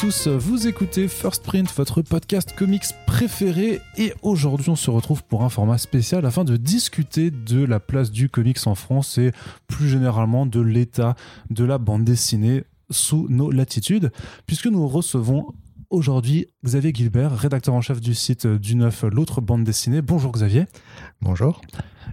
tous, vous écoutez First Print, votre podcast comics préféré, et aujourd'hui on se retrouve pour un format spécial afin de discuter de la place du comics en France et plus généralement de l'état de la bande dessinée sous nos latitudes, puisque nous recevons aujourd'hui Xavier Gilbert, rédacteur en chef du site du Neuf, l'autre bande dessinée. Bonjour Xavier. Bonjour.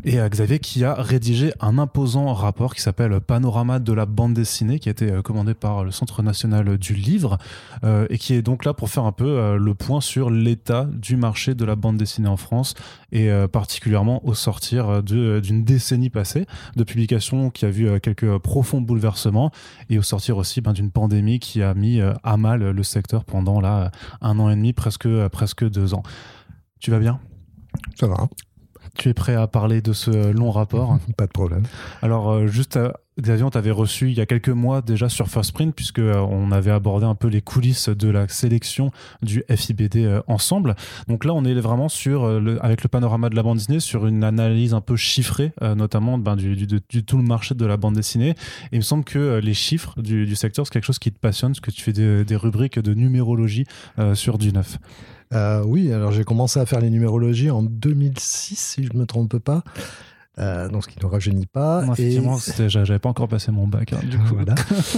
Et euh, Xavier qui a rédigé un imposant rapport qui s'appelle Panorama de la bande dessinée, qui a été euh, commandé par le Centre national du livre, euh, et qui est donc là pour faire un peu le point sur l'état du marché de la bande dessinée en France, et particulièrement au sortir d'une décennie passée de publication qui a vu quelques profonds bouleversements, et au sortir aussi ben, d'une pandémie qui a mis à mal le secteur pendant là un an et demi, presque, presque deux ans. Tu vas bien? Ça va. Tu es prêt à parler de ce long rapport? Pas de problème. Alors, euh, juste, euh, Xavier, on t'avait reçu il y a quelques mois déjà sur First Print, puisque euh, on avait abordé un peu les coulisses de la sélection du FIBD ensemble. Donc là, on est vraiment sur, le, avec le panorama de la bande dessinée, sur une analyse un peu chiffrée, notamment ben, du, du, tout le marché de la bande dessinée. Et il me semble que les chiffres du, secteur, c'est quelque chose qui te passionne, parce que tu fais des, des rubriques de numérologie sur du neuf. Euh, oui, alors j'ai commencé à faire les numérologies en 2006, si je ne me trompe pas. Euh, donc ce qui ne rajeunit pas. Moi, effectivement, et... j'avais pas encore passé mon bac. Hein, du coup. Voilà.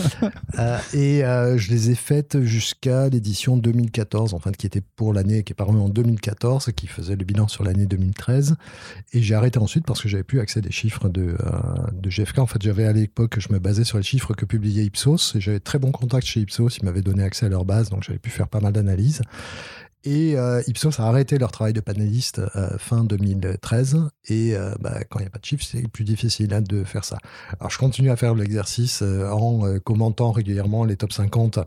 euh, et euh, je les ai faites jusqu'à l'édition 2014, en fait, qui était pour l'année, qui est parue en 2014, qui faisait le bilan sur l'année 2013. Et j'ai arrêté ensuite parce que j'avais plus accès des chiffres de, de GFK. En fait, j'avais à l'époque, je me basais sur les chiffres que publiait Ipsos. Et j'avais très bon contact chez Ipsos. Ils m'avaient donné accès à leur base, donc j'avais pu faire pas mal d'analyses. Et euh, Ipsos a arrêté leur travail de panéliste euh, fin 2013. Et euh, bah, quand il n'y a pas de chiffres, c'est plus difficile hein, de faire ça. Alors je continue à faire l'exercice en commentant régulièrement les top 50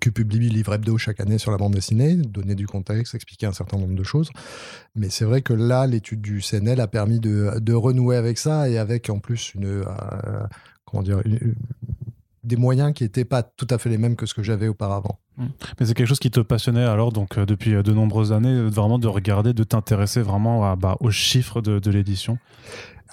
que publie Livre Hebdo chaque année sur la bande dessinée, donner du contexte, expliquer un certain nombre de choses. Mais c'est vrai que là, l'étude du CNL a permis de, de, renouer avec ça et avec en plus une, comment dire, une, des moyens qui n'étaient pas tout à fait les mêmes que ce que j'avais auparavant. Mmh. Mais c'est quelque chose qui te passionnait alors, donc euh, depuis euh, de nombreuses années, euh, vraiment de regarder, de t'intéresser vraiment à, bah, aux chiffres de, de l'édition?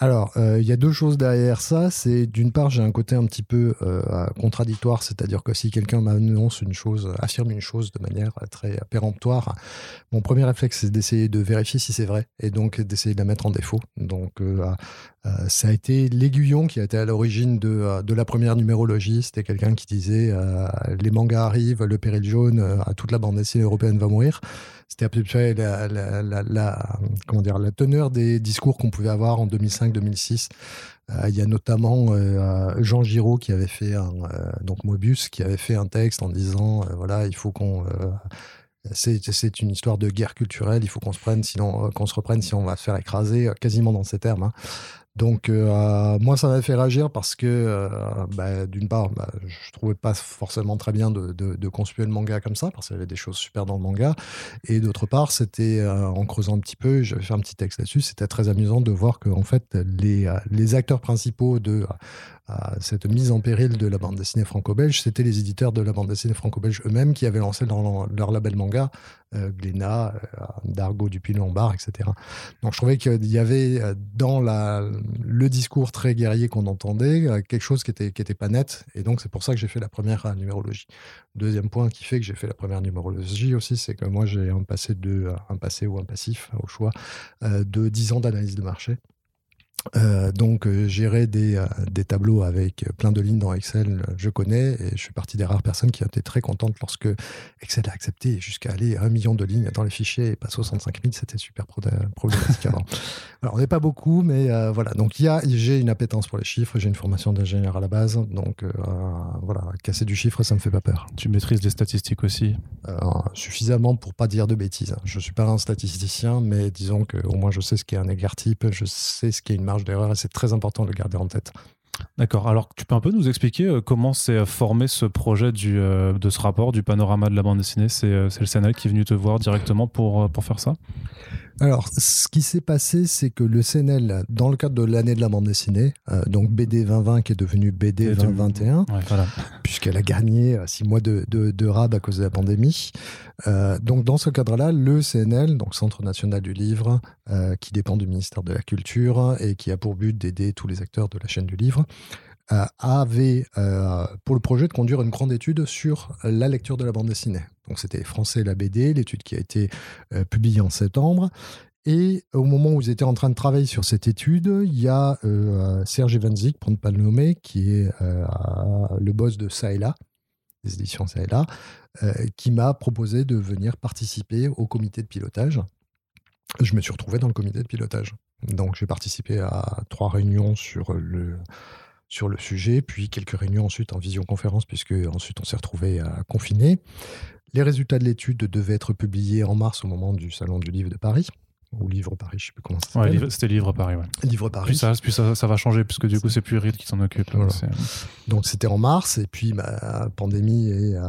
Alors, euh, il y a deux choses derrière ça. C'est d'une part, j'ai un côté un petit peu euh, contradictoire, c'est-à-dire que si quelqu'un m'annonce une chose, affirme une chose de manière très péremptoire, mon premier réflexe c'est d'essayer de vérifier si c'est vrai et donc d'essayer de la mettre en défaut. Donc, euh, ça a été l'aiguillon qui a été à l'origine de, de, la première numérologie. C'était quelqu'un qui disait les mangas arrivent, le péril jaune, toute la bande dessinée européenne va mourir. C'était à peu près la, comment dire, la teneur des discours qu'on pouvait avoir en 2005-2006. Euh, il y a notamment euh, Jean Giraud qui avait fait un, euh, donc Mobius qui avait fait un texte en disant voilà il faut qu'on c'est une histoire de guerre culturelle. Il faut qu'on se prenne, se reprenne, sinon on va se faire écraser, quasiment dans ces termes. Hein. Donc euh, moi ça m'a fait réagir parce que euh, bah, d'une part bah, je trouvais pas forcément très bien de, de, le manga comme ça parce qu'il y avait des choses super dans le manga. Et d'autre part c'était euh, en creusant un petit peu j'avais fait un petit texte là-dessus c'était très amusant de voir que en fait les, acteurs principaux de cette mise en péril de la bande dessinée franco-belge, c'était les éditeurs de la bande dessinée franco-belge eux-mêmes qui avaient lancé leur, label manga, euh, Glénat, euh, Dargo, Dupuis-Lombard, etc. Donc je trouvais qu'il y avait euh, dans le discours très guerrier qu'on entendait euh, quelque chose qui était, qui était pas net, et donc c'est pour ça que j'ai fait la première numérologie. Deuxième point qui fait que j'ai fait la première numérologie aussi, c'est que moi j'ai un passé, un passé ou un passif au choix de 10 ans d'analyse de marché. Euh, donc euh, gérer des, euh, des, tableaux avec plein de lignes dans Excel, je connais et je suis partie des rares personnes qui ont été très contentes lorsque Excel a accepté jusqu'à aller à un million de lignes dans les fichiers et pas 65 000, c'était super problématique avant. Alors on n'est pas beaucoup, mais voilà. Donc il y a, j'ai une appétence pour les chiffres, j'ai une formation d'ingénieur à la base, donc voilà, casser du chiffre, ça me fait pas peur. Tu maîtrises les statistiques aussi? Suffisamment pour pas dire de bêtises. Je suis pas un statisticien, mais disons que au moins je sais ce qu'est un écart type, je sais ce qu'est une marge d'erreur et c'est très important de le garder en tête. D'accord. Alors, tu peux un peu nous expliquer euh, comment s'est formé ce projet du, euh, de ce rapport du panorama de la bande dessinée? C'est euh, le CNL qui est venu te voir directement pour, pour faire ça? Alors, ce qui s'est passé, c'est que le CNL, dans le cadre de l'année de la bande dessinée, donc BD 2020 qui est devenu BD 2021, puisqu'elle a gagné six mois de, de, de, RAB à cause de la pandémie. donc, dans ce cadre-là, le CNL, donc Centre national du livre, qui dépend du ministère de la Culture et qui a pour but d'aider tous les acteurs de la chaîne du livre, avait pour le projet de conduire une grande étude sur la lecture de la bande dessinée. Donc c'était français la BD, l'étude qui a été publiée en septembre. Et au moment où ils étaient en train de travailler sur cette étude, il y a Serge Evanzik, pour ne pas le nommer, qui est le boss de là, des éditions et là, qui m'a proposé de venir participer au comité de pilotage. Je me suis retrouvé dans le comité de pilotage. Donc j'ai participé à trois réunions sur le, sur le sujet, puis quelques réunions ensuite en visioconférence, puisque ensuite on s'est retrouvé à confiner. Les résultats de l'étude devaient être publiés en mars au moment du Salon du Livre de Paris ou Livre Paris, je sais plus comment ça s'appelle. c'était Livre Paris, ouais. Livre Paris. Puis ça, puis ça, ça va changer, puisque du coup, c'est plus Reed qui s'en occupe. Donc c'était en mars, et puis bah, pandémie et, euh,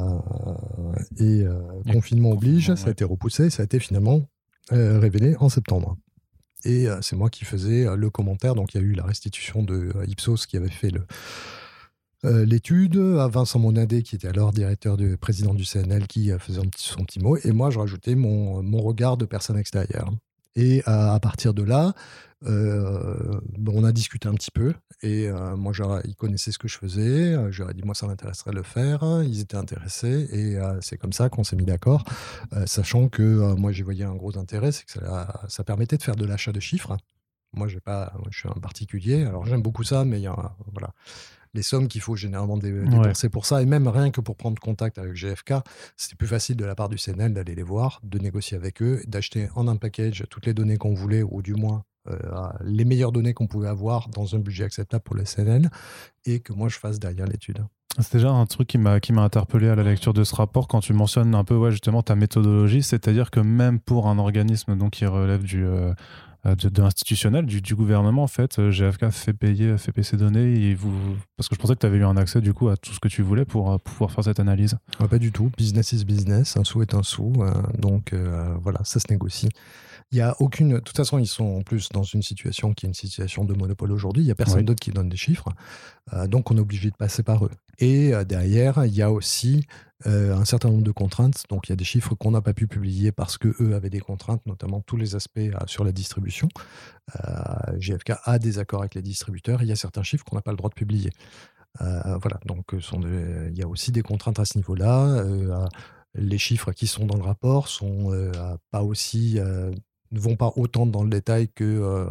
et, euh, confinement oblige, ça a été repoussé, ça a été finalement euh, révélé en septembre. Et c'est moi qui faisais le commentaire, donc il y a eu la restitution de Ipsos qui avait fait le, l'étude, à Vincent Monadé, qui était alors directeur du président du CNL, qui faisait un petit, son petit mot, et moi je rajoutais mon, mon regard de personne extérieure. Et à, partir de là, euh, on a discuté un petit peu. Et euh, moi, ils connaissaient ce que je faisais. Euh, j'aurais dit, moi, ça m'intéresserait de le faire. Ils étaient intéressés. Et c'est comme ça qu'on s'est mis d'accord. sachant que moi, j'y voyais un gros intérêt. C'est que ça, ça, permettait de faire de l'achat de chiffres. Moi, pas, je suis un particulier. Alors, j'aime beaucoup ça, mais il y a, voilà les sommes qu'il faut généralement dépenser pour ça. Et même rien que pour prendre contact avec GFK, c'était plus facile de la part du CNL d'aller les voir, de négocier avec eux, d'acheter en un package toutes les données qu'on voulait, ou du moins euh, les meilleures données qu'on pouvait avoir dans un budget acceptable pour le CNL, et que moi je fasse derrière l'étude. C'est déjà un truc qui m'a qui m'a interpellé à la lecture de ce rapport quand tu mentionnes un peu ouais, justement ta méthodologie, c'est-à-dire que même pour un organisme donc qui relève du euh, euh, de, l'institutionnel, du, gouvernement, en fait. Euh, GFK fait payer, fait payer ces données. Et vous... Parce que je pensais que tu avais eu un accès, du coup, à tout ce que tu voulais pour euh, pouvoir faire cette analyse. Ah, pas du tout. Business is business. Un sou est un sou. donc, voilà, ça se négocie. Il y a aucune. De toute façon, ils sont en plus dans une situation qui est une situation de monopole aujourd'hui. Il n'y a personne d'autre qui donne des chiffres. donc, on est obligé de passer par eux. Et derrière, il y a aussi euh, un certain nombre de contraintes. Donc il y a des chiffres qu'on n'a pas pu publier parce que eux avaient des contraintes, notamment tous les aspects euh, sur la distribution. Euh, GFK a des accords avec les distributeurs. Il y a certains chiffres qu'on n'a pas le droit de publier. voilà, donc il y a aussi des contraintes à ce niveau-là. les chiffres qui sont dans le rapport sont pas aussi ne vont pas autant dans le détail que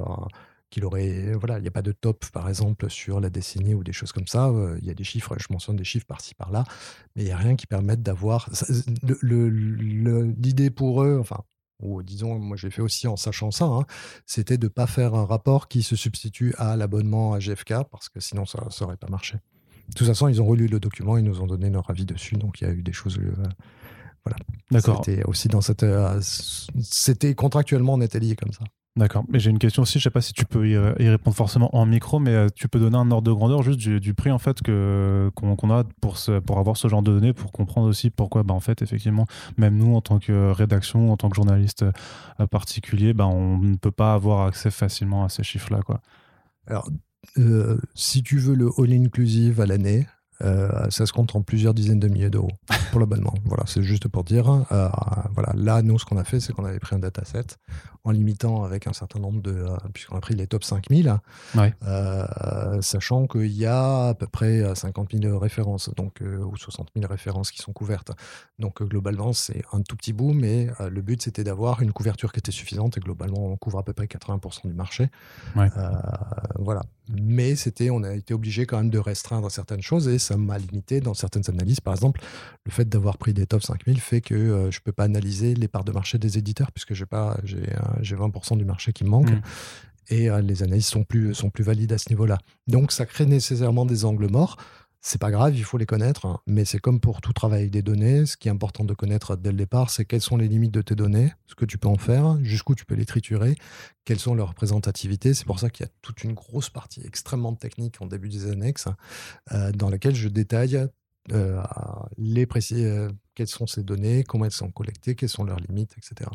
qu'il aurait. Voilà, il n'y a pas de top, par exemple, sur la décennie ou des choses comme ça. Euh, il y a des chiffres, je mentionne des chiffres par-ci, par-là, mais il n'y a rien qui permette d'avoir. L'idée pour eux, enfin, ou disons, moi j'ai fait aussi en sachant ça, hein, c'était de ne pas faire un rapport qui se substitue à l'abonnement à GFK, parce que sinon ça n'aurait pas marché. De toute façon, ils ont relu le document, ils nous ont donné leur avis dessus, donc il y a eu des choses. Euh, voilà. D'accord. C'était aussi dans cette. Euh, c'était contractuellement, on était liés comme ça. D'accord. Mais j'ai une question aussi, je sais pas si tu peux y, répondre forcément en micro, mais euh, tu peux donner un ordre de grandeur juste du, prix en fait que qu'on a pour pour avoir ce genre de données, pour comprendre aussi pourquoi bah en fait effectivement même nous en tant que rédaction, en tant que journaliste euh, particulier, bah, on ne peut pas avoir accès facilement à ces chiffres là quoi. Alors euh, si tu veux le all inclusive à l'année, euh, ça se compte en plusieurs dizaines de milliers d'euros pour l'abonnement. voilà, c'est juste pour dire. Euh, voilà, là, nous, ce qu'on a fait, c'est qu'on avait pris un dataset en limitant avec un certain nombre de. Euh, puisqu'on a pris les top 5000, sachant qu'il y a à peu près 50 000 références, donc, ou 60 000 références qui sont couvertes. Donc, globalement, c'est un tout petit bout, mais le but, c'était d'avoir une couverture qui était suffisante et globalement, on couvre à peu près 80% du marché. voilà. Mais c'était, on a été obligé quand même de restreindre certaines choses et ça m'a limité dans certaines analyses. Par exemple, le fait d'avoir pris des top 5000 fait que euh, je ne peux pas analyser les parts de marché des éditeurs puisque j'ai pas j'ai, 20% du marché qui me manque. Mmh. Et euh, les analyses sont plus, sont plus valides à ce niveau-là. Donc ça crée nécessairement des angles morts. C'est pas grave, il faut les connaître, hein. mais c'est comme pour tout travail des données. Ce qui est important de connaître dès le départ, c'est quelles sont les limites de tes données, ce que tu peux en faire, jusqu'où tu peux les triturer, quelles sont leurs représentativités. C'est pour ça qu'il y a toute une grosse partie extrêmement technique en début des annexes, euh, dans laquelle je détaille euh, les précis, euh, quelles sont ces données, comment elles sont collectées, quelles sont leurs limites, etc.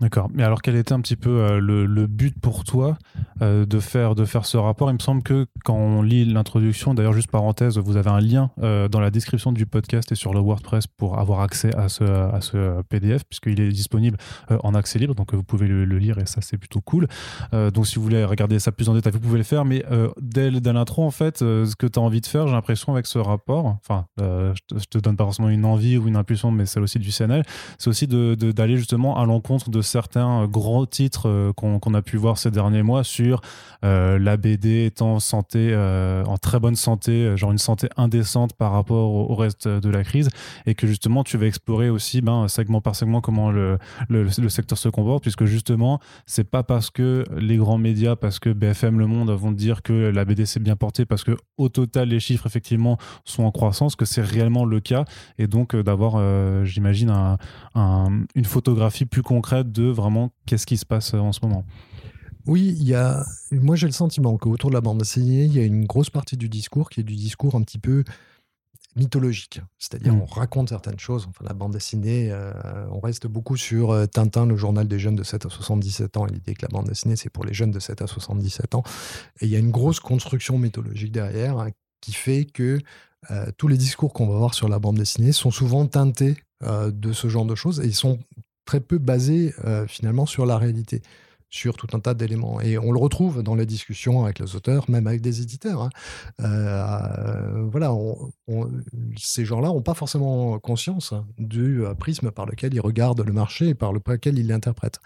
D'accord. Mais alors, quel était un petit peu euh, le, but pour toi euh, de, faire, de faire ce rapport? Il me semble que quand on lit l'introduction, d'ailleurs, juste parenthèse, vous avez un lien euh, dans la description du podcast et sur le WordPress pour avoir accès à ce, à ce PDF, puisqu'il est disponible en accès libre, donc vous pouvez le, lire et ça, c'est plutôt cool. donc, si vous voulez regarder ça plus en détail, vous pouvez le faire. Mais dès, l'intro, en fait, ce que tu as envie de faire, j'ai l'impression, avec ce rapport, enfin, je te, donne pas forcément une envie ou une impulsion, mais celle aussi du CNL, c'est aussi d'aller justement à l'encontre de certains gros titres euh, qu'on a pu voir ces derniers mois sur euh, la BD étant santé, euh, en très bonne santé, genre une santé indécente par rapport au, reste de la crise, et que justement tu vas explorer aussi ben, segment par segment comment le, le, secteur se comporte, puisque justement c'est pas parce que les grands médias, parce que BFM Le Monde vont dire que la BD s'est bien portée, parce que au total les chiffres effectivement sont en croissance, que c'est réellement le cas, et donc d'avoir, j'imagine, une photographie plus concrète de vraiment qu'est-ce qui se passe euh, en ce moment? Oui, il y a. Moi, j'ai le sentiment qu'autour de la bande dessinée, il y a une grosse partie du discours qui est du discours un petit peu mythologique. C'est-à-dire, mm. on raconte certaines choses. Enfin, la bande dessinée, euh, on reste beaucoup sur euh, Tintin, le journal des jeunes de 7 à 77 ans. L'idée que la bande dessinée, c'est pour les jeunes de 7 à 77 ans. Et il y a une grosse construction mythologique derrière hein, qui fait que tous les discours qu'on va voir sur la bande dessinée sont souvent teintés de ce genre de choses et ils sont très peu basé euh, finalement sur la réalité sur tout un tas d'éléments. Et on le retrouve dans les discussions avec les auteurs, même avec des éditeurs. Hein. Euh, voilà, ces gens-là n'ont pas forcément conscience du euh, prisme par lequel ils regardent le marché et par lequel ils l'interprètent.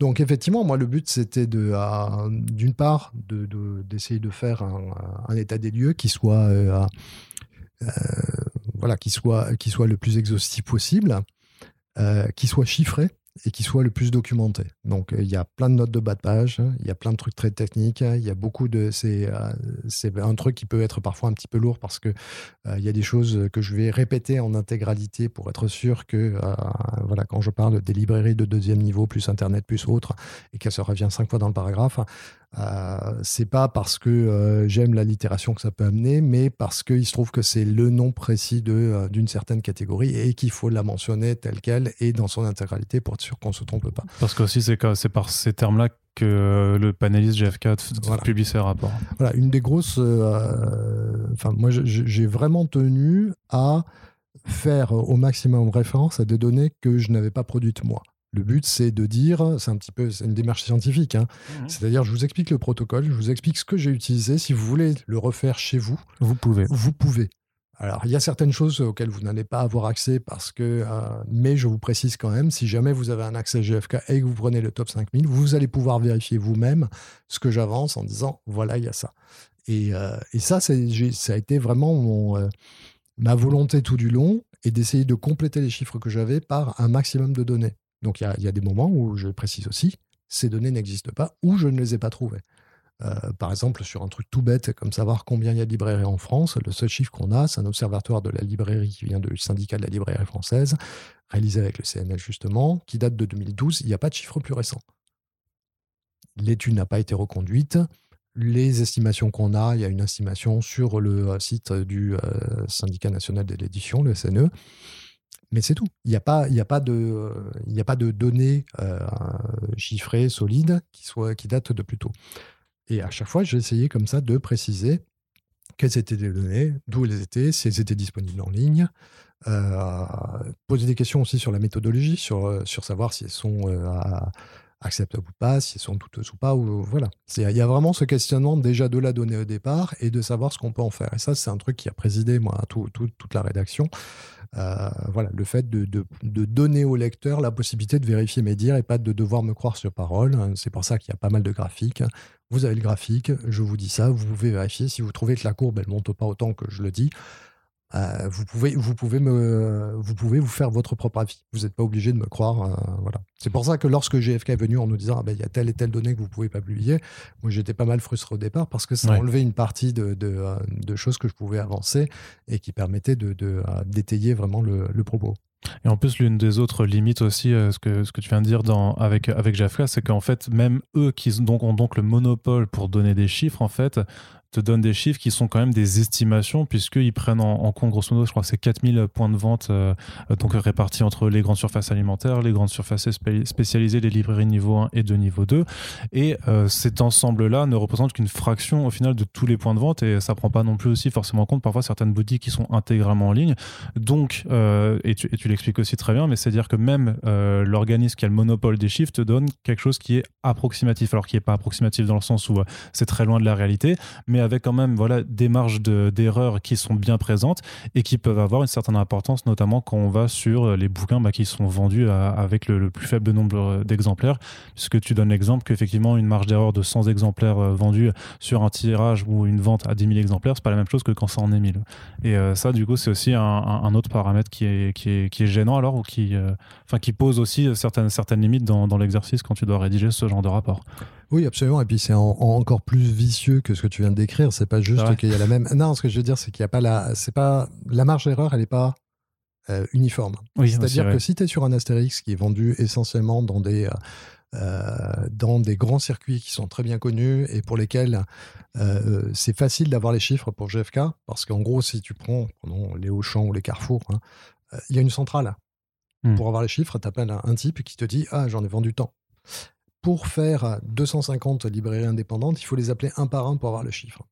Donc effectivement, moi, le but, c'était d'une part, d'essayer de, faire un, état des lieux qui soit, voilà, qui soit, qui soit le plus exhaustif possible, euh, qui soit chiffré et qui soit le plus documenté. Donc, euh, il y a plein de notes de bas de page, il y a plein de trucs très techniques, il y a beaucoup de. C'est euh, un truc qui peut être parfois un petit peu lourd parce que il y a des choses que je vais répéter en intégralité pour être sûr que, voilà, quand je parle des librairies de deuxième niveau, plus Internet, plus autre, et qu'elle se revient cinq fois dans le paragraphe, euh, c'est pas parce que euh, j'aime la littération que ça peut amener, mais parce qu'il se trouve que c'est le nom précis euh, d'une certaine catégorie et qu'il faut la mentionner telle qu'elle et dans son intégralité pour être sûr qu'on se trompe pas. Parce que aussi c'est par ces termes-là que le panéliste GFK publie ses rapports. Voilà, une des grosses. Enfin, moi, j'ai vraiment tenu à faire au maximum référence à des données que je n'avais pas produites moi. Le but, c'est de dire, c'est un petit peu une démarche scientifique, hein. mmh c'est-à-dire je vous explique le protocole, je vous explique ce que j'ai utilisé. Si vous voulez le refaire chez vous, vous pouvez. Vous pouvez. Alors, il y a certaines choses auxquelles vous n'allez pas avoir accès parce que, euh, mais je vous précise quand même, si jamais vous avez un accès GFK et que vous prenez le top 5000, vous allez pouvoir vérifier vous-même ce que j'avance en disant, voilà, il y a ça. Et, euh, et ça, ça a été vraiment mon, euh, ma volonté tout du long et d'essayer de compléter les chiffres que j'avais par un maximum de données. Donc il y, a des moments où je précise aussi, ces données n'existent pas ou je ne les ai pas trouvées. Euh, par exemple, sur un truc tout bête comme savoir combien il y a de librairies en France, le seul chiffre qu'on a, c'est un observatoire de la librairie qui vient du syndicat de la librairie française, réalisé avec le CNL justement, qui date de 2012. Il n'y a pas de chiffre plus récent. L'étude n'a pas été reconduite. Les estimations qu'on a, il y a une estimation sur le site du euh, syndicat national de l'édition, le SNE, mais c'est tout. Il n'y a, pas, de, données euh, chiffrées, solides, qui, datent de plus tôt. Et à chaque fois, j'ai essayé comme ça de préciser quelles étaient les données, d'où elles étaient, si elles étaient disponibles en ligne. Euh, poser des questions aussi sur la méthodologie, sur, savoir si elles sont euh, acceptables ou pas, si elles sont douteuses ou pas. Voilà. Il y a vraiment ce questionnement déjà de la donnée au départ et de savoir ce qu'on peut en faire. Et ça, c'est un truc qui a présidé moi, toute la rédaction. Euh, voilà, le fait de, donner au lecteur la possibilité de vérifier mes dires et pas de devoir me croire sur parole. C'est pour ça qu'il y a pas mal de graphiques. Vous avez le graphique, je vous dis ça, vous pouvez vérifier. Si vous trouvez que la courbe, elle monte pas autant que je le dis, euh, vous, pouvez, vous, pouvez me, vous pouvez vous faire votre propre avis. Vous n'êtes pas obligé de me croire. Euh, voilà. C'est pour ça que lorsque GFK est venu en nous disant ah ben, il y a telle et telle donnée que vous ne pouvez pas publier, moi j'étais pas mal frustré au départ parce que ça enlevait une partie de, euh, de, choses que je pouvais avancer et qui permettaient de, d'étayer vraiment le, le propos. Et en plus, l'une des autres limites aussi, ce, que, ce que tu viens de dire dans, avec, avec GFK, c'est qu'en fait, même eux qui donc, ont donc le monopole pour donner des chiffres, en fait, te donne des chiffres qui sont quand même des estimations, puisqu'ils prennent en, compte, grosso modo, je crois que c'est 4000 points de vente, euh, donc répartis entre les grandes surfaces alimentaires, les grandes surfaces spécialisées, les librairies niveau 1 et de niveau 2. Et euh, cet ensemble-là ne représente qu'une fraction au final de tous les points de vente, et ça prend pas non plus aussi forcément en compte parfois certaines boutiques qui sont intégralement en ligne. Donc, euh, et tu, et tu l'expliques aussi très bien, mais c'est-à-dire que même l'organisme qui a le monopole des chiffres te donne quelque chose qui est approximatif, alors qui n'est pas approximatif dans le sens où c'est très loin de la réalité, mais avec quand même voilà, des marges d'erreur qui sont bien présentes et qui peuvent avoir une certaine importance, notamment quand on va sur les bouquins bah, qui sont vendus avec le, plus faible nombre d'exemplaires, puisque tu donnes l'exemple qu'effectivement une marge d'erreur de 100 exemplaires euh, vendus sur un tirage ou une vente à 10 000 exemplaires, c'est pas la même chose que quand ça en est 1000. Et euh, ça, du coup, c'est aussi un, autre paramètre qui est, gênant alors, ou qui, euh, pose aussi certaines, limites dans l'exercice quand tu dois rédiger ce genre de rapport. Oui, absolument. Et puis c'est encore plus vicieux que ce que tu viens de décrire. C'est pas juste qu'il y a la même. Non, ce que je veux dire, c'est qu'il n'y a pas la. C'est pas la marge d'erreur. Elle n'est pas euh, uniforme. C'est-à-dire que si tu es sur un Astérix qui est vendu essentiellement dans des euh, dans des grands circuits qui sont très bien connus et pour lesquels euh, c'est facile d'avoir les chiffres pour GFK, parce qu'en gros, si tu prends les Auchan ou les Carrefour, hein, il y a une centrale. Hmm. Pour avoir les chiffres, tu appelles un, un type qui te dit Ah, j'en ai vendu tant pour faire 250 librairies indépendantes, il faut les appeler un par un pour avoir le chiffre.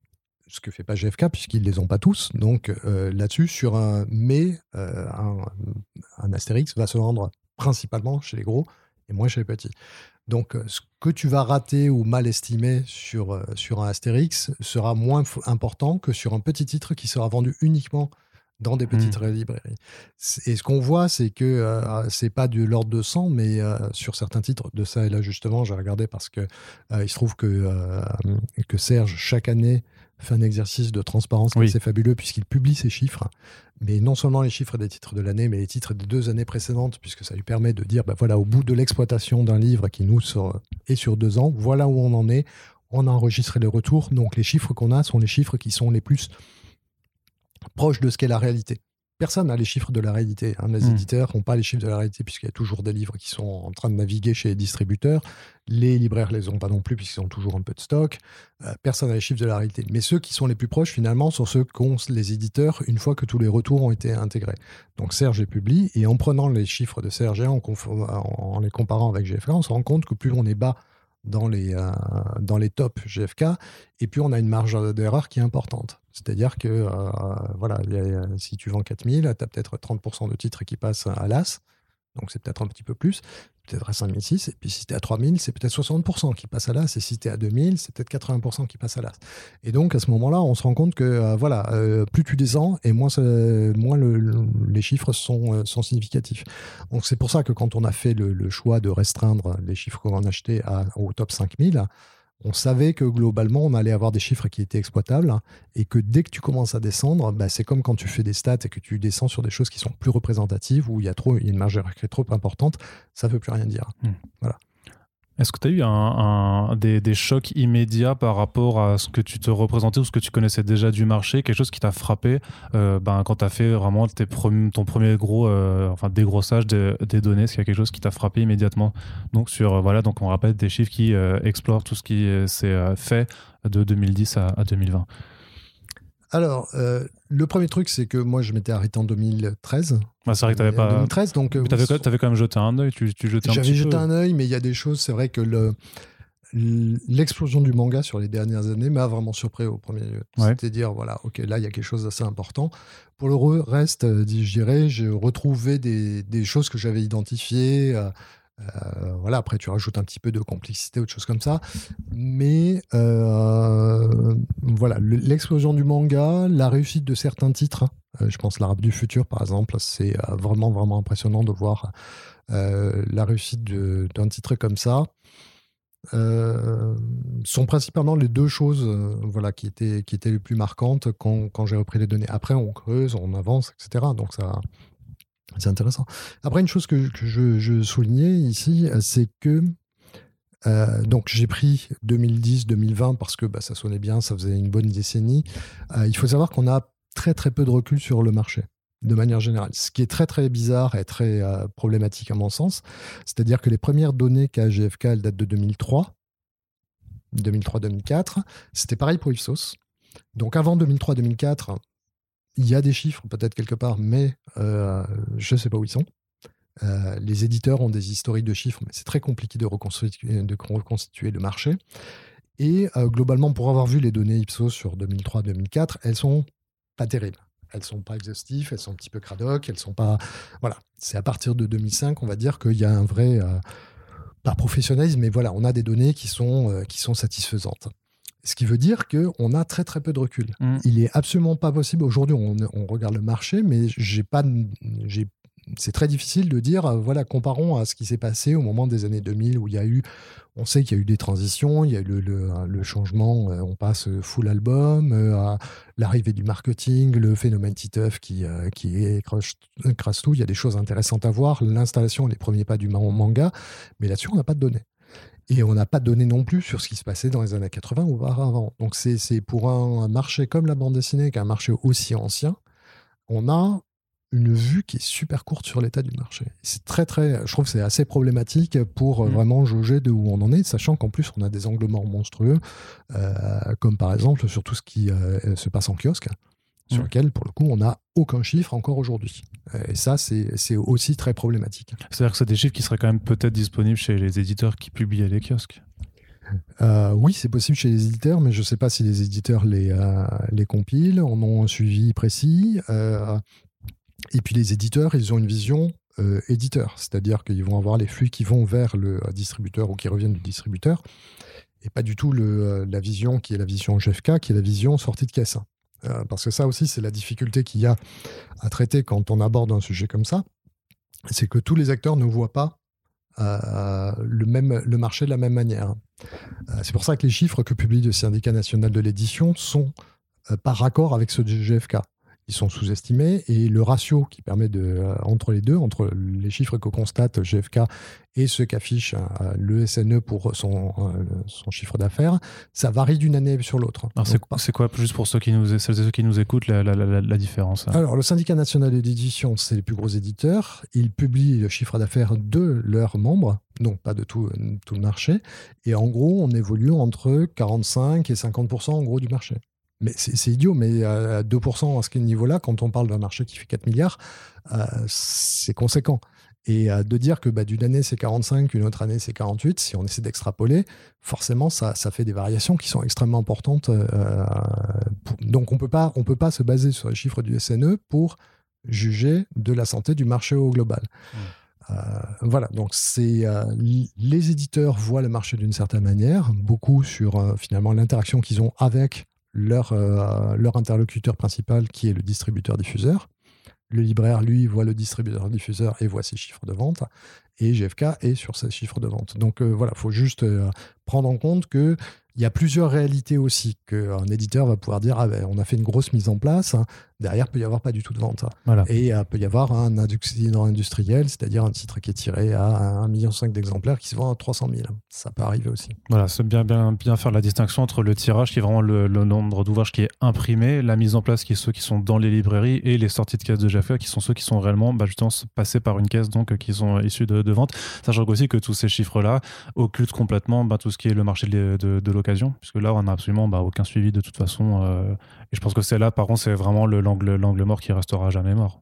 Ce que fait pas GFK puisqu'ils les ont pas tous. Donc euh, là-dessus, sur un mais, euh, un, Astérix va se rendre principalement chez les gros et moins chez les petits. Donc euh, ce que tu vas rater ou mal estimer sur, sur un Astérix sera moins important que sur un petit titre qui sera vendu uniquement dans des petites mmh. librairies. Et ce qu'on voit, c'est que euh, c'est pas de l'ordre de 100, mais euh, sur certains titres, de ça et là justement, j'ai regardé parce que euh, il se trouve que, que Serge, chaque année, fait un exercice de transparence oui. assez fabuleux puisqu'il publie ses chiffres. Mais non seulement les chiffres des titres de l'année, mais les titres des deux années précédentes, puisque ça lui permet de dire, bah voilà, au bout de l'exploitation d'un livre qui nous sort, est sur deux ans, voilà où on en est. On a enregistré les retours. Donc les chiffres qu'on a sont les chiffres qui sont les plus proche de ce qu'est la réalité. Personne n'a les chiffres de la réalité. Hein. Les hmm. éditeurs n'ont pas les chiffres de la réalité puisqu'il y a toujours des livres qui sont en train de naviguer chez les distributeurs. Les libraires ne les ont pas non plus puisqu'ils ont toujours un peu de stock. Euh, personne n'a les chiffres de la réalité. Mais ceux qui sont les plus proches, finalement, sont ceux qu'ont les éditeurs une fois que tous les retours ont été intégrés. Donc Serge est publie et en prenant les chiffres de Serge et en, en les comparant avec GFK, on se rend compte que plus on est bas dans les, euh, dans tops GFK, et puis on a une marge d'erreur qui est importante. C'est-à-dire que euh, voilà, si tu vends 4000, tu as peut-être 30% de titres qui passent à l'AS, donc c'est peut-être un petit peu plus, peut-être à 5006, et puis si tu es à 3000, c'est peut-être 60% qui passent à l'AS, et si tu es à 2000, c'est peut-être 80% qui passent à l'AS. Et donc à ce moment-là, on se rend compte que euh, voilà, euh, plus tu descends, et moins, les chiffres sont, euh, sont significatifs. Donc c'est pour ça que quand on a fait le, choix de restreindre les chiffres qu'on a achetés à, au top 5000, on savait que globalement, on allait avoir des chiffres qui étaient exploitables et que dès que tu commences à descendre, bah, c'est comme quand tu fais des stats et que tu descends sur des choses qui sont plus représentatives, où il y a, trop, il y a une marge qui est trop importante, ça ne veut plus rien dire. Hmm. Voilà. Est-ce que tu as eu des, chocs immédiats par rapport à ce que tu te représentais ou ce que tu connaissais déjà du marché? Quelque chose qui t'a frappé euh, ben, quand tu as fait vraiment ton premier gros euh, dégrossage des données? Est-ce qu'il y a quelque chose qui t'a frappé immédiatement? Donc, sur, euh, voilà, donc on rappelle des chiffres qui explorent tout ce qui s'est fait de 2010 à 2020 alors, euh, le premier truc, c'est que moi, je m'étais arrêté en 2013. Ah, c'est vrai que tu pas. 2013, donc. tu avais, quand même jeté un œil. Tu, tu jetais J'avais jeté un œil, mais il y a des choses. C'est vrai que le l'explosion du manga sur les dernières années m'a vraiment surpris au premier lieu. C'était dire, voilà, ok, là, il y a quelque chose d'assez important. Pour le reste, euh, je dirais, j'ai retrouvé des, des, choses que j'avais identifiées. Euh, voilà, après, tu rajoutes un petit peu de complexité, autre chose comme ça. Mais euh, voilà, l'explosion du manga, la réussite de certains titres, euh, je pense l'Arabe du futur, par exemple, c'est vraiment, vraiment impressionnant de voir la réussite d'un titre comme ça. sont principalement les deux choses voilà, qui, étaient, qui étaient les plus marquantes quand, quand j'ai repris les données. Après, on creuse, on avance, etc. Donc ça, c'est intéressant. Après, une chose que, je, soulignais ici, c'est que euh, donc j'ai pris 2010-2020 parce que bah, ça sonnait bien, ça faisait une bonne décennie. Euh, il faut savoir qu'on a très très peu de recul sur le marché de manière générale. Ce qui est très très bizarre et très euh, problématique à mon sens, c'est-à-dire que les premières données qu'a GFK, elles datent de 2003, 2003-2004. C'était pareil pour Ipsos. Donc avant 2003-2004, il y a des chiffres peut-être quelque part, mais je ne sais pas où ils sont. les éditeurs ont des historiques de chiffres, mais c'est très compliqué de reconstituer, le marché. Et globalement, pour avoir vu les données Ipsos sur 2003-2004, elles sont pas terribles. Elles sont pas exhaustives, elles sont un petit peu cradoc, elles sont pas. Voilà. C'est à partir de 2005, on va dire qu'il y a un vrai. pas professionnalisme, mais voilà, on a des données qui sont satisfaisantes. Ce qui veut dire qu'on a très très peu de recul. Mm. Il est absolument pas possible. Aujourd'hui, on, on, regarde le marché, mais j'ai pas, j'ai c'est très difficile de dire, euh, voilà, comparons à ce qui s'est passé au moment des années 2000 où il y a eu, on sait qu'il y a eu des transitions, il y a eu le, le, changement, euh, on passe full album, euh, à l'arrivée du marketing, le phénomène Titeuf qui, qui écrase tout, il y a des choses intéressantes à voir, l'installation, les premiers pas du manga, mais là-dessus, on n'a pas de données. Et on n'a pas de données non plus sur ce qui se passait dans les années 80 ou auparavant. Donc c'est pour un marché comme la bande dessinée, qui est un marché aussi ancien, on a une vue qui est super courte sur l'état du marché. C'est très très, je trouve que c'est assez problématique pour euh, mmh. vraiment jauger de où on en est, sachant qu'en plus on a des angles morts monstrueux, euh, comme par exemple sur tout ce qui euh, se passe en kiosque, sur mmh. lequel pour le coup on n'a aucun chiffre encore aujourd'hui. Et ça c'est aussi très problématique. C'est-à-dire que c'est des chiffres qui seraient quand même peut-être disponibles chez les éditeurs qui publiaient les kiosques. oui, c'est possible chez les éditeurs, mais je ne sais pas si les éditeurs les, les compilent, en ont un suivi précis. Et puis les éditeurs, ils ont une vision euh, éditeur, c'est-à-dire qu'ils vont avoir les flux qui vont vers le euh, distributeur ou qui reviennent du distributeur, et pas du tout le, euh, la vision qui est la vision GFK, qui est la vision sortie de caisse. Parce que ça aussi, c'est la difficulté qu'il y a à traiter quand on aborde un sujet comme ça, c'est que tous les acteurs ne voient pas le, même, le marché de la même manière. c'est pour ça que les chiffres que publie le syndicat national de l'édition sont par raccord avec ceux du GFK ils sont sous-estimés et le ratio qui permet de, euh, entre les deux, entre les chiffres que constate GFK et ceux qu'affiche euh, le SNE pour son, euh, son chiffre d'affaires, ça varie d'une année sur l'autre. C'est quoi, juste pour ceux qui nous, ceux qui nous écoutent, la, la, la, différence hein? Alors, le syndicat national d'édition, c'est les plus gros éditeurs. Ils publient le chiffre d'affaires de leurs membres, donc pas de tout, tout le marché. Et en gros, on évolue entre 45 et 50% en gros du marché. Mais c'est idiot, mais à 2% à ce niveau-là, quand on parle d'un marché qui fait 4 milliards, euh, c'est conséquent. Et euh, de dire que bah, d'une année c'est 45, une autre année c'est 48, si on essaie d'extrapoler, forcément ça, ça, fait des variations qui sont extrêmement importantes. Euh, donc on ne peut pas se baser sur les chiffres du SNE pour juger de la santé du marché au global. Mmh. voilà, donc c'est les éditeurs voient le marché d'une certaine manière, beaucoup sur finalement l'interaction qu'ils ont avec leur, euh, leur interlocuteur principal qui est le distributeur-diffuseur. Le libraire, lui, voit le distributeur-diffuseur et voit ses chiffres de vente. Et GFK est sur ses chiffres de vente. Donc euh, voilà, il faut juste euh, prendre en compte que il y a plusieurs réalités aussi qu'un éditeur va pouvoir dire ah ben, on a fait une grosse mise en place, hein. derrière il peut y avoir pas du tout de vente. Et il peut y avoir un accident industriel, c'est-à-dire un titre qui est tiré à 1,5 million d'exemplaires qui se vend à 300 000. Ça peut arriver aussi. Voilà, c'est bien, bien, bien faire la distinction entre le tirage qui est vraiment le, nombre d'ouvrages qui est imprimé, la mise en place qui est ceux qui sont dans les librairies et les sorties de caisse de GFK qui sont ceux qui sont réellement bah, justement passés par une caisse donc qui sont issus de, de vente. Sachant aussi que tous ces chiffres-là occultent complètement bah, tout ce qui est le marché de, de, de puisque là, on n'a absolument bah, aucun suivi de toute façon. Euh, et je pense que c'est là, par contre, c'est vraiment l'angle mort qui restera jamais mort.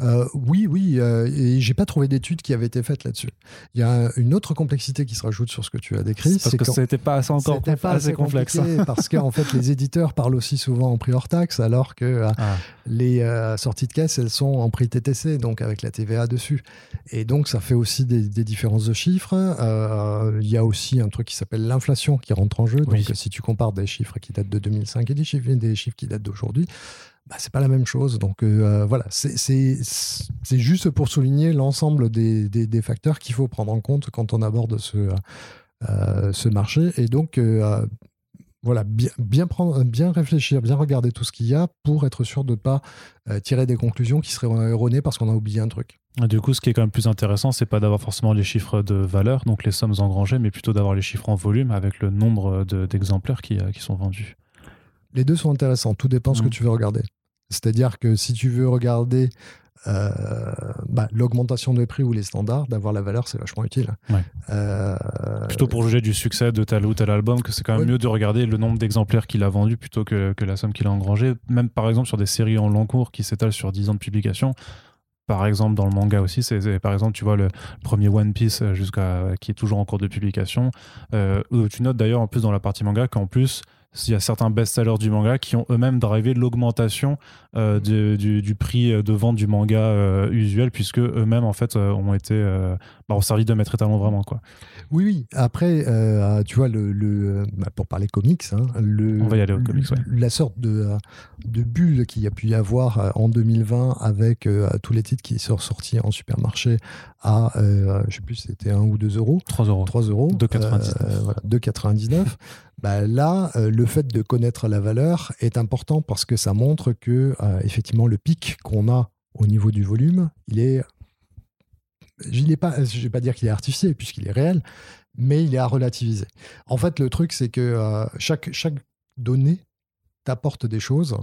Euh, oui, oui, euh, et j'ai pas trouvé d'études qui avaient été faites là-dessus. Il y a une autre complexité qui se rajoute sur ce que tu as décrit. Parce que c'était pas assez encore pas assez, complexe. parce qu'en fait, les éditeurs parlent aussi souvent en prix hors taxe, alors que euh, ah. les euh, sorties de caisse, elles sont en prix TTC, donc avec la TVA dessus. Et donc, ça fait aussi des, différences de chiffres. Il y a aussi un truc qui s'appelle l'inflation qui rentre en jeu. Donc, si tu compares des chiffres qui datent de 2005 et des chiffres, des chiffres qui datent d'aujourd'hui, bah, c'est pas la même chose. Donc euh, euh, voilà, c'est juste pour souligner l'ensemble des, facteurs qu'il faut prendre en compte quand on aborde ce, euh, marché. Et donc voilà, bien, prendre, bien réfléchir, bien regarder tout ce qu'il y a pour être sûr de ne pas tirer des conclusions qui seraient erronées parce qu'on a oublié un truc. Du coup, ce qui est quand même plus intéressant, c'est pas d'avoir forcément les chiffres de valeur, donc les sommes engrangées, mais plutôt d'avoir les chiffres en volume avec le nombre d'exemplaires qui sont vendus. Les deux sont intéressants, tout dépend de ce que mmh. tu veux regarder. C'est-à-dire que si tu veux regarder euh, bah, l'augmentation des prix ou les standards, d'avoir la valeur, c'est vachement utile. Euh, plutôt pour juger du succès de tel ou tel album, que c'est quand même mieux de regarder le nombre d'exemplaires qu'il a vendu plutôt que, que la somme qu'il a engrangée. Même par exemple sur des séries en long cours qui s'étalent sur 10 ans de publication, par exemple dans le manga aussi c'est par exemple tu vois le premier One Piece euh, jusqu'à qui est toujours en cours de publication euh, tu notes d'ailleurs en plus dans la partie manga qu'en plus il y a certains best-sellers du manga qui ont eux-mêmes drivé l'augmentation euh, du, prix de vente du manga euh, usuel, puisque eux-mêmes, en fait, euh, ont été bah, ont servi de maître étalon vraiment. Quoi. Oui, oui. Après, tu vois, le, bah, pour parler comics, hein, le, On va y aller aux comics, la sorte de, de bulle qu'il y a pu y avoir en 2020 avec tous les titres qui sont sortis en supermarché à, je sais plus, c'était 1 ou 2 euros. 3 euros. 3 euros. 2,99. voilà, 2,99. Bah, là, euh, le fait de connaître la valeur est important parce que ça montre que euh, effectivement le pic qu'on a au niveau du volume, il est, je ne vais pas dire qu'il est artificiel puisqu'il est réel, mais il est à relativiser. En fait, le truc c'est que euh, chaque chaque donnée t'apporte des choses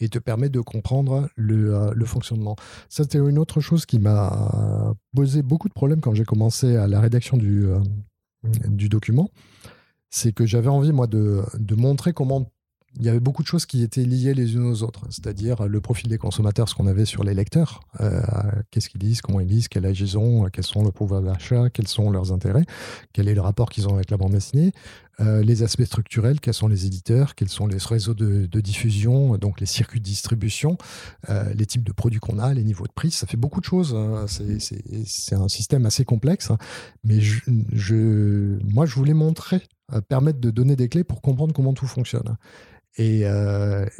et te permet de comprendre le, le fonctionnement. Ça, c'était une autre chose qui m'a posé beaucoup de problèmes quand j'ai commencé à la rédaction du, du document c'est que j'avais envie, moi, de, montrer comment il y avait beaucoup de choses qui étaient liées les unes aux autres, c'est-à-dire le profil des consommateurs, ce qu'on avait sur les lecteurs, euh, qu'est-ce qu'ils lisent, comment ils lisent, quel âge ils ont, quels sont le pouvoir d'achat, quels sont leurs intérêts, quel est le rapport qu'ils ont avec la bande dessinée, euh, les aspects structurels, quels sont les éditeurs, quels sont les réseaux de, diffusion, donc les circuits de distribution, euh, les types de produits qu'on a, les niveaux de prix. Ça fait beaucoup de choses. Hein. C'est un système assez complexe. Hein. Mais je, moi, je voulais montrer, permettre de donner des clés pour comprendre comment tout fonctionne. Et,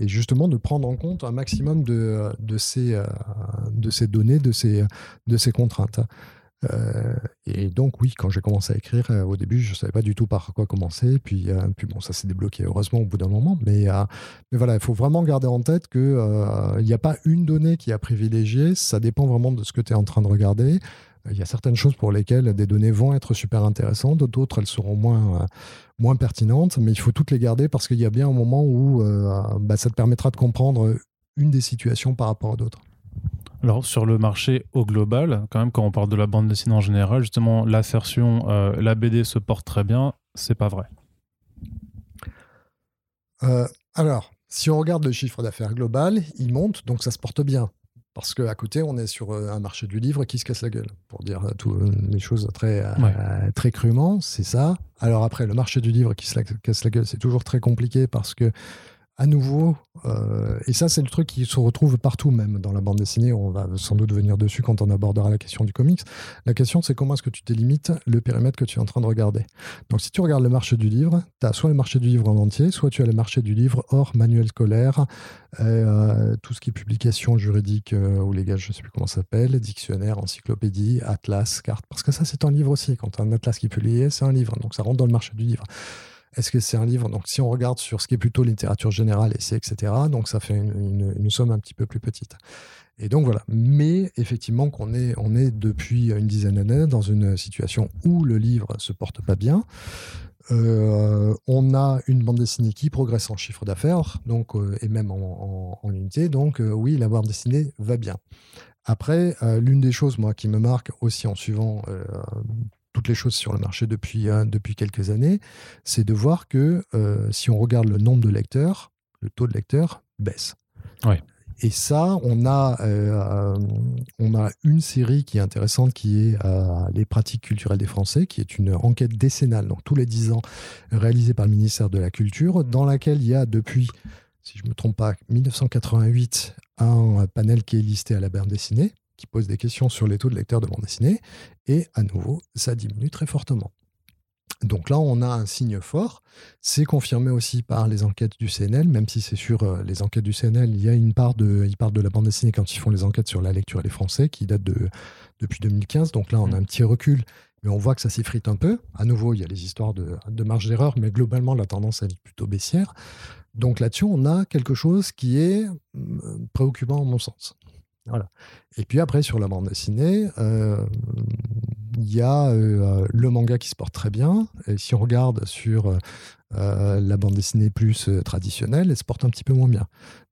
justement de prendre en compte un maximum de, de, ces, de ces données, de ces, de ces contraintes. Euh, et donc, oui, quand j'ai commencé à écrire, euh, au début, je ne savais pas du tout par quoi commencer. Puis, euh, puis bon, ça s'est débloqué heureusement au bout d'un moment. Mais, mais voilà, il faut vraiment garder en tête qu'il n'y a pas une donnée qui a privilégié. Ça dépend vraiment de ce que tu es en train de regarder. Il y a certaines choses pour lesquelles des données vont être super intéressantes, d'autres elles seront moins, moins pertinentes, mais il faut toutes les garder parce qu'il y a bien un moment où bah, ça te permettra de comprendre une des situations par rapport à d'autres. Alors sur le marché au global, quand même quand on parle de la bande dessinée en général, justement l'assertion euh, la BD se porte très bien, c'est pas vrai. Euh, alors, si on regarde le chiffre d'affaires global, il monte, donc ça se porte bien. Parce qu'à côté, on est sur euh, un marché du livre qui se casse la gueule, pour dire toutes les choses très, très crûment, c'est ça. Alors après, le marché du livre qui se casse la gueule, c'est toujours très compliqué parce que à nouveau, euh, et ça c'est le truc qui se retrouve partout même dans la bande dessinée, on va sans doute venir dessus quand on abordera la question du comics, la question c'est comment est-ce que tu délimites le périmètre que tu es en train de regarder. Donc si tu regardes le marché du livre, tu as soit le marché du livre en entier, soit tu as le marché du livre hors manuel scolaire, euh, tout ce qui est publication juridique euh, ou légal, je ne sais plus comment ça s'appelle, dictionnaire, encyclopédie, atlas, carte, parce que ça c'est un livre aussi, quand as un atlas qui est publié, c'est un livre, donc ça rentre dans le marché du livre. Est-ce que c'est un livre Donc, si on regarde sur ce qui est plutôt littérature générale, etc., donc ça fait une, somme un petit peu plus petite. Et donc voilà. Mais effectivement, qu'on est, on est depuis une dizaine d'années dans une situation où le livre se porte pas bien. Euh, on a une bande dessinée qui progresse en chiffre d'affaires, donc euh, et même en, unité. Donc euh, oui, la bande dessinée va bien. Après, l'une des choses moi qui me marque aussi en suivant toutes les choses sur le marché depuis, euh, depuis quelques années, c'est de voir que euh, si on regarde le nombre de lecteurs, le taux de lecteurs baisse. Et ça, on a, euh, on a une série qui est intéressante qui est Les pratiques culturelles des Français, qui est une enquête décennale, donc tous les dix ans, réalisée par le ministère de la Culture, dans laquelle il y a depuis, si je ne me trompe pas, 1988, un panel qui est listé à la bande dessinée, qui pose des questions sur les taux de lecteurs de bande dessinée, et à nouveau, ça diminue très fortement. Donc là, on a un signe fort. C'est confirmé aussi par les enquêtes du CNL, même si c'est sur euh, les enquêtes du CNL, il y a une part de, ils parlent de la bande dessinée quand ils font les enquêtes sur la lecture et les Français, qui date de, depuis 2015. Donc là, on a un petit recul, mais on voit que ça s'effrite un peu. À nouveau, il y a les histoires de, de marge d'erreur, mais globalement, la tendance est plutôt baissière. Donc là-dessus, on a quelque chose qui est euh, préoccupant à mon sens. Voilà. Et puis après, sur la bande dessinée, il y a le manga qui se porte très bien. Et si on regarde sur la bande dessinée plus traditionnelle, elle se porte un petit peu moins bien.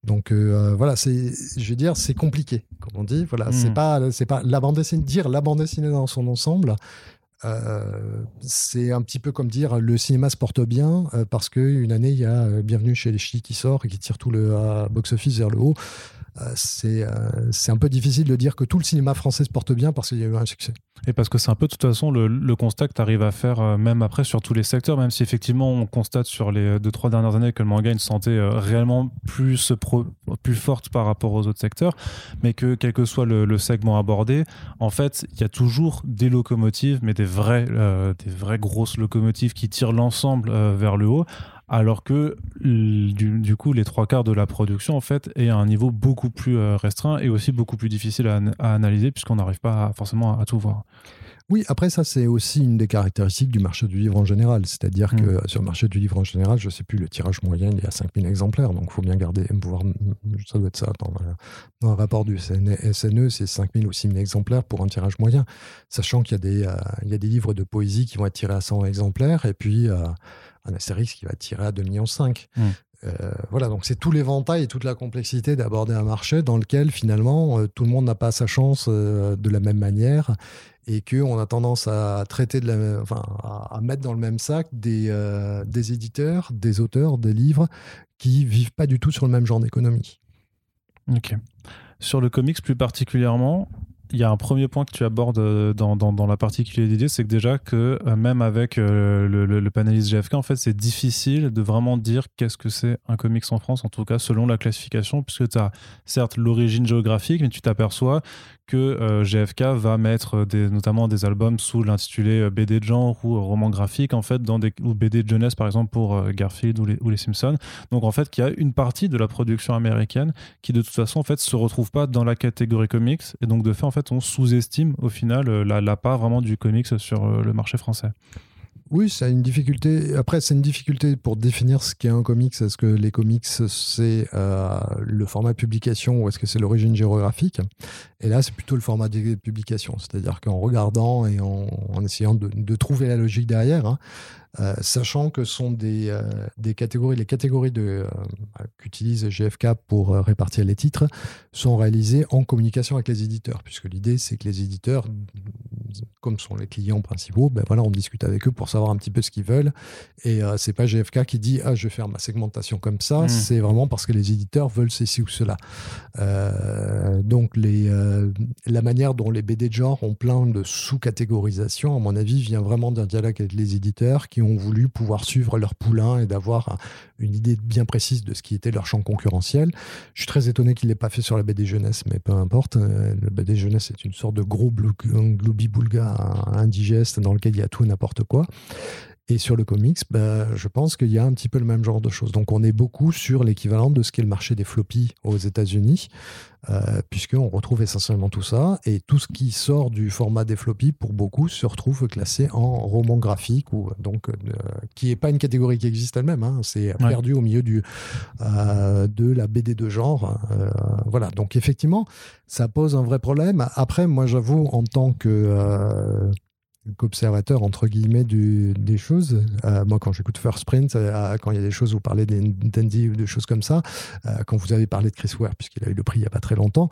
Donc voilà, c'est, je veux dire, c'est compliqué, comme on dit. Voilà, c'est hmm. pas, c'est pas la bande dessinée. Dire la bande dessinée dans son ensemble, c'est un petit peu comme dire le cinéma se porte bien parce qu'une année, il y a Bienvenue chez les Ch'tis qui sort et qui tire tout le box-office vers le haut. Euh, euh, c'est un peu difficile de dire que tout le cinéma français se porte bien parce qu'il y a eu un succès. Et parce que c'est un peu de toute façon le, constat que tu arrives à faire euh, même après sur tous les secteurs, même si effectivement on constate sur les deux trois dernières années que le manga a une santé réellement plus, plus forte par rapport aux autres secteurs, mais que quel que soit le, segment abordé, en fait il y a toujours des locomotives, mais des vraies, des vraies grosses locomotives qui tirent l'ensemble vers le haut alors que du, coup les trois quarts de la production en fait est à un niveau beaucoup plus euh, restreint et aussi beaucoup plus difficile à, analyser puisqu'on n'arrive pas forcément à, tout voir. Oui, après ça, c'est aussi une des caractéristiques du marché du livre en général. C'est-à-dire que mm. sur le marché du livre en général, je ne sais plus, le tirage moyen, il y a 5000 exemplaires. Donc, il faut bien garder, pouvoir, ça doit être ça. Dans, un rapport du SNE, c'est 5000 ou 6000 exemplaires pour un tirage moyen. Sachant qu'il y, a des, euh, il y a des livres de poésie qui vont être tirés à 100 exemplaires. Et puis, euh, un Astérix qui va tirer à 2,5 millions. Mmh. Euh, voilà, donc c'est tout l'éventail et toute la complexité d'aborder un marché dans lequel finalement euh, tout le monde n'a pas sa chance euh, de la même manière et qu'on a tendance à traiter de la, enfin, à, mettre dans le même sac des, des éditeurs, des auteurs, des livres qui vivent pas du tout sur le même genre d'économie. Ok. Sur le comics plus particulièrement, il y a un premier point que tu abordes euh, dans, la partie qui est c'est que déjà que euh, même avec euh, le, le, panéliste GFK, en fait, c'est difficile de vraiment dire qu'est-ce que c'est un comics en France, en tout cas selon la classification, puisque tu as certes l'origine géographique, mais tu t'aperçois que euh, GFK va mettre notamment des albums sous l'intitulé BD de genre ou roman graphique en fait dans des ou BD de jeunesse par exemple pour Garfield ou les, ou Simpsons. Donc en fait qu'il y a une partie de la production américaine qui de toute façon en fait se retrouve pas dans la catégorie comics et donc de fait en fait on sous-estime au final la, la part vraiment du comics sur le marché français oui, c'est une difficulté. Après, c'est une difficulté pour définir ce qu'est un comics. Est-ce que les comics, c'est euh, le format publication ou est-ce que c'est l'origine géographique? Et là, c'est plutôt le format de publication. C'est-à-dire qu'en regardant et en, essayant de, trouver la logique derrière, hein, euh, sachant que sont des, euh, des catégories, les catégories de, qu'utilise GFK pour répartir les titres sont réalisées en communication avec les éditeurs, puisque l'idée, c'est que les éditeurs comme sont les clients principaux, ben voilà, on discute avec eux pour savoir un petit peu ce qu'ils veulent. Et euh, c'est pas GFK qui dit ah je vais faire ma segmentation comme ça. Mmh. C'est vraiment parce que les éditeurs veulent ceci ou cela. Euh, donc les, euh, la manière dont les BD de genre ont plein de sous-catégorisation, à mon avis, vient vraiment d'un dialogue avec les éditeurs qui ont voulu pouvoir suivre leur poulain et d'avoir une idée bien précise de ce qui était leur champ concurrentiel. Je suis très étonné qu'il l'ait pas fait sur la BD jeunesse, mais peu importe. Le BD jeunesse est une sorte de gros gloobie indigeste dans lequel il y a tout et n'importe quoi. Et sur le comics, bah, je pense qu'il y a un petit peu le même genre de choses. Donc on est beaucoup sur l'équivalent de ce qu'est le marché des floppies aux États-Unis, euh, puisqu'on retrouve essentiellement tout ça. Et tout ce qui sort du format des floppies, pour beaucoup, se retrouve classé en roman graphique, ou, donc, euh, qui n'est pas une catégorie qui existe elle-même. Hein. c'est perdu au milieu du, euh, de la BD de genre. voilà. Donc effectivement, ça pose un vrai problème. Après, moi j'avoue, en tant que qu'observateur entre guillemets des choses. Euh, moi, quand j'écoute First Print, euh, quand il y a des choses, vous parlez des Dandy ou des choses comme ça, euh, quand vous avez parlé de Chris Ware, puisqu'il a eu le prix il n'y a pas très longtemps,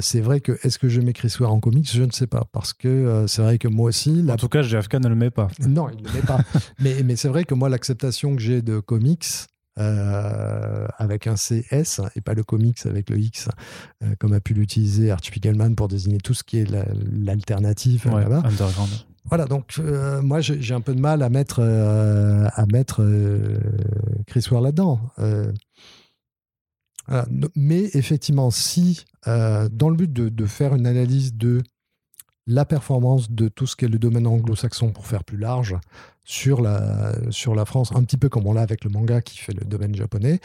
c'est vrai que est-ce que je mets Chris Ware en comics? Je ne sais pas, parce que c'est vrai que moi aussi... En tout cas, GFK ne le met pas. Non, il ne le met pas. mais, mais c'est vrai que moi, l'acceptation que j'ai de comics, avec un CS et pas le comics avec le X, comme a pu l'utiliser Art Spiegelman pour désigner tout ce qui est l'alternative là-bas. Voilà, donc euh, moi j'ai un peu de mal à mettre, euh, à mettre euh, Chris Ware là-dedans. Mais effectivement, si dans le but de, faire une analyse de la performance de tout ce qu'est le domaine anglo-saxon pour faire plus large sur la, sur la France, un petit peu comme on l'a avec le manga qui fait le domaine japonais,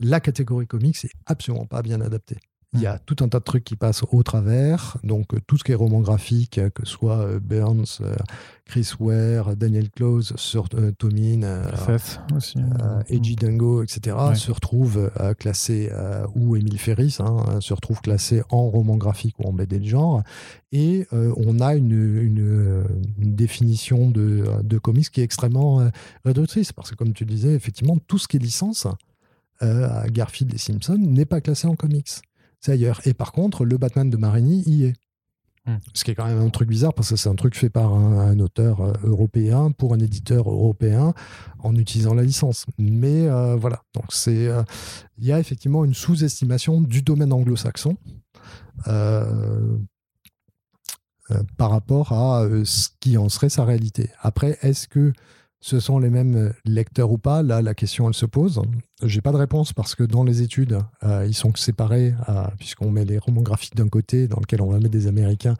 la catégorie comics n'est absolument pas bien adaptée. Il y a tout un tas de trucs qui passent au travers. Donc, tout ce qui est roman graphique, que ce soit Burns, Chris Ware, Daniel Close sur Tomine, aussi. Edgy Dingo, etc., se retrouvent classés, ou Emile Ferris, hein, se retrouve classé en roman graphique ou en BD de genre. Et on a une, une, définition de, de, comics qui est extrêmement réductrice. Parce que, comme tu le disais, effectivement, tout ce qui est licence, à Garfield et Simpson, n'est pas classé en comics c'est ailleurs. Et par contre, le Batman de Marini y est. Hmm. Ce qui est quand même un truc bizarre parce que c'est un truc fait par un, auteur euh, européen pour un éditeur européen en utilisant la licence. Mais euh, voilà, donc c'est euh, il y a effectivement une sous-estimation du domaine anglo-saxon par rapport à ce qui en serait sa réalité. Après, est-ce que ce sont les mêmes euh, lecteurs ou pas? Là, la question, elle se pose. J'ai pas de réponse parce que dans les études, euh, ils sont séparés, euh, puisqu'on met les romans graphiques d'un côté, dans lequel on va mettre des Américains,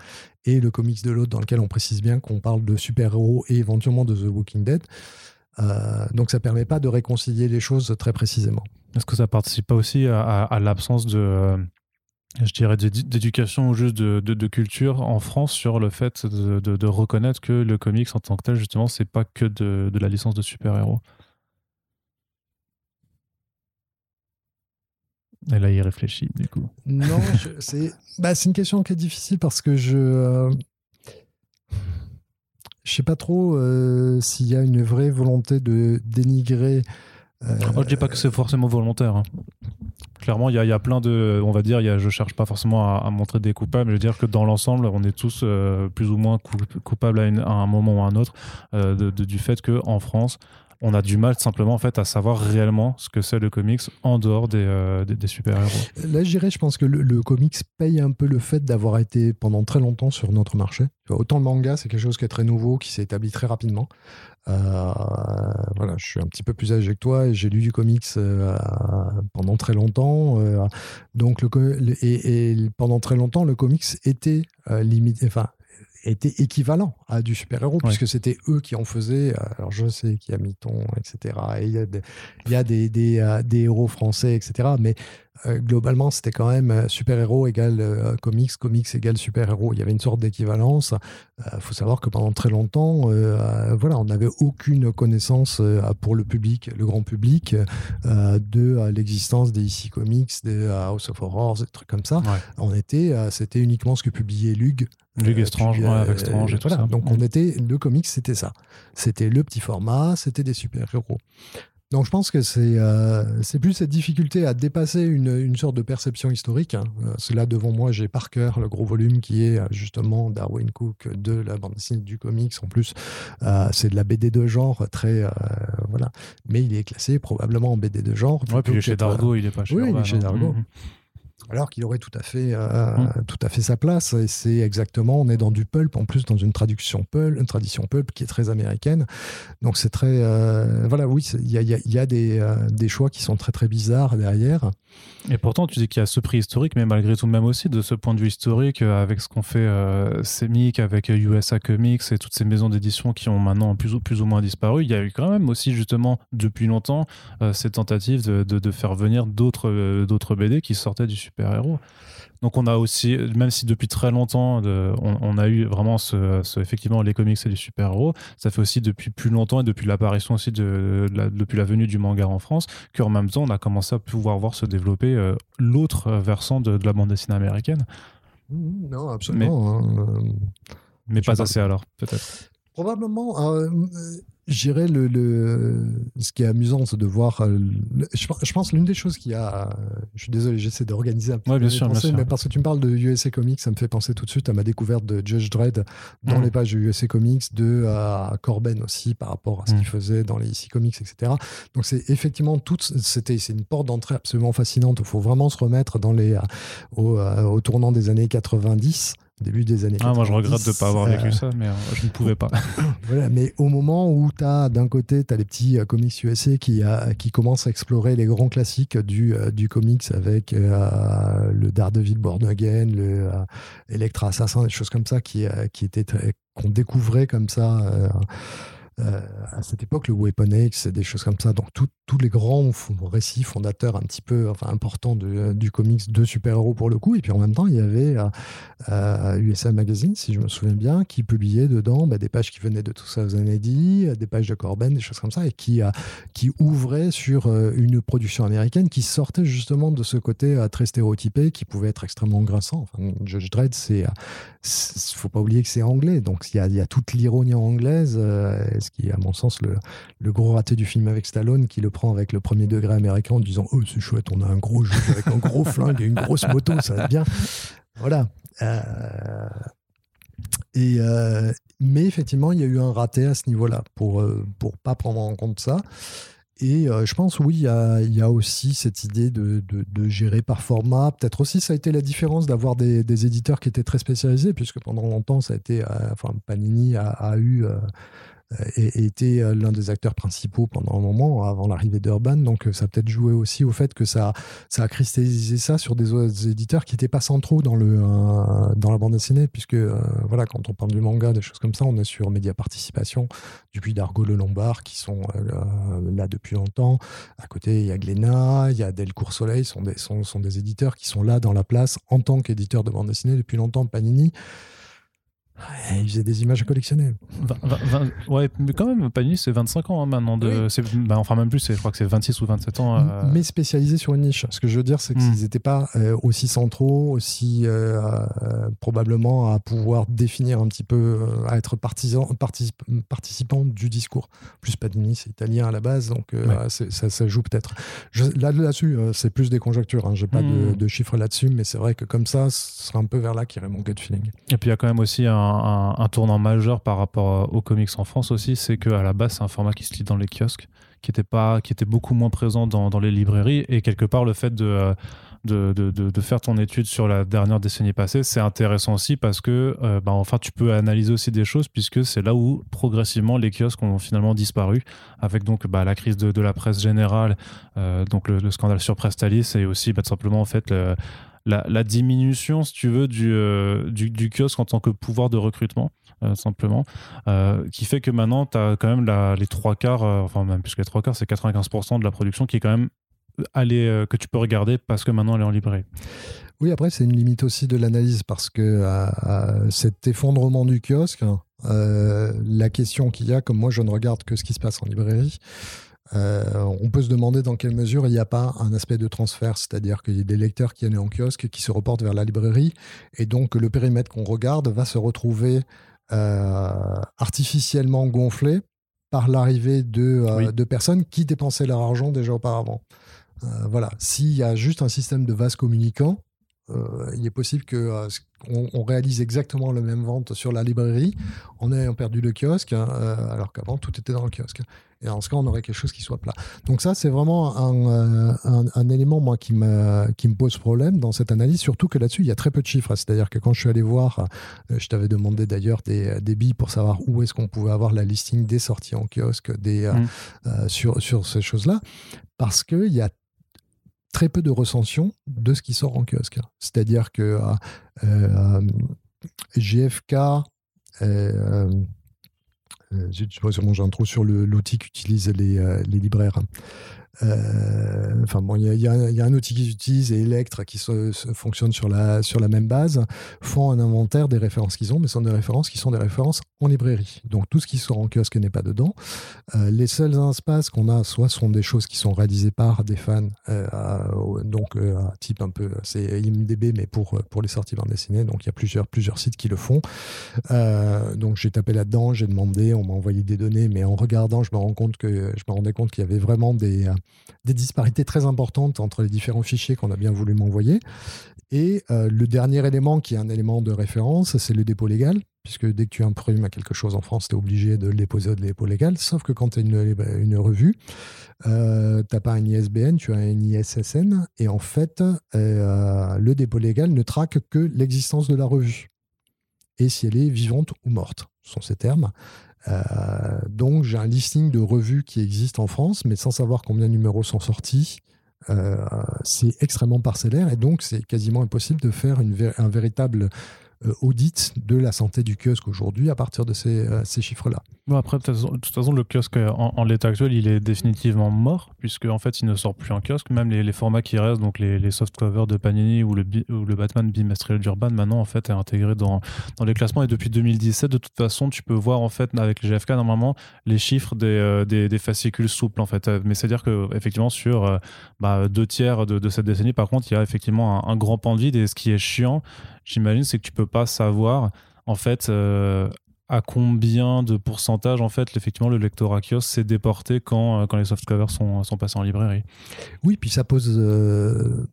et le comics de l'autre, dans lequel on précise bien qu'on parle de super-héros et éventuellement de The Walking Dead. donc ça permet pas de réconcilier les choses très précisément. Est-ce que ça participe pas aussi à l'absence de je dirais, d'éducation ou juste de, culture en France sur le fait de, reconnaître que le comics en tant que tel, justement, c'est pas que de, la licence de super-héros. Et là, il réfléchit, du coup. Non, c'est bah, une question qui est difficile parce que je. Euh, je sais pas trop euh, s'il y a une vraie volonté de dénigrer. Euh, je dis pas que c'est forcément volontaire. Hein. Clairement, il y, a plein de. On va dire, je cherche pas forcément à, montrer des coupables, mais je veux dire que dans l'ensemble, on est tous euh, plus ou moins coupables à, un moment ou à un autre euh, du fait qu'en France, on a du mal simplement en fait à savoir réellement ce que c'est le comics en dehors des, euh, super-héros. Là, je dirais, je pense que le, comics paye un peu le fait d'avoir été pendant très longtemps sur notre marché. Autant le manga, c'est quelque chose qui est très nouveau, qui s'est établi très rapidement. Euh, voilà, je suis un petit peu plus âgé que toi et j'ai lu du comics euh, pendant très longtemps. Donc et, pendant très longtemps, le comics était limité, était équivalent à du super-héros, puisque c'était eux qui en faisaient. Alors je sais qu'il y a Miton, etc. Et il y a des, il y a des, des, des héros français, etc. Mais euh, globalement, c'était quand même euh, super-héros égale euh, comics, comics égale super-héros. Il y avait une sorte d'équivalence. Il faut savoir que pendant très longtemps, voilà, on n'avait aucune connaissance pour le public, le grand public, de l'existence des IC Comics, des House of Horrors, des trucs comme ça. On était, c'était uniquement ce que publiait Lug. Lug Strange, avec Strange et tout ça. Donc on était, le comics, c'était ça. C'était le petit format, c'était des super-héros. Donc je pense que c'est euh, plus cette difficulté à dépasser une, une sorte de perception historique. Hein. Euh, c'est là devant moi, j'ai Parker, le gros volume qui est euh, justement Darwin Cook de la bande dessinée du comics. En plus, c'est de la BD de genre très voilà, mais il est classé probablement en BD de genre. Ouais, puis il est chez Dargo, il est pas chez Oui, il est chez Dargo. Mmh alors qu'il aurait tout à fait, euh, mm. tout à fait sa place. Et c'est exactement, on est dans du pulp, en plus dans une traduction pulp, une tradition pulp qui est très américaine. Donc c'est très, euh, voilà, oui, il y a, y a des, euh, des, choix qui sont très très bizarres derrière. Et pourtant, tu dis qu'il y a ce prix historique, mais malgré tout, même aussi de ce point de vue historique, avec ce qu'on fait CEMIC, avec USA Comics et toutes ces maisons d'édition qui ont maintenant plus ou, plus ou moins disparu, il y a eu quand même aussi justement depuis longtemps ces tentatives de faire venir d'autres d'autres BD qui sortaient du super-héros. Donc on a aussi, même si depuis très longtemps, on, a eu vraiment ce, effectivement les comics et les super-héros, ça fait aussi depuis plus longtemps et depuis l'apparition aussi de, la, depuis la venue du manga en France, qu'en même temps on a commencé à pouvoir voir se développer euh, l'autre versant de, la bande dessinée américaine. Mmh, non, absolument. Mais, hein, euh, pas assez alors, peut-être. Probablement. Euh, J'irais le, le, ce qui est amusant, c'est de voir. Euh, je, pense l'une des choses qui a. Je suis désolé, j'essaie d'organiser un peu. Ouais, bien sûr, mais parce que tu me parles de USA Comics, ça me fait penser tout de suite à ma découverte de Judge Dredd dans mm. les pages de USA Comics, de à Corben aussi par rapport à ce qu'il mm. faisait dans les IC Comics, etc. Donc c'est effectivement tout. C'était c'est une porte d'entrée absolument fascinante. Il faut vraiment se remettre dans les au, au tournant des années 90 début des années ah, Moi, je regrette de ne pas avoir vécu euh, ça, mais euh, je ne pouvais pas. voilà, mais au moment où tu as, d'un côté, tu as les petits euh, comics USA qui, qui commencent à explorer les grands classiques du, du comics avec le Daredevil Born Again, le Electra Assassin, des choses comme ça qui, qui étaient qu'on découvrait comme ça. à cette époque, le Weapon X, des choses comme ça. Donc, tout, tous les grands récits fondateurs un petit peu enfin, importants de, du comics de super-héros pour le coup. Et puis en même temps, il y avait USA Magazine, si je me souviens bien, qui publiait dedans bah, des pages qui venaient de tout ça aux années des pages de Corben, des choses comme ça, et qui, qui ouvraient sur une production américaine qui sortait justement de ce côté très stéréotypé qui pouvait être extrêmement grinçant. Enfin, Judge Dredd, c'est faut pas oublier que c'est anglais, donc il y a, toute l'ironie anglaise, ce qui est à mon sens le, le gros raté du film avec Stallone, qui le avec le premier degré américain en disant Oh, c'est chouette, on a un gros jeu avec un gros flingue et une grosse moto, ça va bien. Voilà. Euh, et, euh, mais effectivement, il y a eu un raté à ce niveau-là pour euh, pour pas prendre en compte ça. Et je pense, oui, il y a, il y a aussi cette idée de, de, gérer par format. Peut-être aussi, ça a été la différence d'avoir des, des, éditeurs qui étaient très spécialisés, puisque pendant longtemps, ça a été, enfin, Panini a, a eu et, était euh, l'un des acteurs principaux pendant un moment, avant l'arrivée d'Urban. Donc euh, ça peut-être joué aussi au fait que ça, ça a cristallisé ça sur des, autres éditeurs qui n'étaient pas centraux dans, le, euh, dans la bande dessinée, puisque voilà, quand on parle du manga, des choses comme ça, on est sur Média Participation, depuis Dargo Le Lombard, qui sont là depuis longtemps. À côté, il y a Glénat, il y a Delcourt Soleil, sont des, sont, sont des éditeurs qui sont là dans la place en tant qu'éditeurs de bande dessinée depuis longtemps. Panini, il faisait des images à collectionner. ouais, mais quand même, Panini, c'est 25 ans hein, maintenant. De, bah, enfin, même plus, je crois que c'est 26 ou 27 ans. Euh. Mais spécialisé sur une niche. Ce que je veux dire, c'est qu'ils n'étaient hmm. pas euh, aussi centraux, aussi euh, probablement à pouvoir définir un petit peu, à être partisan, participant du discours. Plus Panini, c'est italien à la base, donc ça, ça, joue peut-être. Là, là-dessus, c'est plus des conjectures. Hein, je n'ai pas de, hmm. de, chiffres là-dessus, mais c'est vrai que comme ça, ce sera un peu vers là qu'irait mon gut feeling. Et puis, il y a quand même aussi un un, tournant majeur par rapport aux comics en France aussi, c'est qu'à la base, c'est un format qui se lit dans les kiosques, qui était, pas, qui était beaucoup moins présent dans, les librairies. Et quelque part, le fait de, de, faire ton étude sur la dernière décennie passée, c'est intéressant aussi parce que euh, bah, enfin, tu peux analyser aussi des choses puisque c'est là où progressivement les kiosques ont finalement disparu avec donc bah, la crise de, la presse générale, euh, donc le, scandale sur Prestalis et aussi bah, tout simplement en fait la, diminution, si tu veux, euh, du, du, kiosque en tant que pouvoir de recrutement, euh, simplement, euh, qui fait que maintenant, tu as quand même les trois quarts, enfin même plus que les trois quarts, c'est 95% de la production qui est quand même allée, que tu peux regarder parce que maintenant elle est en librairie. Oui, après, c'est une limite aussi de l'analyse parce que cet effondrement du kiosque, la question qu'il y a, comme moi je ne regarde que ce qui se passe en librairie, euh, on peut se demander dans quelle mesure il n'y a pas un aspect de transfert, c'est-à-dire qu'il y a des lecteurs qui viennent en kiosque qui se reportent vers la librairie, et donc le périmètre qu'on regarde va se retrouver euh, artificiellement gonflé par l'arrivée de, euh, personnes qui dépensaient leur argent déjà auparavant. voilà, s'il y a juste un système de vase communicant, il est possible que on, réalise exactement la même vente sur la librairie en ayant perdu le kiosque, alors qu'avant tout était dans le kiosque. Et en ce cas, on aurait quelque chose qui soit plat. Donc ça, c'est vraiment un, euh, élément, moi, qui me, qui me pose problème dans cette analyse, surtout que là-dessus, il y a très peu de chiffres. C'est-à-dire que quand je suis allé voir, euh, je t'avais demandé d'ailleurs des, des billes pour savoir où est-ce qu'on pouvait avoir la listing des sorties en kiosque des, euh, sur, sur ces choses-là, parce qu'il y a très peu de recensions de ce qui sort en kiosque. C'est-à-dire que GFK... Euh, j'ai un trou sur l'outil qu'utilisent les, euh, libraires. Euh, enfin bon, il y, a un outil qu'ils utilisent et Electre qui fonctionne sur la, sur la même base, font un inventaire des références qu'ils ont, mais ce sont des références qui sont des références en librairie. Donc tout ce qui sort en kiosque n'est pas dedans. les seuls espaces qu'on a, soit sont des choses qui sont réalisées par des fans, donc type un peu, c'est IMDB, mais pour, pour les sorties bande dessinée. Donc il y a plusieurs, plusieurs sites qui le font. donc j'ai tapé là-dedans, j'ai demandé, on m'a envoyé des données, mais en regardant, je me rends compte que je me rendais compte qu'il y avait vraiment des des disparités très importantes entre les différents fichiers qu'on a bien voulu m'envoyer. Et euh, le dernier élément qui est un élément de référence, c'est le dépôt légal, puisque dès que tu imprimes quelque chose en France, tu es obligé de le déposer au dépôt légal, sauf que quand tu as une, revue, euh, tu n'as pas un ISBN, tu as un ISSN, et en fait, euh, le dépôt légal ne traque que l'existence de la revue, et si elle est vivante ou morte, ce sont ces termes. Euh, donc j'ai un listing de revues qui existent en France, mais sans savoir combien de numéros sont sortis. Euh, c'est extrêmement parcellaire et donc c'est quasiment impossible de faire un véritable audit de la santé du kiosque aujourd'hui à partir de ces, ces chiffres-là. Bon, après, de toute façon, le kiosque en, l'état actuel, il est définitivement mort, puisque en fait, il ne sort plus en kiosque. Même les, formats qui restent, donc les, les soft covers de Panini ou le, le Batman bimestriel d'Urban, maintenant, en fait, est intégré dans, dans les classements. Et depuis 2017, de toute façon, tu peux voir, en fait, avec les GFK, normalement, les chiffres des, des, des fascicules souples, en fait. Mais c'est-à-dire que, effectivement, sur bah, deux tiers de, cette décennie, par contre, il y a effectivement un, grand pan de vide. Et ce qui est chiant, j'imagine, c'est que tu peux pas savoir, en fait, à combien de pourcentage en fait effectivement le lectorat kiosque s'est déporté quand, quand les softcovers sont, sont passés en librairie. Oui, puis ça pose euh,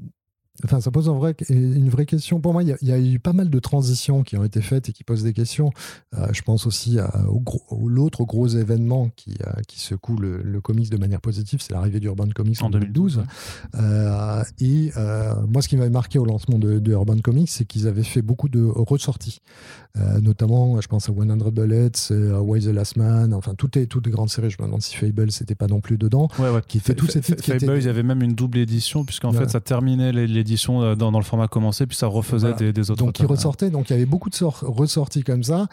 Enfin, ça pose vrai une vraie question. Pour moi, il y, a eu pas mal de transitions qui ont été faites et qui posent des questions. Euh, je pense aussi à, au l'autre gros événement qui, euh, qui secoue le, le, comics de manière positive, c'est l'arrivée d'Urban Comics en, 2012. Euh, et moi, ce qui m'avait marqué au lancement de, de Urban Comics, c'est qu'ils avaient fait beaucoup de ressorties. Notamment, je pense à 100 Bullets, à Why the Last Man, enfin, toutes les, toutes les grandes séries. Je me demande si Fable, c'était pas non plus dedans. Ouais, ouais. Qui fait tous ces titres. Fable, il y avait même une double édition, puisqu'en fait, ça terminait les euh, dans, dans, le format commencé, puis ça refaisait des, autres. Donc, il ressortait. Donc, il y avait beaucoup de ressorties comme ça.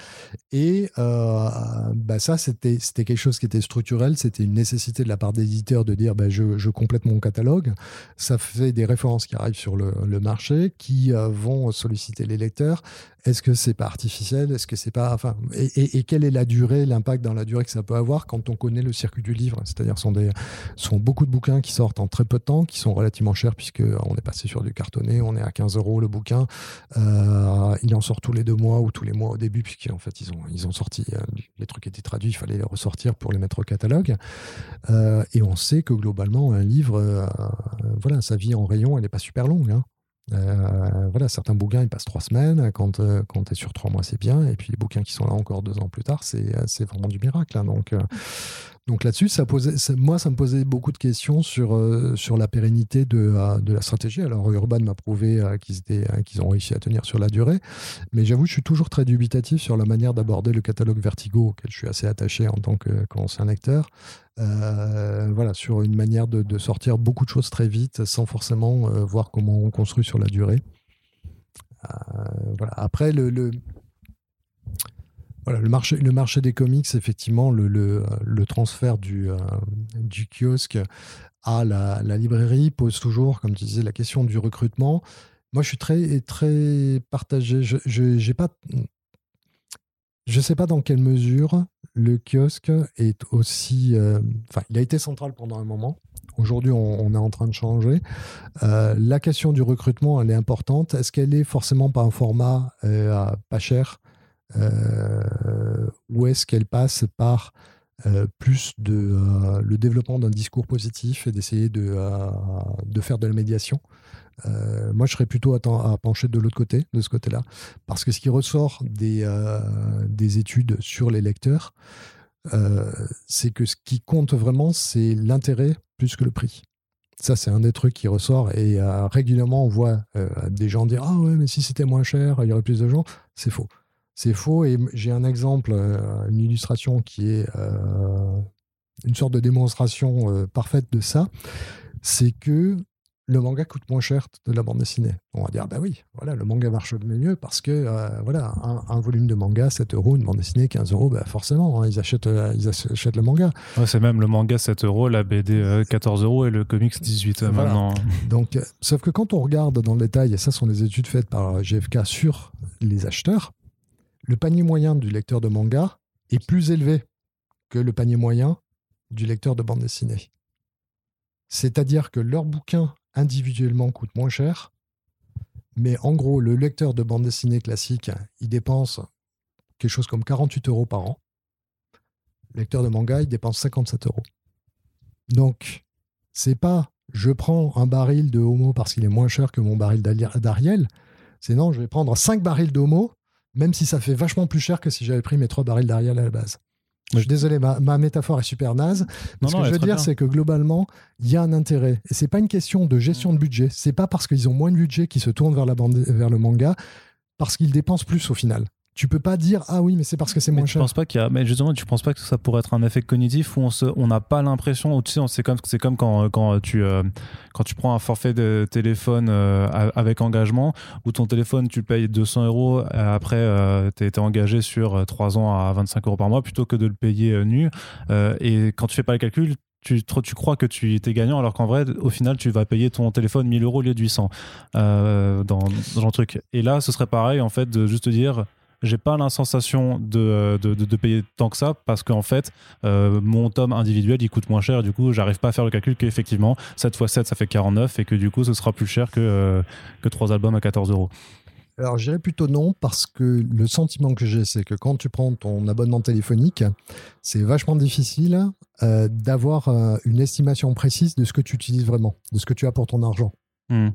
Et euh, bah, ça, c'était quelque chose qui était structurel. C'était une nécessité de la part d'éditeurs de dire bah, je, je, complète mon catalogue. Ça fait des références qui arrivent sur le, le marché, qui euh, vont solliciter les lecteurs. Est-ce que c'est pas Est-ce que c'est pas et, quelle est la durée, l'impact dans la durée que ça peut avoir quand on connaît le circuit du livre? C'est-à-dire sont des sont beaucoup de bouquins qui sortent en très peu de temps, qui sont relativement chers puisque on est passé sur du cartonné, on est à 15 euros le bouquin. Euh, il en sort tous les deux mois ou tous les mois au début puisqu'en fait ils ont ils ont sorti euh, les trucs étaient traduits, il fallait les ressortir pour les mettre au catalogue. Euh, et on sait que globalement un livre, voilà, sa vie en rayon, elle n'est pas super longue. Hein. Euh, voilà, certains bouquins, ils passent trois semaines. Quand, euh, quand tu sur trois mois, c'est bien. Et puis les bouquins qui sont là encore deux ans plus tard, c'est euh, vraiment du miracle. Hein. Donc, donc là-dessus, moi, ça me posait beaucoup de questions sur, sur la pérennité de, de la stratégie. Alors, Urban m'a prouvé qu'ils qu'ils ont réussi à tenir sur la durée. Mais j'avoue, je suis toujours très dubitatif sur la manière d'aborder le catalogue Vertigo, auquel je suis assez attaché en tant qu'ancien lecteur. Euh, voilà, sur une manière de, sortir beaucoup de choses très vite sans forcément euh, voir comment on construit sur la durée. Euh, voilà. Après, le, le, le, marché, le marché des comics, effectivement, le, le, transfert du, du kiosque à la, librairie pose toujours, comme tu disais, la question du recrutement. Moi, je suis très, très partagé. Je n'ai pas je ne sais pas dans quelle mesure le kiosque est aussi. Euh, enfin, il a été central pendant un moment. Aujourd'hui, on, est en train de changer. Euh, la question du recrutement, elle est importante. Est-ce qu'elle est forcément pas un format euh, pas cher? Ou est-ce qu'elle passe par plus de le développement d'un discours positif et d'essayer de, de faire de la médiation euh, moi, je serais plutôt à, pencher de l'autre côté, de ce côté-là, parce que ce qui ressort des, euh, des études sur les lecteurs, euh, c'est que ce qui compte vraiment, c'est l'intérêt plus que le prix. Ça, c'est un des trucs qui ressort et régulièrement, on voit des gens dire Ah ouais, mais si c'était moins cher, il y aurait plus de gens. C'est faux. C'est faux et j'ai un exemple, une illustration qui est une sorte de démonstration parfaite de ça. C'est que le manga coûte moins cher de la bande dessinée. On va dire, bah oui, voilà, le manga marche mieux parce que, euh, voilà, un, volume de manga, 7 euros, une bande dessinée, 15 euros, bah forcément, hein, ils, achètent, euh, ils achètent le manga. c'est même le manga 7 euros, la BD 14 euh, euros et le comics 18 maintenant. Donc, sauf que quand on regarde dans le détail, et ça sont des études faites par GFK sur les acheteurs, le panier moyen du lecteur de manga est plus élevé que le panier moyen du lecteur de bande dessinée. C'est-à-dire que leur bouquin individuellement coûte moins cher. Mais en gros, le lecteur de bande dessinée classique, il dépense quelque chose comme 48 euros par an. Le lecteur de manga, il dépense 57 euros. Donc, c'est pas je prends un baril de Homo parce qu'il est moins cher que mon baril d'Ariel. C'est non, je vais prendre 5 barils d'Homo, même si ça fait vachement plus cher que si j'avais pris mes 3 barils d'Ariel à la base. Je suis désolé, ma, métaphore est super naze. ce que je veux dire, c'est que globalement, il y a un intérêt. Et c'est pas une question de gestion de budget. C'est pas parce qu'ils ont moins de budget qu'ils se tournent vers, la bande, vers le manga, parce qu'ils dépensent plus au final. Tu peux pas dire ah oui mais c'est parce que c'est moins tu cher. penses pas qu'il y a mais justement tu penses pas que ça pourrait être un effet cognitif où on se on n'a pas l'impression tu sais c'est comme c'est comme quand quand tu euh, quand tu prends un forfait de téléphone euh, avec engagement où ton téléphone tu payes 200 euros euh, après euh, t'es t'es engagé sur 3 ans à 25 euros par mois plutôt que de le payer nu et quand tu fais pas le calcul tu, tu crois que tu es gagnant alors qu'en vrai au final tu vas payer ton téléphone 1000 euros au lieu de 800 euh, dans, dans truc et là ce serait pareil en fait de juste te dire j'ai pas la sensation de, de, de- de payer tant que ça parce qu'en fait euh, mon tome individuel il coûte moins cher du coup j'arrive pas à faire le calcul qu'effectivement 7 x 7 ça fait 49 et que du coup ce sera plus cher que, euh, que 3 albums à 14 euros Alors, je dirais plutôt non, parce que le sentiment que j'ai, c'est que quand tu prends ton abonnement téléphonique, c'est vachement difficile euh, d'avoir euh, une estimation précise de ce que tu utilises vraiment, de ce que tu as pour ton argent. Hmm.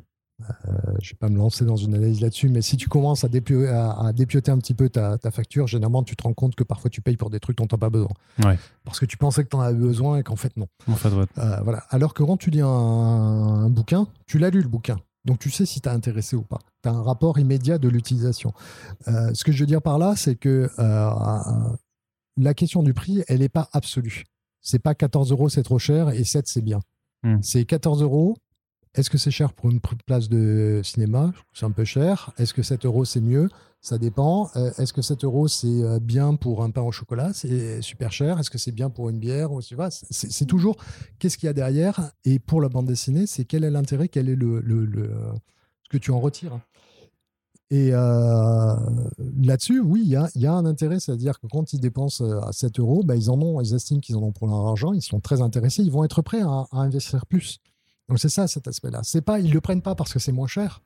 Euh, je ne vais pas me lancer dans une analyse là-dessus, mais si tu commences à, dépio- à- à dépioter un petit peu ta, ta facture, généralement, tu te rends compte que parfois tu payes pour des trucs dont tu n'as pas besoin. Ouais. Parce que tu pensais que tu en avais besoin et qu'en fait, non. en fait ouais. Euh, voilà. Alors que quand tu lis un, un bouquin, tu l'as lu le bouquin. Donc tu sais si tu as intéressé ou pas. Tu as un rapport immédiat de l'utilisation. Euh, ce que je veux dire par là, c'est que la question du prix, elle n'est pas absolue. C'est pas 14 euros, c'est trop cher et 7, c'est bien. Hmm. C'est 14 euros. Est-ce que c'est cher pour une place de cinéma? C'est un peu cher. Est-ce que 7 euros, c'est mieux? Ça dépend. Euh, Est-ce que 7 euros, c'est euh, bien pour un pain au chocolat? C'est super cher. Est-ce que c'est bien pour une bière C'est toujours qu'est-ce qu'il y a derrière? Et pour la bande dessinée, c'est quel est l'intérêt, quel est le, ce que tu en retires? Et euh, là-dessus, oui, il y a, un intérêt, c'est-à-dire que quand ils dépensent à 7 euros, bah, ils en ont, ils estiment qu'ils en ont pour leur argent, ils sont très intéressés, ils vont être prêts à investir plus. Donc c'est ça cet aspect-là. C'est pas, ils le prennent pas parce que c'est moins cher.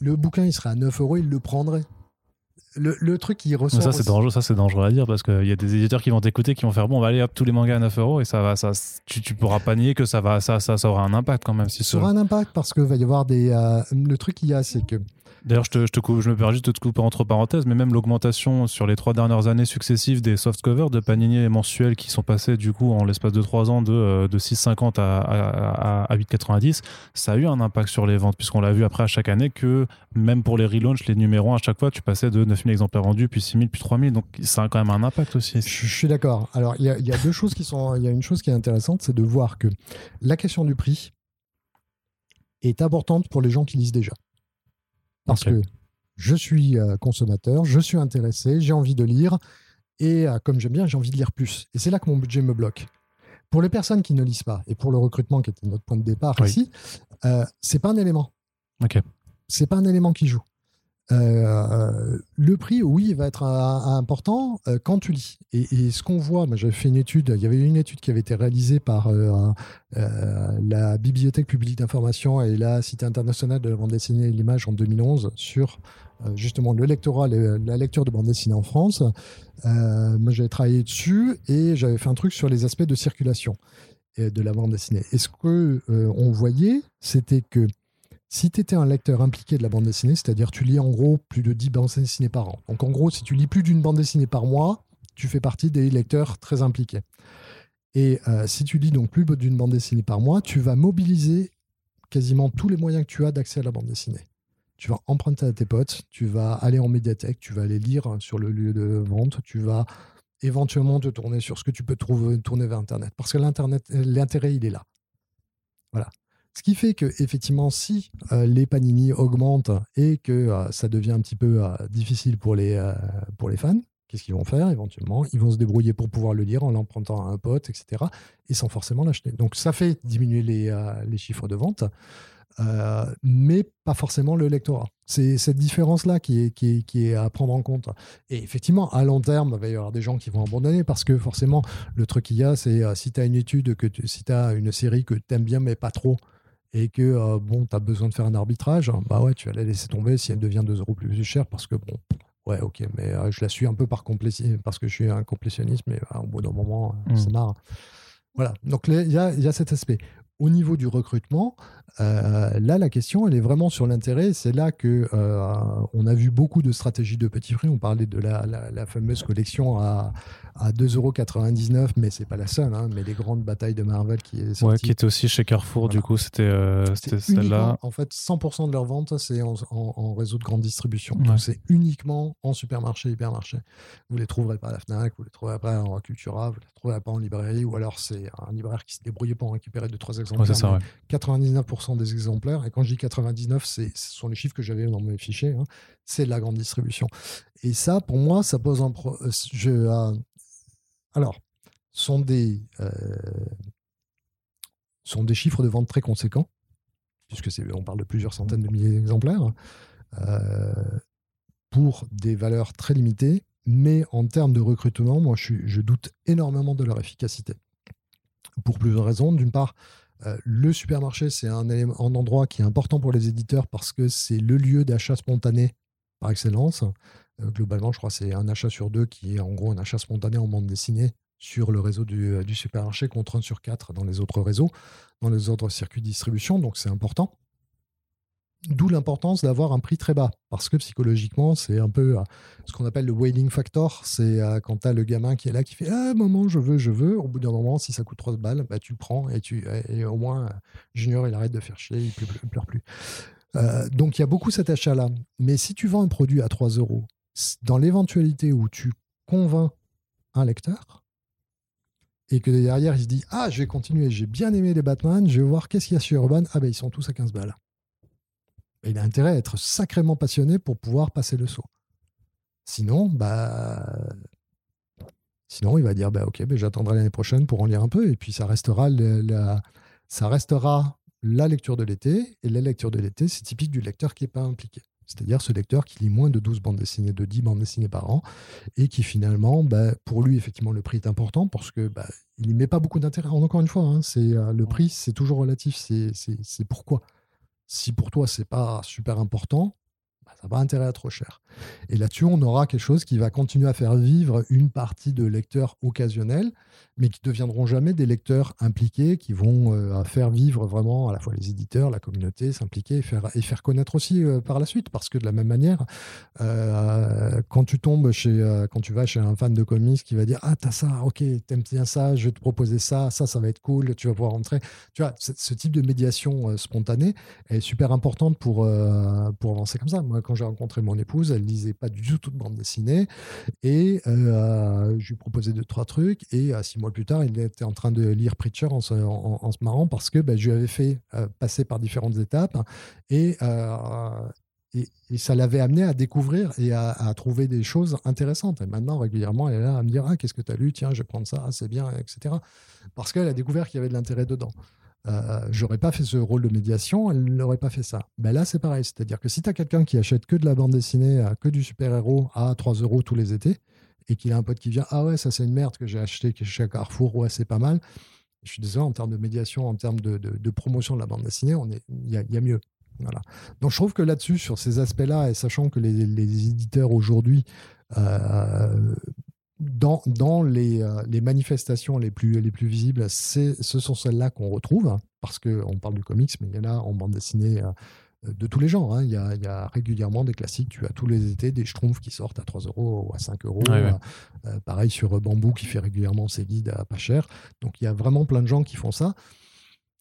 Le bouquin, il serait à 9 euros, ils le prendraient. Le, le truc qui ressort. Mais ça c'est dangereux ça c'est dangereux à dire parce qu'il y a des éditeurs qui vont t'écouter qui vont faire bon on va aller hop tous les mangas à 9 euros et ça va ça tu, tu pourras pas nier que ça va ça ça, ça aura un impact quand même si Ça aura un impact parce que va y avoir des. euh, le truc qu'il y a, c'est que D'ailleurs, je, te, je, me permets juste de te couper entre parenthèses, mais même l'augmentation sur les trois dernières années successives des soft covers de Panini mensuels qui sont passés du coup en l'espace de trois ans de, euh, de 6,50 à, à, à, à 8,90, ça a eu un impact sur les ventes, puisqu'on l'a vu après à chaque année que même pour les relaunchs, les numéros à chaque fois, tu passais de 9000 exemplaires vendus, puis 6000, puis 3000, donc ça a quand même un impact aussi. Je, suis d'accord. Alors, il y a deux choses qui sont. Il y a une chose qui est intéressante, c'est de voir que la question du prix est importante pour les gens qui lisent déjà. Parce que je suis euh, consommateur, je suis intéressé, j'ai envie de lire, et euh, comme j'aime bien, j'ai envie de lire plus. Et c'est là que mon budget me bloque. Pour les personnes qui ne lisent pas, et pour le recrutement qui était notre point de départ Oui. ici, euh, c'est pas un élément. Ok. C'est pas un élément qui joue. Euh, le prix, oui, va être euh, important euh, quand tu lis. Et, ce qu'on voit, moi, j'avais fait une étude, il y avait une étude qui avait été réalisée par euh, euh, la Bibliothèque publique d'information et la Cité internationale de la bande dessinée et l'image en 2011 sur euh, justement le lectorat, le- la lecture de bande dessinée en France. Euh, moi, j'avais travaillé dessus et j'avais fait un truc sur les aspects de circulation euh, de la bande dessinée. Et ce euh, on voyait, c'était que si tu étais un lecteur impliqué de la bande dessinée, c'est-à-dire tu lis en gros plus de 10 bandes dessinées par an. Donc en gros, si tu lis plus d'une bande dessinée par mois, tu fais partie des lecteurs très impliqués. Et euh, si tu lis donc plus d'une bande dessinée par mois, tu vas mobiliser quasiment tous les moyens que tu as d'accès à la bande dessinée. Tu vas emprunter à tes potes, tu vas aller en médiathèque, tu vas aller lire sur le lieu de vente, tu vas éventuellement te tourner sur ce que tu peux trouver, tourner vers Internet. Parce que l'Internet, l'intérêt, il est là. Voilà. Ce qui fait que, effectivement, si euh, les panini augmentent et que euh, ça devient un petit peu euh, difficile pour les, euh, pour les fans, qu'est-ce qu'ils vont faire éventuellement? Ils vont se débrouiller pour pouvoir le lire en l'empruntant à un pote, etc. Et sans forcément l'acheter. Donc ça fait diminuer les, les chiffres de vente, mais pas forcément le lectorat. C'est cette différence-là qui est, qui, est, à prendre en compte. Et effectivement, à long terme, il va y avoir des gens qui vont abandonner parce que forcément, le truc qu'il y a, c'est si tu as une étude, que si tu as une série que tu aimes bien mais pas trop, et que euh, bon, tu as besoin de faire un arbitrage, bah ouais, tu vas la laisser tomber si elle devient 2 euros plus chère parce que bon, ouais, ok, mais euh, je la suis un peu par parce que je suis un complétionniste, mais euh, au bout d'un moment, euh, Mm. c'est marre. Voilà, donc il y a, il y a cet aspect. Au niveau du recrutement, euh, là, la question, elle est vraiment sur l'intérêt. C'est là que euh, on a vu beaucoup de stratégies de petits prix. On parlait de la, fameuse collection à, à 2,99€, mais c'est pas la seule. Hein, mais les grandes batailles de Marvel qui est sortie. Ouais, qui était aussi chez Carrefour, du coup, c'était euh, celle-là. En fait, 100% de leurs ventes, c'est en, réseau de grande distribution. Donc, c'est uniquement en supermarché, hypermarché. Vous les trouverez pas à la Fnac, vous les trouverez pas en Cultura, vous les trouverez pas en librairie, ou alors c'est un libraire qui se débrouille pour en récupérer deux trois exemplaires. ça, 99% des exemplaires, et quand je dis 99, ce sont les chiffres que j'avais dans mes fichiers, hein, c'est de la grande distribution. Et ça, pour moi, ça pose un... Pro... Euh, je, euh, alors, sont des, euh, sont des chiffres de vente très conséquents, puisque on parle de plusieurs centaines de milliers d'exemplaires, pour des valeurs très limitées, mais en termes de recrutement, moi, je, je doute énormément de leur efficacité. Pour plusieurs raisons. D'une part, euh, le supermarché, c'est un, endroit qui est important pour les éditeurs parce que c'est le lieu d'achat spontané par excellence. Euh, globalement, je crois que c'est un achat sur deux qui est en gros un achat spontané en bande dessinée sur le réseau du, euh, du supermarché contre un sur quatre dans les autres réseaux, dans les autres circuits de distribution. Donc c'est important. D'où l'importance d'avoir un prix très bas, parce que psychologiquement, c'est un peu euh, ce qu'on appelle le wailing factor. C'est euh, quand tu as le gamin qui est là, qui fait Ah, maman, je veux, je veux. Au bout d'un moment, si ça coûte 3 balles, bah, tu le prends et, tu, et au moins, euh, Junior, il arrête de faire chier, il ne pleure, plus. donc, il y a beaucoup cet achat-là. Mais si tu vends un produit à 3 euros, dans l'éventualité où tu convaincs un lecteur, et que derrière, il se dit Ah, je vais continuer, j'ai bien aimé les Batman, je vais voir qu'est-ce qu'il y a sur Urban. Ah, ben, ils sont tous à 15 balles il a intérêt à être sacrément passionné pour pouvoir passer le saut. Sinon, bah, sinon il va dire bah, ok, bah, j'attendrai l'année prochaine pour en lire un peu, et puis ça restera la, ça restera la lecture de l'été, et la lecture de l'été, c'est typique du lecteur qui n'est pas impliqué. C'est-à-dire ce lecteur qui lit moins de 12 bandes dessinées, de 10 bandes dessinées par an, et qui finalement, bah, pour lui, effectivement, le prix est important parce que bah, il n'y met pas beaucoup d'intérêt. Encore une fois, hein, c'est euh, le prix, c'est toujours relatif. C'est pourquoi. Si pour toi, c'est pas super important, bah, ça n'a pas intérêt à trop cher. Et là-dessus, on aura quelque chose qui va continuer à faire vivre une partie de lecteurs occasionnels, mais qui ne deviendront jamais des lecteurs impliqués, qui vont euh, faire vivre vraiment à la fois les éditeurs, la communauté, s'impliquer et faire, et faire connaître aussi euh, par la suite. Parce que de la même manière, euh, quand tu tombes chez, quand tu vas chez un fan de comics qui va dire Ah, t'as ça, ok, t'aimes bien ça, je vais te proposer ça, ça, ça va être cool, tu vas pouvoir rentrer. Tu vois, ce type de médiation spontanée est super importante pour, pour avancer comme ça. Moi, quand j'ai rencontré mon épouse, elle lisait pas du tout de bande dessinée. Et je lui proposais deux, trois trucs. Et six mois plus tard, il était en train de lire Preacher en se, en, marrant parce que ben, je lui avais fait euh, passer par différentes étapes euh, et, et, ça l'avait amené à découvrir et à, trouver des choses intéressantes. Et maintenant, régulièrement, elle est là à me dire ah, Qu'est-ce que tu as lu? Tiens, je vais prendre ça, ah, c'est bien, etc. Parce qu'elle a découvert qu'il y avait de l'intérêt dedans. Euh, j'aurais pas fait ce rôle de médiation, elle n'aurait pas fait ça. Ben là, c'est pareil. C'est-à-dire que si tu as quelqu'un qui achète que de la bande dessinée, que du super-héros à 3 euros tous les étés, et qu'il a un pote qui vient Ah ouais, ça c'est une merde que j'ai acheté chez Carrefour, ouais, c'est pas mal. Je suis désolé, en termes de médiation, en termes de, promotion de la bande dessinée, il y a, mieux. Voilà. Donc je trouve que là-dessus, sur ces aspects-là, et sachant que les, les éditeurs aujourd'hui, euh, dans, dans les, euh, les, manifestations les plus, les plus visibles, ce sont celles-là qu'on retrouve, hein, parce qu'on parle du comics, mais il y en a en bande dessinée. Euh, de tous les genres. Hein. Il, y a, régulièrement des classiques. Tu as tous les étés des schtroumpfs qui sortent à 3 euros ou à 5 euros. Euh, euh, pareil sur Bambou qui fait régulièrement ses guides à pas cher. Donc il y a vraiment plein de gens qui font ça.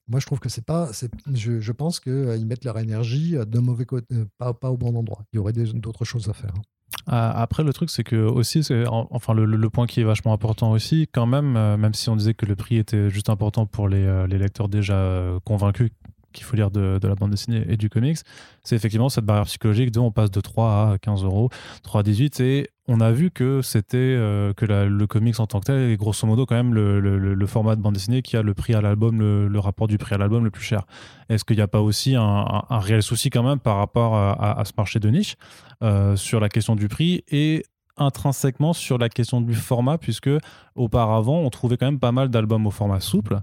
Moi, je trouve que c'est pas. Je, je, pense qu'ils euh, mettent leur énergie de mauvais côté, pas, pas, au bon endroit. Il y aurait d'autres choses à faire. Hein. Après, le truc, c'est que aussi, enfin, le, point qui est vachement important aussi, quand même, même si on disait que le prix était juste important pour les, les lecteurs déjà convaincus qu'il faut lire de, la bande dessinée et du comics, c'est effectivement cette barrière psychologique de on passe de 3 à 15 euros, 3 à 18, et on a vu que c'était euh, que le comics en tant que tel est grosso modo quand même le, format de bande dessinée qui a le prix à l'album, le, rapport du prix à l'album le plus cher. Est-ce qu'il n'y a pas aussi un, réel souci quand même par rapport à, ce marché de niche euh, sur la question du prix et intrinsèquement sur la question du format, puisque auparavant on trouvait quand même pas mal d'albums au format souple.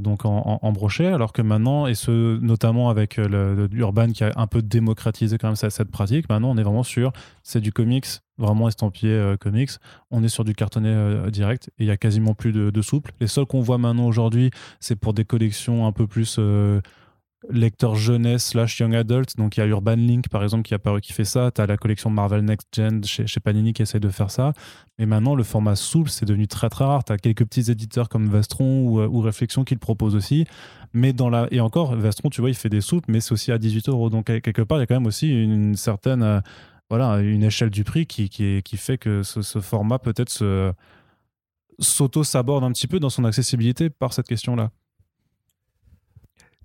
Donc en, brochet, alors que maintenant, et ce notamment avec l'Urban qui a un peu démocratisé quand même cette, pratique, maintenant on est vraiment sur, c'est du comics, vraiment estampillé comics, on est sur du cartonné direct et il y a quasiment plus de, de souple. Les seuls qu'on voit maintenant aujourd'hui, c'est pour des collections un peu plus lecteur jeunesse slash young adult. Donc il y a Urban Link par exemple qui, a paru, qui fait ça. Tu as la collection Marvel Next Gen chez, Panini qui essaie de faire ça. Mais maintenant le format souple c'est devenu très très rare. Tu as quelques petits éditeurs comme Vestron ou, ou Réflexion qui le proposent aussi. Mais dans la... Et encore, Vestron tu vois, il fait des souples, mais c'est aussi à 18 euros. Donc quelque part, il y a quand même aussi une certaine. Euh, voilà, une échelle du prix qui, qui, fait que ce, format peut-être s'auto-saborde un petit peu dans son accessibilité par cette question-là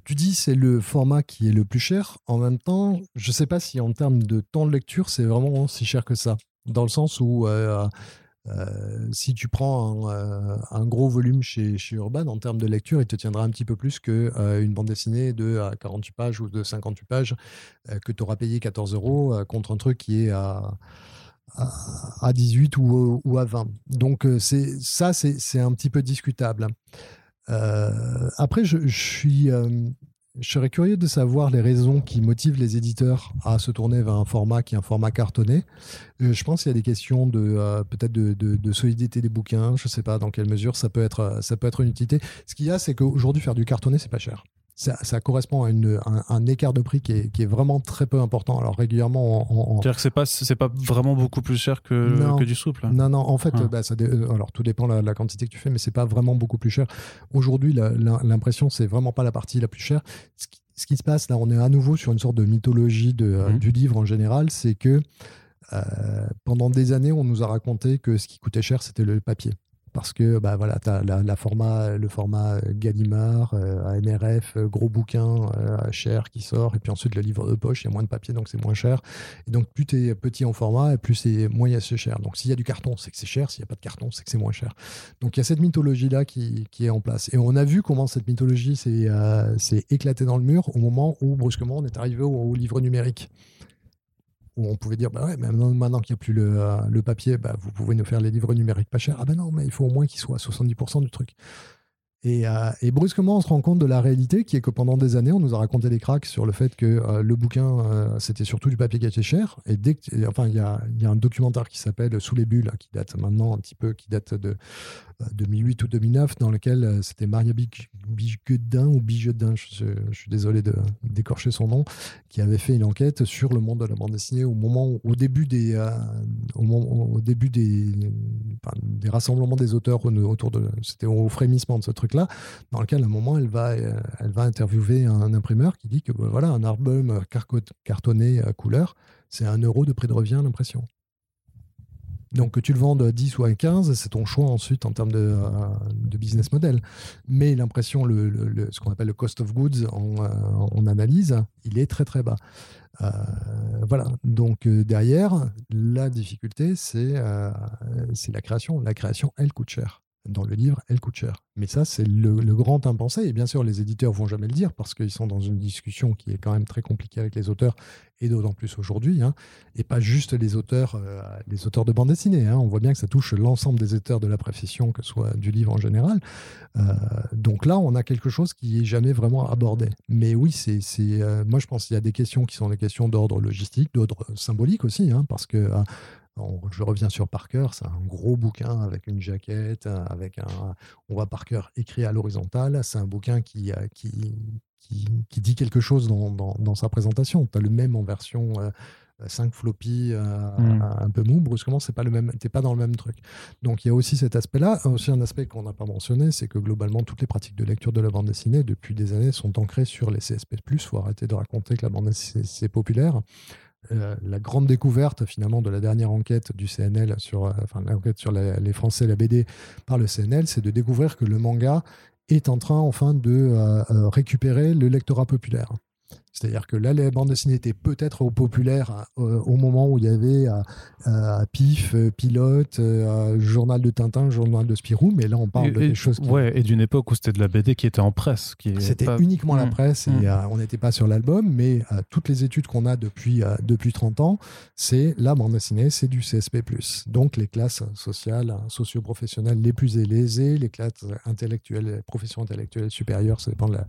tu dis c'est le format qui est le plus cher. En même temps, je ne sais pas si en termes de temps de lecture, c'est vraiment si cher que ça. Dans le sens où euh, euh, si tu prends un, euh, gros volume chez, chez, Urban, en termes de lecture, il te tiendra un petit peu plus qu'une bande dessinée de 48 pages ou de 58 pages que tu auras payé 14 euros contre un truc qui est à, à, 18 ou, ou, à 20. Donc c'est ça, c'est un petit peu discutable. Euh, après, je, suis, euh, je serais curieux de savoir les raisons qui motivent les éditeurs à se tourner vers un format qui est un format cartonné. Euh, je pense qu'il y a des questions de peut-être de, solidité des bouquins. Je ne sais pas dans quelle mesure ça peut être ça peut être une utilité. Ce qu'il y a, c'est qu'aujourd'hui faire du cartonné, c'est pas cher ça, correspond à un, écart de prix qui est, vraiment très peu important. Alors régulièrement, on, dire que c'est pas c'est pas vraiment beaucoup plus cher que, que du souple. Non non, en fait, ah. bah, ça euh, alors tout dépend de la, quantité que tu fais, mais c'est pas vraiment beaucoup plus cher. Aujourd'hui, l'impression c'est vraiment pas la partie la plus chère. Ce qui, se passe là, on est à nouveau sur une sorte de mythologie de, euh, mmh. du livre en général, c'est que euh, pendant des années, on nous a raconté que ce qui coûtait cher, c'était le papier parce que bah, voilà, tu as la, format, le format Gallimard, euh, AMRF, euh, gros bouquin euh, cher qui sort, et puis ensuite le livre de poche, il y a moins de papier, donc c'est moins cher. Et donc plus tu es petit en format, plus c'est moins c'est cher. Donc s'il y a du carton, c'est que c'est cher, s'il n'y a pas de carton, c'est que c'est moins cher. Donc il y a cette mythologie-là qui, qui, est en place. Et on a vu comment cette mythologie s'est éclatée dans le mur au moment où brusquement on est arrivé au livre numérique où on pouvait dire bah ouais, maintenant, maintenant qu'il n'y a plus le, euh, papier, bah, vous pouvez nous faire les livres numériques pas chers. Ah ben non, mais il faut au moins qu'ils soient à 70% du truc. Euh, et, brusquement, on se rend compte de la réalité qui est que pendant des années, on nous a raconté des cracks sur le fait que euh, le bouquin, c'était surtout du papier qui était cher. Et dès que, enfin, il y a, y a, un documentaire qui s'appelle Sous les bulles, qui date maintenant un petit peu, qui date de 2008 ou 2009, dans lequel c'était Maria Bigodin ou Bigodin, je, je, suis désolé de d'écorcher son nom, qui avait fait une enquête sur le monde de la bande dessinée au moment, au début des, au, au, début des, des rassemblements des auteurs autour de, c'était au frémissement de ce truc là dans lequel à un moment, elle va, euh, elle va interviewer un imprimeur qui dit que bah, voilà, un album cartonné à couleur, c'est un euro de prix de revient l'impression. Donc que tu le vendes à 10 ou à 15, c'est ton choix ensuite en termes de, euh, business model. Mais l'impression, ce qu'on appelle le cost of goods en, euh, analyse, il est très très bas. voilà. Donc derrière, la difficulté, c'est la création. La création, elle coûte cher dans le livre, elle coûte cher. Mais ça, c'est le, grand impensé. Et bien sûr, les éditeurs vont jamais le dire parce qu'ils sont dans une discussion qui est quand même très compliquée avec les auteurs, et d'autant plus aujourd'hui. Hein. et pas juste les auteurs, euh, les auteurs de bande dessinée. Hein. On voit bien que ça touche l'ensemble des auteurs de la profession, que ce soit du livre en général. Euh, donc là, on a quelque chose qui est jamais vraiment abordé. Mais oui, c'est, euh, moi, je pense qu'il y a des questions qui sont des questions d'ordre logistique, d'ordre symbolique aussi, hein, parce que je reviens sur Parker, c'est un gros bouquin avec une jaquette, avec un. On voit Parker écrit à l'horizontale. C'est un bouquin qui, qui, qui, dit quelque chose dans, dans, sa présentation. Tu as le même en version 5 floppy, mmh. un peu mou. Brusquement, c'est pas le même. T'es pas dans le même truc. Donc il y a aussi cet aspect-là. Aussi un aspect qu'on n'a pas mentionné, c'est que globalement toutes les pratiques de lecture de la bande dessinée depuis des années sont ancrées sur les CSP+. Il faut arrêter de raconter que la bande dessinée c'est populaire. Euh, la grande découverte finalement de la dernière enquête du CNL sur, euh, les Français, la BD par le CNL, c'est de découvrir que le manga est en train enfin de euh, récupérer le lectorat populaire. C'est-à-dire que là, les bandes dessinées étaient peut-être populaires euh, au moment où il y avait euh, euh, PIF, Pilote, Journal de Tintin, Journal de Spirou, mais là, on parle de choses qui... Ouais, et d'une époque où c'était de la BD qui était en presse. C'était uniquement la hmm. presse, et hmm. on n'était pas sur l'album, mais toutes les études qu'on a depuis, depuis 30 ans, c'est la bande dessinée, c'est du CSP+. Donc, les classes sociales, socio-professionnelles les plus aisées, les classes intellectuelles, professions intellectuelles supérieures, ça dépend de la,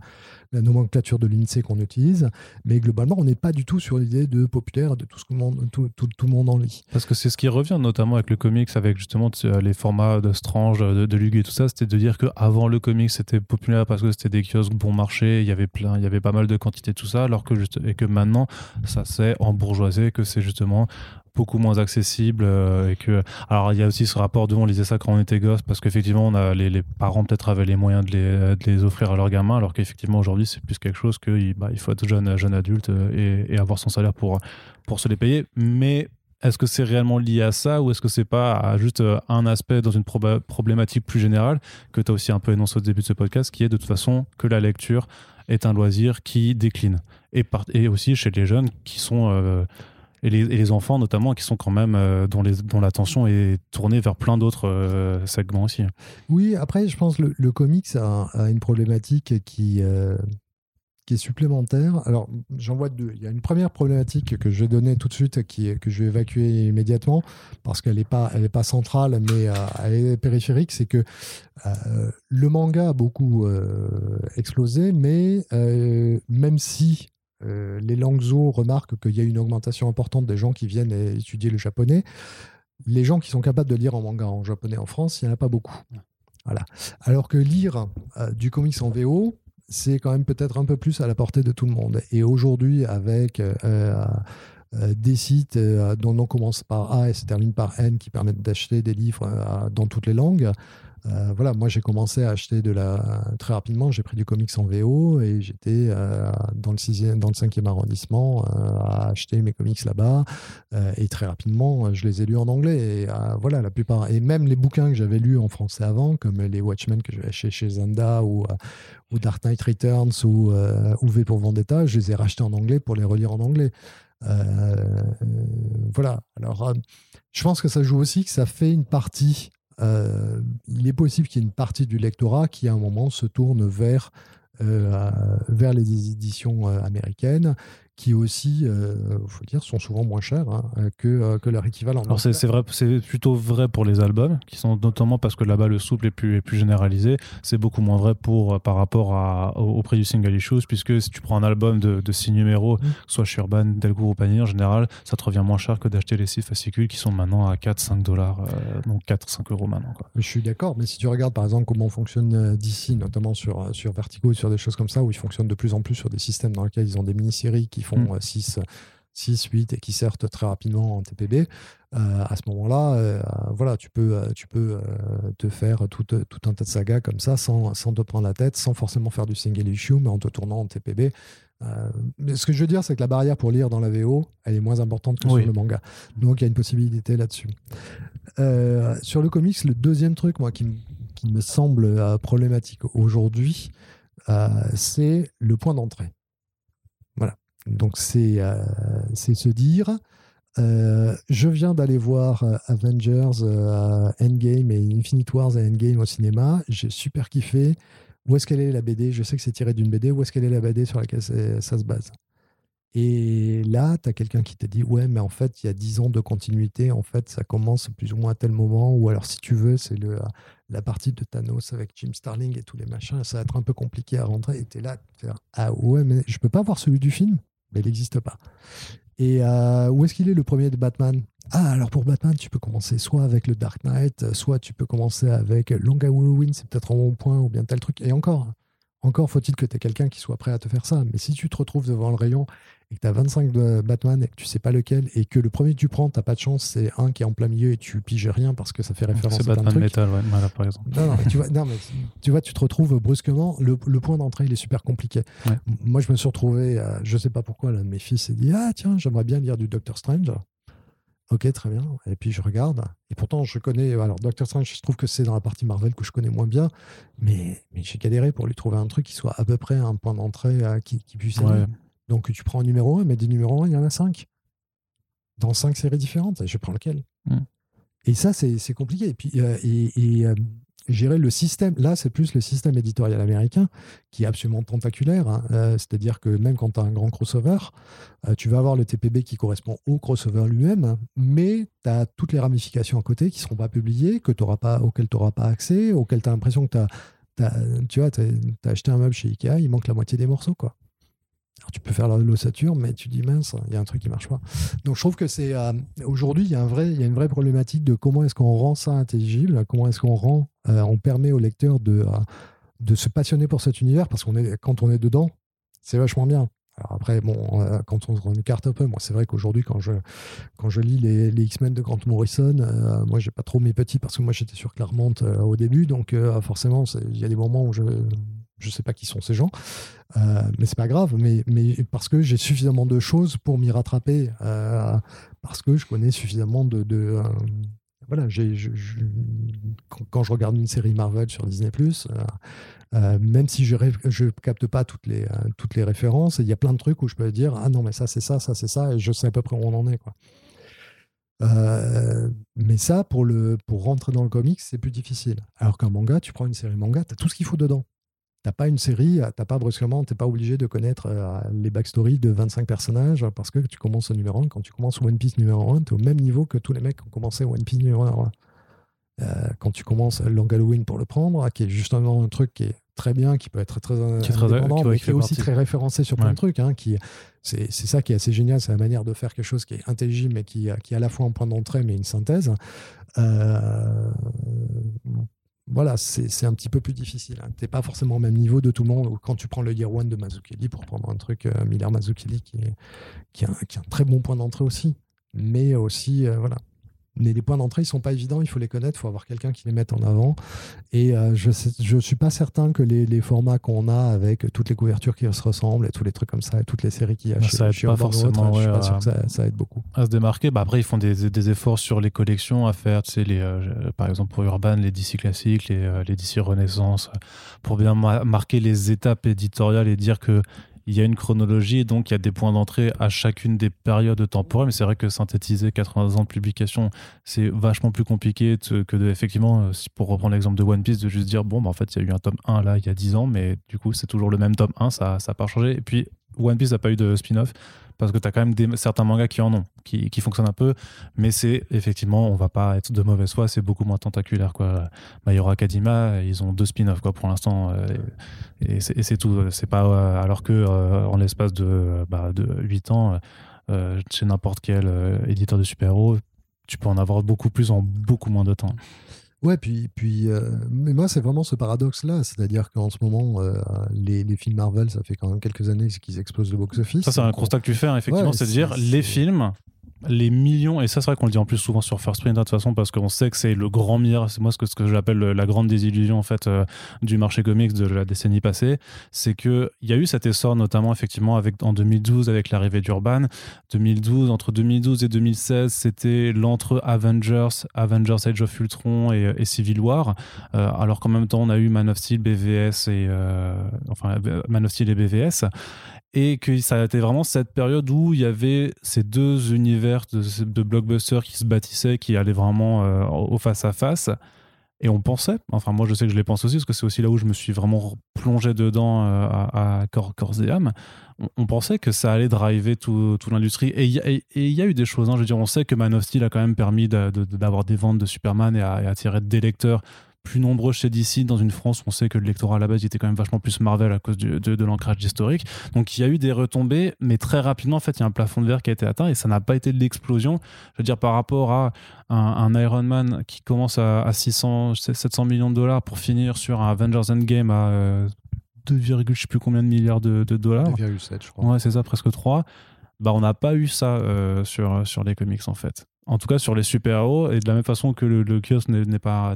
la nomenclature de l'INSEE qu'on utilise. Mais globalement, on n'est pas du tout sur l'idée de populaire, de tout ce que tout, le monde en lit. Parce que c'est ce qui revient notamment avec le comics, avec justement les formats de Strange, de, de Lug et tout ça, c'était de dire qu'avant le comics c'était populaire parce que c'était des kiosques bon marché, il y avait plein, il y avait pas mal de quantités tout ça, alors que juste, et que maintenant ça s'est embourgeoisé, que c'est justement beaucoup moins accessible euh, et que alors il y a aussi ce rapport devant on lisait ça quand on était gosse parce qu'effectivement on a les, parents peut-être avaient les moyens de les, de les, offrir à leurs gamins alors qu'effectivement aujourd'hui c'est plus quelque chose que bah, il faut être jeune jeune adulte euh, et, avoir son salaire pour pour se les payer. Mais est-ce que c'est réellement lié à ça ou est-ce que c'est pas juste euh, un aspect dans une problématique plus générale que tu as aussi un peu énoncé au début de ce podcast qui est de toute façon que la lecture est un loisir qui décline. Et, et aussi chez les jeunes qui sont et les, enfants notamment qui sont quand même euh, dont, l'attention est tournée vers plein d'autres euh, segments aussi. Oui, après je pense que le, comics a, une problématique qui, euh, qui est supplémentaire. Alors j'en vois deux. Il y a une première problématique que je vais donner tout de suite, qui, que je vais évacuer immédiatement parce qu'elle n'est pas, elle est pas centrale, mais elle est périphérique. C'est que le manga a beaucoup explosé, mais même si euh, les Langzo remarquent qu'il y a une augmentation importante des gens qui viennent étudier le japonais. Les gens qui sont capables de lire en manga en japonais en France, il n'y en a pas beaucoup. Voilà. Alors que lire euh, du comics en VO, c'est quand même peut-être un peu plus à la portée de tout le monde. Et aujourd'hui, avec euh, des sites dont on commence par A et se termine par N qui permettent d'acheter des livres dans toutes les langues, euh, voilà, moi j'ai commencé à acheter de la très rapidement. J'ai pris du comics en VO et j'étais euh, dans le sixième, dans le cinquième arrondissement euh, à acheter mes comics là-bas. et très rapidement, je les ai lus en anglais. Et voilà, la plupart. Et même les bouquins que j'avais lus en français avant, comme les Watchmen que j'avais acheté chez Zanda ou, ou Dark Knight Returns ou, ou V pour Vendetta, je les ai rachetés en anglais pour les relire en anglais. voilà. Alors, je pense que ça joue aussi que ça fait une partie euh, il est possible qu'il y ait une partie du lectorat qui, à un moment, se tourne vers, euh, vers les éditions euh, américaines qui aussi, il euh, faut dire, sont souvent moins chers hein, que, euh, que leur équivalent. Alors c'est vrai, c'est plutôt vrai pour les albums, qui sont notamment parce que là-bas le souple est plus, est plus généralisé. C'est beaucoup moins vrai pour, euh, par rapport à, au, prix du single issue, puisque si tu prends un album de, de six numéros, mmh. soit chez Urban, Delcourt ou Panier, en général, ça te revient moins cher que d'acheter les six fascicules qui sont maintenant à 4-5 dollars, donc 4-5 euros maintenant. Quoi. Je suis d'accord, mais si tu regardes par exemple comment fonctionne DC, notamment sur, sur Vertigo, sur des choses comme ça, où ils fonctionnent de plus en plus sur des systèmes dans lesquels ils ont des mini-séries qui font 6, 6, 8 et qui sortent très rapidement en TPB, euh, à ce moment-là, euh, voilà, tu peux, euh, tu peux te faire tout, tout, un tas de sagas comme ça sans, sans te prendre la tête, sans forcément faire du single issue, mais en te tournant en TPB. mais ce que je veux dire, c'est que la barrière pour lire dans la VO, elle est moins importante que sur le manga. Donc il y a une possibilité là-dessus. sur le comics, le deuxième truc, moi, qui, qui me semble problématique aujourd'hui, c'est le point d'entrée. Donc c'est euh, c'est se dire, euh, je viens d'aller voir euh, Avengers Endgame et Infinite Wars Endgame au cinéma, j'ai super kiffé. Où est-ce qu'elle est la BD Je sais que c'est tiré d'une BD. Où est-ce qu'elle est la BD sur laquelle ça se base? Et là, tu as quelqu'un qui te dit Ouais, mais en fait, il y a 10 ans de continuité. En fait, ça commence plus ou moins à tel moment. Ou alors, si tu veux, c'est la partie de Thanos avec Jim Starling et tous les machins. Ça va être un peu compliqué à rentrer. Et tu es là, Ah ouais, mais je peux pas voir celui du film? Mais il n'existe pas. Et euh, où est-ce qu'il est le premier de Batman? Ah, alors pour Batman, tu peux commencer soit avec le Dark Knight, soit tu peux commencer avec Long Halloween, c'est peut-être un bon point, ou bien tel truc. Et encore, encore faut-il que tu aies quelqu'un qui soit prêt à te faire ça. Mais si tu te retrouves devant le rayon et que tu as 25 de Batman et que tu sais pas lequel, et que le premier que tu prends, t'as pas de chance, c'est un qui est en plein milieu et tu piges rien parce que ça fait référence à Batman Metal, ouais, par exemple. Non, tu, vois, non, mais tu vois, tu te retrouves brusquement, le, point d'entrée, il est super compliqué. Moi, je me suis retrouvé, euh, je sais pas pourquoi, l'un de mes fils s'est dit Ah, tiens, j'aimerais bien lire du Doctor Strange. Ok, très bien. Et puis je regarde. Et pourtant, je connais. Alors, Doctor Strange, je trouve que c'est dans la partie Marvel que je connais moins bien. Mais, mais j'ai galéré pour lui trouver un truc qui soit à peu près un point d'entrée euh, qui, qui, puisse. Donc tu prends un numéro 1, mais des numéros 1, il y en a 5. Dans 5 séries différentes. Et je prends lequel? Mm. Et ça, c'est compliqué. Et puis, euh, et, et, euh, gérer le système, là, c'est plus le système éditorial américain qui est absolument tentaculaire. hein. Euh, C'est-à-dire que même quand tu as un grand crossover, euh, tu vas avoir le TPB qui correspond au crossover lui-même, hein, mais tu as toutes les ramifications à côté qui ne seront pas publiées, que pas, auxquelles tu n'auras pas accès, auxquelles tu as l'impression que tu as, tu acheté un meuble chez Ikea, il manque la moitié des morceaux. quoi. Tu peux faire l'ossature, mais tu dis mince, il y a un truc qui marche pas. Donc je trouve que c'est euh, aujourd'hui il y a une vraie problématique de comment est-ce qu'on rend ça intelligible, comment est-ce qu'on rend, euh, on permet au lecteur de euh, de se passionner pour cet univers parce qu'on est quand on est dedans, c'est vachement bien. Après, bon, quand on se rend une carte un peu, moi, c'est vrai qu'aujourd'hui, quand je, quand je lis les, les X-Men de Grant Morrison, euh, moi, j'ai pas trop mes petits parce que moi, j'étais sur Claremont au début, donc forcément, il y a des moments où je je sais pas qui sont ces gens, euh, mais c'est pas grave, mais, parce que j'ai suffisamment de choses pour m'y rattraper, euh, parce que je connais suffisamment de. euh, voilà, quand, je regarde une série Marvel sur Disney, euh, même si je ne capte pas toutes les, références, il y a plein de trucs où je peux dire Ah non, mais ça, c'est ça, ça, c'est ça, et je sais à peu près où on en est. Mais ça, pour, pour rentrer dans le comics, c'est plus difficile. Alors qu'un manga, tu prends une série manga, tu as tout ce qu'il faut dedans. T'as pas une série, t'as pas brusquement, t'es pas obligé de connaître euh, les backstories de 25 personnages parce que tu commences au numéro 1. Quand tu commences One Piece numéro 1, tu es au même niveau que tous les mecs qui ont commencé One Piece numéro 1. Euh, quand tu commences Long Halloween pour le prendre, qui est justement un truc qui est très bien, qui peut être très, Qui indépendant, mais qui est aussi partie. très référencé sur plein Ouais. de trucs. Hein, qui, c'est, c'est ça qui est assez génial, c'est la manière de faire quelque chose qui est intelligible, mais qui, qui est à la fois un point d'entrée, mais une synthèse. Euh, voilà, c'est, un petit peu plus difficile. Hein. Tu n'es pas forcément au même niveau de tout le monde. Quand tu prends le Year One de Mazukeli, pour prendre un truc, euh, Miller Mazukeli, qui est, est un très bon point d'entrée aussi. Mais aussi, euh, voilà. Mais les points d'entrée, ils sont pas évidents, il faut les connaître, il faut avoir quelqu'un qui les mette en avant. Et euh, je ne suis pas certain que les, les formats qu'on a avec toutes les couvertures qui se ressemblent et tous les trucs comme ça, et toutes les séries qu'il y a Bah, chez, ça chez pas autre, forcément, je suis ouais, pas sûr à- que ça, ça aide beaucoup. à se démarquer. Bah après, ils font des, des efforts sur les collections à faire. Tu sais, les, euh, par exemple, pour Urban, les DC classiques, les, euh, les DC Renaissance, pour bien ma- marquer les étapes éditoriales et dire que il y a une chronologie, donc il y a des points d'entrée à chacune des périodes temporelles. Mais c'est vrai que synthétiser 80 ans de publication, c'est vachement plus compliqué que de, effectivement, euh, pour reprendre l'exemple de One Piece, de juste dire, bon, bah, en fait, il y a eu un tome 1 là, il y a 10 ans, mais du coup, c'est toujours le même tome 1, ça n'a pas changé. Et puis, One Piece n'a pas eu de spin-off parce que tu as quand même certains mangas qui en ont, qui, qui fonctionnent un peu, mais c'est effectivement, on va pas être de mauvaise foi, c'est beaucoup moins tentaculaire. Quoi. My Hero Academia, ils ont deux spin-offs pour l'instant, euh, et, c'est tout. C'est pas, euh, alors que euh, en l'espace de, bah, de 8 ans, chez n'importe quel éditeur de super-héros, tu peux en avoir beaucoup plus en beaucoup moins de temps. Ouais, puis, puis euh, mais moi, c'est vraiment ce paradoxe-là. C'est-à-dire qu'en ce moment, euh, les, les films Marvel, ça fait quand même quelques années qu'ils explosent le box-office. Ça, c'est un constat que tu fais, hein, effectivement, Ouais, c'est de dire les films, les millions, et ça, c'est vrai qu'on le dit en plus souvent sur First Print, hein, de toute façon, parce qu'on sait que c'est le grand mire, c'est moi ce que, j'appelle le- la grande désillusion, en fait, euh, du marché comics de la décennie passée, c'est qu'il y a eu cet essor, notamment, effectivement, avec, en 2012, avec l'arrivée d'Urban. 2012, entre 2012 et 2016, c'était l'entre Avengers, Avengers Age of Ultron et, et Civil War, euh, alors qu'en même temps, on a eu Man of Steel, BVS et, euh, enfin, Man of Steel et BVS et que ça a été vraiment cette période où il y avait ces deux univers de, blockbusters qui se bâtissaient, qui allaient vraiment euh, au face à face. Et on pensait, enfin moi je sais que je les pense aussi, parce que c'est aussi là où je me suis vraiment plongé dedans euh, à, corps, corps et âme. On, pensait que ça allait driver tout, toute l'industrie. Et il y, a- eu des choses. hein. je veux dire, on sait que Man of Steel a quand même permis d'avoir des ventes de Superman et, à- et attirer des lecteurs plus nombreux chez DC dans une France où on sait que le lectorat à la base il était quand même vachement plus Marvel à cause du- de, de l'ancrage historique. Donc il y a eu des retombées, mais très rapidement en fait il y a un plafond de verre qui a été atteint et ça n'a pas été de l'explosion. Je veux dire par rapport à un, un Iron Man qui commence à, à 600, 700 millions de dollars pour finir sur un Avengers Endgame à euh, 2, je sais plus combien de milliards de, de dollars. 2,7, je crois. Ouais, c'est ça, presque 3. Bah, on n'a pas eu ça euh, sur, sur les comics, en fait. En tout cas, sur les super-héros, et de la même façon que le, kiosque n'est pas,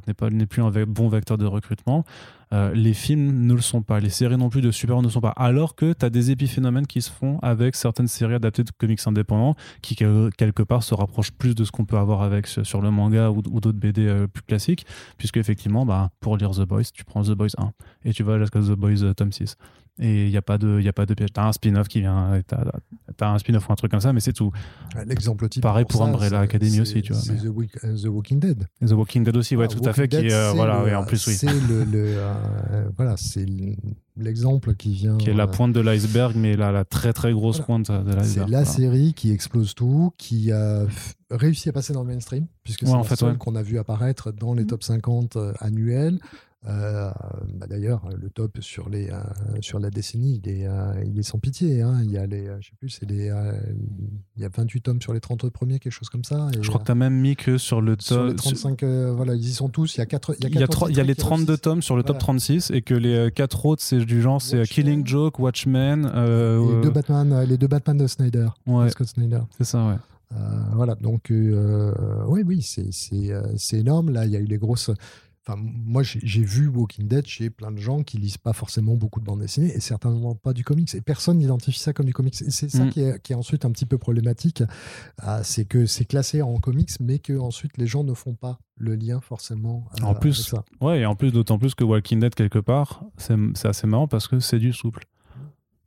plus un bon vecteur de recrutement, euh, les films ne le sont pas, les séries non plus de super-héros ne le sont pas. Alors que tu as des épiphénomènes qui se font avec certaines séries adaptées de comics indépendants qui, quel- quelque part, se rapprochent plus de ce qu'on peut avoir avec sur le manga ou, d'autres BD euh, plus classiques, puisque effectivement, bah, pour lire The Boys, tu prends The Boys 1 et tu vas jusqu'à The Boys euh, tome 6. Et il n'y a pas de, y a pas de piège. T'as un spin-off qui vient, t'as as un spin-off ou un truc comme ça, mais c'est tout. L'exemple type. Pareil pour, ça, Umbrella Academy aussi, tu vois. C'est mais- The, Week- euh, The Walking Dead. Et The Walking Dead aussi, ouais, Ah, tout à fait. Qui, Dead, est, euh, voilà, le- et en plus, oui. C'est le, le, euh, voilà, c'est l'exemple qui vient. Qui est la pointe de l'iceberg, mais la, la très très grosse Voilà. pointe de l'iceberg. C'est la voilà. série qui explose tout, qui a réussi à passer dans le mainstream, puisque Ouais, c'est en la fait, seule ouais. qu'on a vu apparaître dans les top 50 euh, annuels. Euh, bah D'ailleurs, le top sur, les, euh, sur la décennie, il est, euh, il est sans pitié. hein. Il y a les, euh, je sais plus, c'est les, euh, il y a 28 tomes sur les 30 premiers, quelque chose comme ça. Et, Je crois que euh, tu as même mis que sur le sur top. les 35, euh, voilà, ils y sont tous. Il y a 4 Il y, a trois- il y a les 32 tomes sur le top Voilà. 36 et que les 4 autres, c'est du genre, c'est euh. Killing Joke, Watchmen. euh, les, euh, deux Batman, euh, les deux Batman de Snyder, ouais, Scott Snyder. c'est ça, ouais. Euh, voilà, donc euh, oui, oui, euh, c'est énorme. Là, il y a eu les grosses. Enfin, moi, j'ai vu Walking Dead chez plein de gens qui lisent pas forcément beaucoup de bandes dessinées et certainement pas du comics. Et personne n'identifie ça comme du comics. Et c'est ça Mm. qui, est, qui est ensuite un petit peu problématique. Ah, c'est que c'est classé en comics, mais que ensuite les gens ne font pas le lien forcément. euh, En plus, ça. Ouais, et en plus, d'autant plus que Walking Dead, quelque part, c'est assez marrant parce que c'est du souple.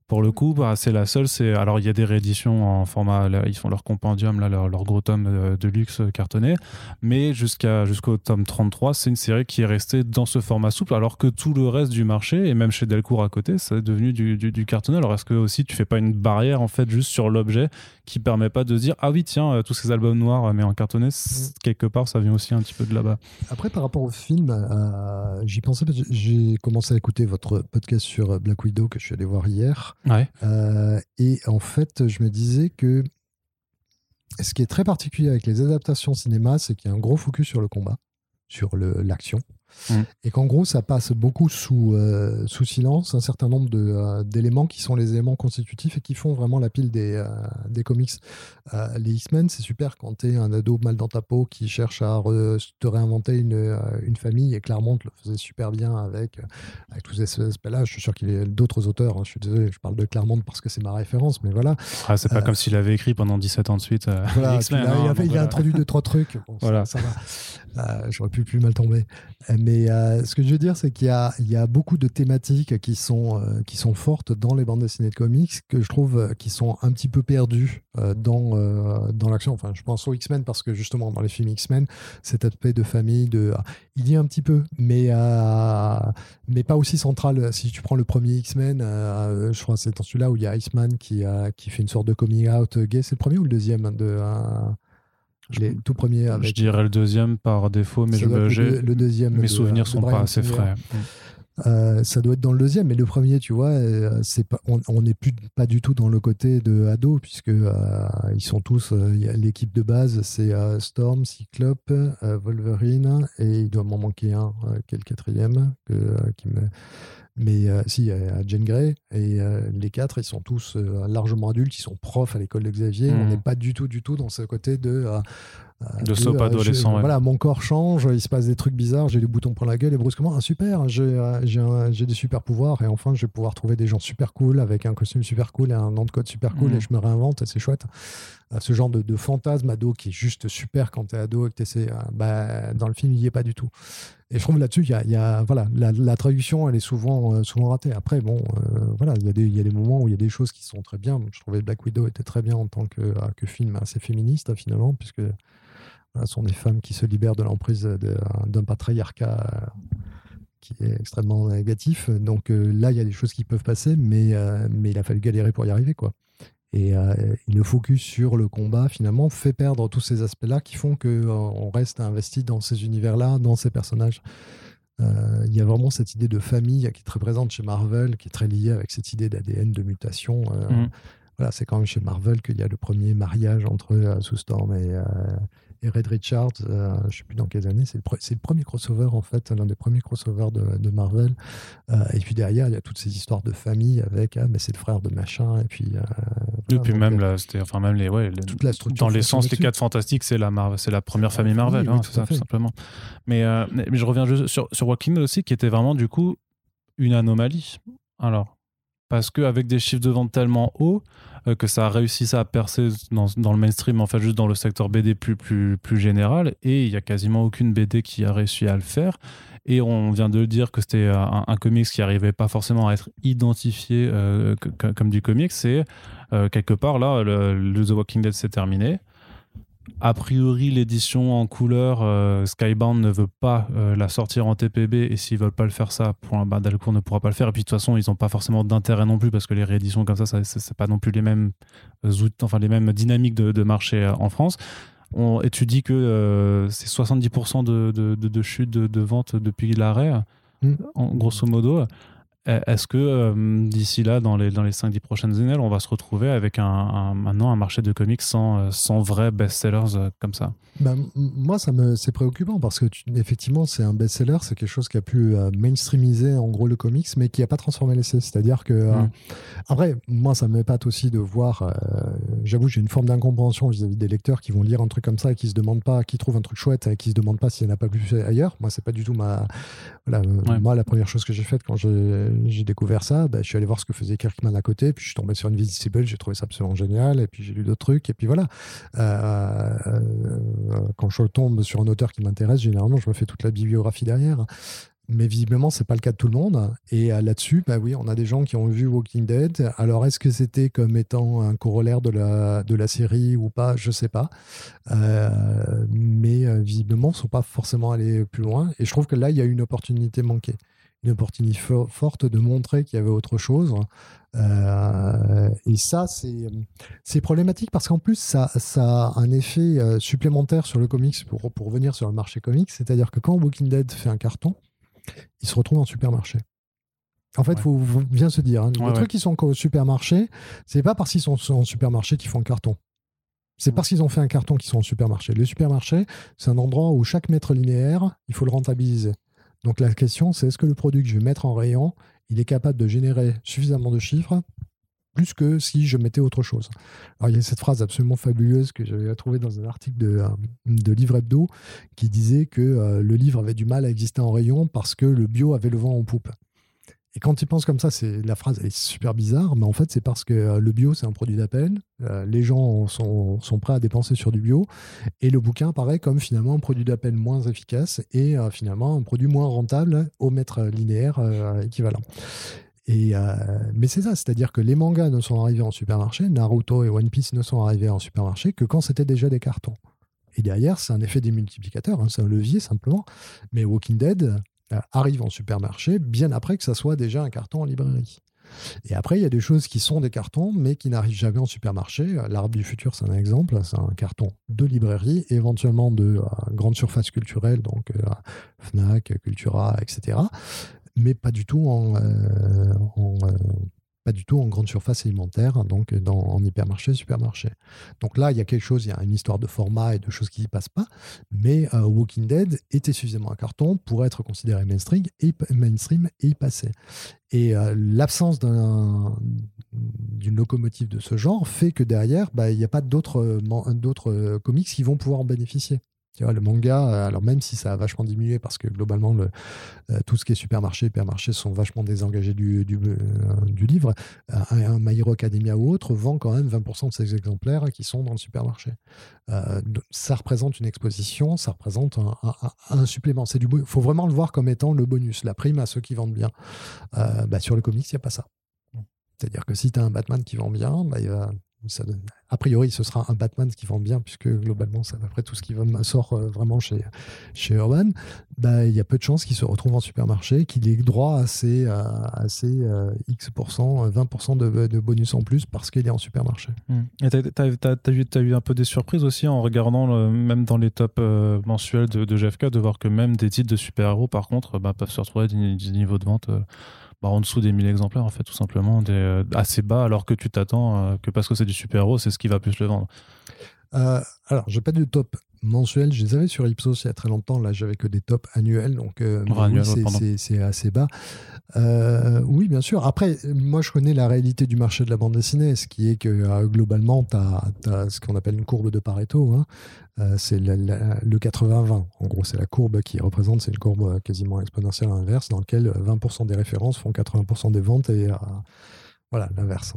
Pour le coup, bah, c'est la seule. C'est alors il y a des rééditions en format. là, ils font leur compendium, là, leur, leur gros tome euh, de luxe euh, cartonné. Mais jusqu'à jusqu'au tome 33, c'est une série qui est restée dans ce format souple, alors que tout le reste du marché et même chez Delcourt à côté, c'est devenu du, du, du cartonné. Alors est-ce que aussi tu fais pas une barrière en fait juste sur l'objet qui permet pas de dire ah oui tiens euh, tous ces albums noirs mais en cartonné c- quelque part ça vient aussi un petit peu de là-bas. Après, par rapport au film, euh, j'y pensais j'ai commencé à écouter votre podcast sur Black Widow que je suis allé voir hier. Euh, et en fait, je me disais que ce qui est très particulier avec les adaptations cinéma, c'est qu'il y a un gros focus sur le combat, sur l'action. Mm. Et qu'en gros, ça passe beaucoup sous, euh, sous silence un certain nombre de, euh, d'éléments qui sont les éléments constitutifs et qui font vraiment la pile des, euh, des comics. Les X-Men, c'est super quand tu es un ado mal dans ta peau qui cherche à re- te réinventer une, une famille et Claremont le faisait super bien avec, avec tous ces aspects-là. Je suis sûr qu'il y a d'autres auteurs. hein. Je suis désolé, je parle de Claremont parce que c'est ma référence, mais voilà. Ah, c'est pas comme s'il avait écrit pendant 17 ans de suite. Voilà, les puis X-Men, là, il, hein, a, il a voilà. introduit deux, trois trucs. Bon, ça- Voilà. ça, va. Euh, J'aurais pu plus mal tomber. Mais euh, ce que je veux dire, c'est qu'il y a, a beaucoup de thématiques qui sont, euh, qui sont fortes dans les bandes dessinées de comics que je trouve euh, qui sont un petit peu perdues dans, l'action. Enfin, je pense aux X-Men parce que justement, dans les films X-Men, cet aspect de famille, de, il y est un petit peu, mais, pas aussi central. Si tu prends le premier X-Men, je crois que c'est dans celui-là où il y a Iceman qui, qui fait une sorte de coming out gay. C'est le premier ou le deuxième de, euh, les tout premiers avec Je dirais le deuxième par défaut, mais je me, le, le deuxième. mes de- souvenirs de sont pas assez frais. Euh, ça doit être dans le deuxième, mais le premier, tu vois, euh, c'est pas, on n'est plus pas du tout dans le côté de ado puisque euh, ils sont tous, euh, l'équipe de base, c'est Storm, Cyclope, Wolverine et il doit m'en manquer un, qui est le quatrième, que, qui me, mais euh, si, a Jane Grey et euh, les quatre, ils sont tous euh, largement adultes, ils sont profs à l'école de Xavier. On n'est pas du tout, du tout dans ce côté de euh, De soap adolescent, je- ouais. Voilà, mon corps change, il se passe des trucs bizarres, j'ai des boutons pour la gueule et brusquement, ah, super, j'ai des super pouvoirs et enfin je vais pouvoir trouver des gens super cool avec un costume super cool et un nom de code super cool et je me réinvente et c'est chouette. Ce genre de, de fantasme ado qui est juste super quand t'es ado et que t'essaies, bah, dans le film il y est pas du tout. Et je trouve là-dessus, y a, voilà, la, traduction, elle est souvent, euh, souvent ratée. Après, bon, euh, voilà, il y, a des, y a des moments où il y a des choses qui sont très bien. Je trouvais Black Widow était très bien en tant que, euh, film assez féministe, finalement, puisque ce sont des femmes qui se libèrent de l'emprise d'un patriarcat qui est extrêmement négatif. Donc là, il y a des choses qui peuvent passer, mais, mais il a fallu galérer pour y arriver, quoi. Et euh, le focus sur le combat, finalement, fait perdre tous ces aspects-là qui font qu'on reste investi dans ces univers-là, dans ces personnages. Euh, Il y a vraiment cette idée de famille qui est très présente chez Marvel, qui est très liée avec cette idée d'ADN, de mutation. Euh, Mhm. Voilà, c'est quand même chez Marvel qu'il y a le premier mariage entre euh, Sue Storm et, euh, et Red Richards. euh, je ne sais plus dans quelles années. C'est le, pre- c'est le premier crossover, en fait, l'un des premiers crossovers de, de Marvel. Euh, et puis derrière, il y a toutes ces histoires de famille avec, ah, mais c'est le frère de machin. Et puis, euh, Et puis même euh, là, c'était enfin même les ouais, les- toute la structure dans l'essence les là-dessus. quatre fantastiques, c'est la Mar- c'est la première C'est famille Marvel, hein, c'est tout ça simplement. Mais, mais mais je reviens juste sur sur Walking Dead aussi, qui était vraiment du coup une anomalie. Alors parce qu'avec des chiffres de vente tellement hauts, que ça a réussi à percer dans, le mainstream, en fait, juste dans le secteur BD plus, plus, plus général. Et il n'y a quasiment aucune BD qui a réussi à le faire. Et on vient de dire que c'était un, un, comics qui n'arrivait pas forcément à être identifié comme du comics. C'est quelque part, là, le, The Walking Dead s'est terminé a priori, l'édition en couleur euh, Skybound ne veut pas euh, la sortir en TPB et s'ils veulent pas le faire ça, pour bah, Delcourt ne pourra pas le faire. Et puis de toute façon, ils n'ont pas forcément d'intérêt non plus parce que les rééditions comme ça, ça c'est pas non plus les mêmes euh, enfin les mêmes dynamiques de, marché en France. On étudie que c'est 70% de, de, chute de, vente depuis l'arrêt, mmh. en grosso modo. Euh, est-ce que euh, d'ici là, dans les, dans les 5-10 prochaines années, on va se retrouver avec un, maintenant un marché de comics sans, euh, sans vrais best-sellers comme ça? Bah, Moi, ça me, c'est préoccupant parce que effectivement, c'est un best-seller, c'est quelque chose qui a pu mainstreamiser en gros le comics, mais qui n'a pas transformé l'essai. C'est-à-dire que. Mm. après, moi, ça m'épate aussi de voir. j'avoue, j'ai une forme d'incompréhension vis-à-vis des lecteurs qui vont lire un truc comme ça et qui se demandent pas, qui trouvent un truc chouette et qui se demandent pas s'il n'y en a pas plus ailleurs. Moi, c'est pas du tout ma. Moi, la première chose que j'ai faite quand j'ai j'ai découvert ça, bah, je suis allé voir ce que faisait Kirkman à côté, puis je suis tombé sur Invisible, j'ai trouvé ça absolument génial, et puis j'ai lu d'autres trucs, et puis voilà. Euh, euh, quand je tombe sur un auteur qui m'intéresse, généralement, je me fais toute la bibliographie derrière. Mais visiblement, c'est pas le cas de tout le monde. Et euh, là-dessus, bah oui, on a des gens qui ont vu Walking Dead. Alors, est-ce que c'était comme étant un corollaire de la, de la série ou pas? Je sais pas. mais visiblement, ils ne sont pas forcément allés plus loin. Et je trouve que là, il y a une opportunité manquée une opportunité forte de montrer qu'il y avait autre chose. Euh, et ça, c'est problématique parce qu'en plus, ça, ça, a un effet euh, supplémentaire sur le comics pour, pour revenir sur le marché comics. C'est-à-dire que quand Walking Dead fait un carton, il se retrouve en supermarché. En fait, il faut bien se dire, hein, les trucs qui sont au supermarché, c'est pas parce qu'ils sont en supermarché qu'ils font un carton. C'est parce qu'ils ont fait un carton qu'ils sont en supermarché. Le supermarché, c'est un endroit où chaque mètre linéaire, il faut le rentabiliser. Donc la question, c'est est-ce que le produit que je vais mettre en rayon, il est capable de générer suffisamment de chiffres plus que si je mettais autre chose? Alors, il y a cette phrase absolument fabuleuse que j'avais trouvée dans un article de, euh, Livre Hebdo qui disait que euh, le livre avait du mal à exister en rayon parce que le bio avait le vent en poupe. Et quand tu penses comme ça, c'est la phrase est super bizarre, mais en fait, c'est parce que euh, le bio, c'est un produit d'appel. Euh, les gens sont, prêts à dépenser sur du bio. Et le bouquin paraît comme finalement un produit d'appel moins efficace et euh, finalement un produit moins rentable au mètre linéaire équivalent. Et, mais c'est ça, c'est-à-dire que les mangas ne sont arrivés en supermarché, Naruto et One Piece ne sont arrivés en supermarché que quand c'était déjà des cartons. Et derrière, c'est un effet des multiplicateurs, hein, c'est un levier simplement. Mais Walking Dead, arrive en supermarché bien après que ça soit déjà un carton en librairie. Et après, il y a des choses qui sont des cartons, mais qui n'arrivent jamais en supermarché. Euh, L'arbre du futur, c'est un exemple. C'est un carton de librairie, éventuellement de euh, grande surface donc Fnac, Cultura, etc. Mais pas du tout en pas du tout en grande surface alimentaire, donc dans, en hypermarché, supermarché. Donc là, il y a quelque chose, il y a une histoire de format et de choses qui n'y passent pas, mais euh, Walking Dead était suffisamment un carton pour être considéré mainstream et, mainstream et y passer. Et euh, l'absence d'une locomotive de ce genre fait que derrière, bah, il n'y a pas d'autres comics qui vont pouvoir en bénéficier le manga, euh, alors même si ça a vachement diminué parce que globalement, le, euh, tout ce qui est supermarché, hypermarché sont vachement désengagés du, du, euh, livre, un, My Hero Academia ou autre vend quand même 20% de ces exemplaires qui sont dans le supermarché. ça représente une exposition, ça représente un, supplément. Il faut vraiment le voir comme étant le bonus, la prime à ceux qui vendent bien. Bah, sur le comics, il n'y a pas ça. C'est-à-dire que si tu as un Batman qui vend bien, bah, il va a priori, ce sera un Batman qui vend bien, puisque globalement, c'est à peu près tout ce qui sort euh, vraiment chez, chez Urban. Bah, il y a peu de chances qu'il se retrouve en supermarché, qu'il ait droit à ses, à, X%, 20% de, bonus en plus parce qu'il est en supermarché. Hmm. Et tu as, eu un peu des surprises aussi en regardant, même dans les tops euh, mensuels de, de, GFK, de voir que même des titres de super-héros, par contre, bah, peuvent se retrouver à des, niveaux de vente. Euh, bah, en dessous des 1000 exemplaires, en fait, tout simplement, euh, assez bas, alors que tu t'attends euh, que parce que c'est du super-héros, c'est ce qui va plus le vendre. Euh, alors, j'ai pas de top mensuel. Je les avais sur Ipsos il y a très longtemps. Là, j'avais que des tops annuels, donc c'est assez bas. oui, bien sûr. Après, moi, je connais la réalité du marché de la bande dessinée, ce qui est que globalement, tu as, ce qu'on appelle une courbe de Pareto. Hein. Euh, c'est le 80-20. En gros, c'est la courbe qui représente, c'est une courbe euh, quasiment exponentielle inverse, dans laquelle 20% euh, des références font 80% des ventes et Voilà, l'inverse.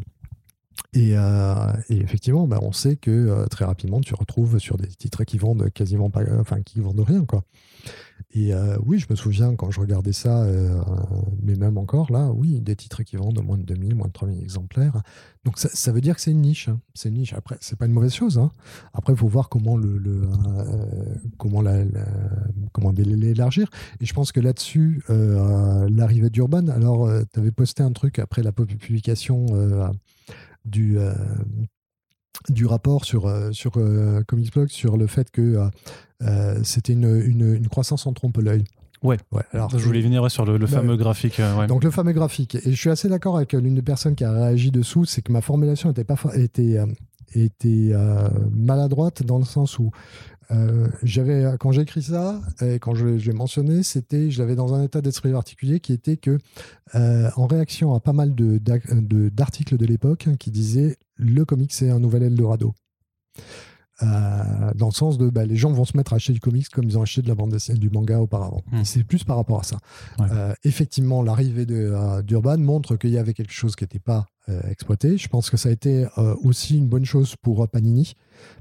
Et, et, effectivement, bah, on sait que très rapidement, tu retrouves sur des titres qui vendent quasiment pas, enfin qui vendent rien, quoi. Et euh, oui, je me souviens quand je regardais ça, euh, mais même encore là, oui, des titres qui vendent moins de 2000, moins de 3000 exemplaires. Donc ça, veut dire que c'est une niche. Hein. C'est une niche. Après, c'est pas une mauvaise chose. Hein. Après, il faut voir comment le, euh, comment la, comment l'élargir. Et je pense que là-dessus, l'arrivée d'Urban. Alors, tu avais posté un truc après la publication du du rapport sur, sur Comicsblog sur le fait que euh, c'était une, une, croissance en trompe-l'œil. Ouais. ouais. Alors, je voulais venir sur le, bah, fameux graphique. Euh, donc le fameux graphique. Et je suis assez d'accord avec l'une des personnes qui a réagi dessous, c'est que ma formulation était pas était euh, était maladroite dans le sens où j'avais quand j'ai écrit ça et quand je, l'ai mentionné, c'était je l'avais dans un état d'esprit particulier qui était que en réaction à pas mal de d'articles de, l'époque qui disaient le comics c'est un nouvel Eldorado. Euh, dans le sens de bah, les gens vont se mettre à acheter du comics comme ils ont acheté de la bande dessinée du manga auparavant. Hmm. C'est plus par rapport à ça. Euh, effectivement, l'arrivée euh, d'Urban montre qu'il y avait quelque chose qui n'était pas exploité. Je pense que ça a été aussi une bonne chose pour Panini,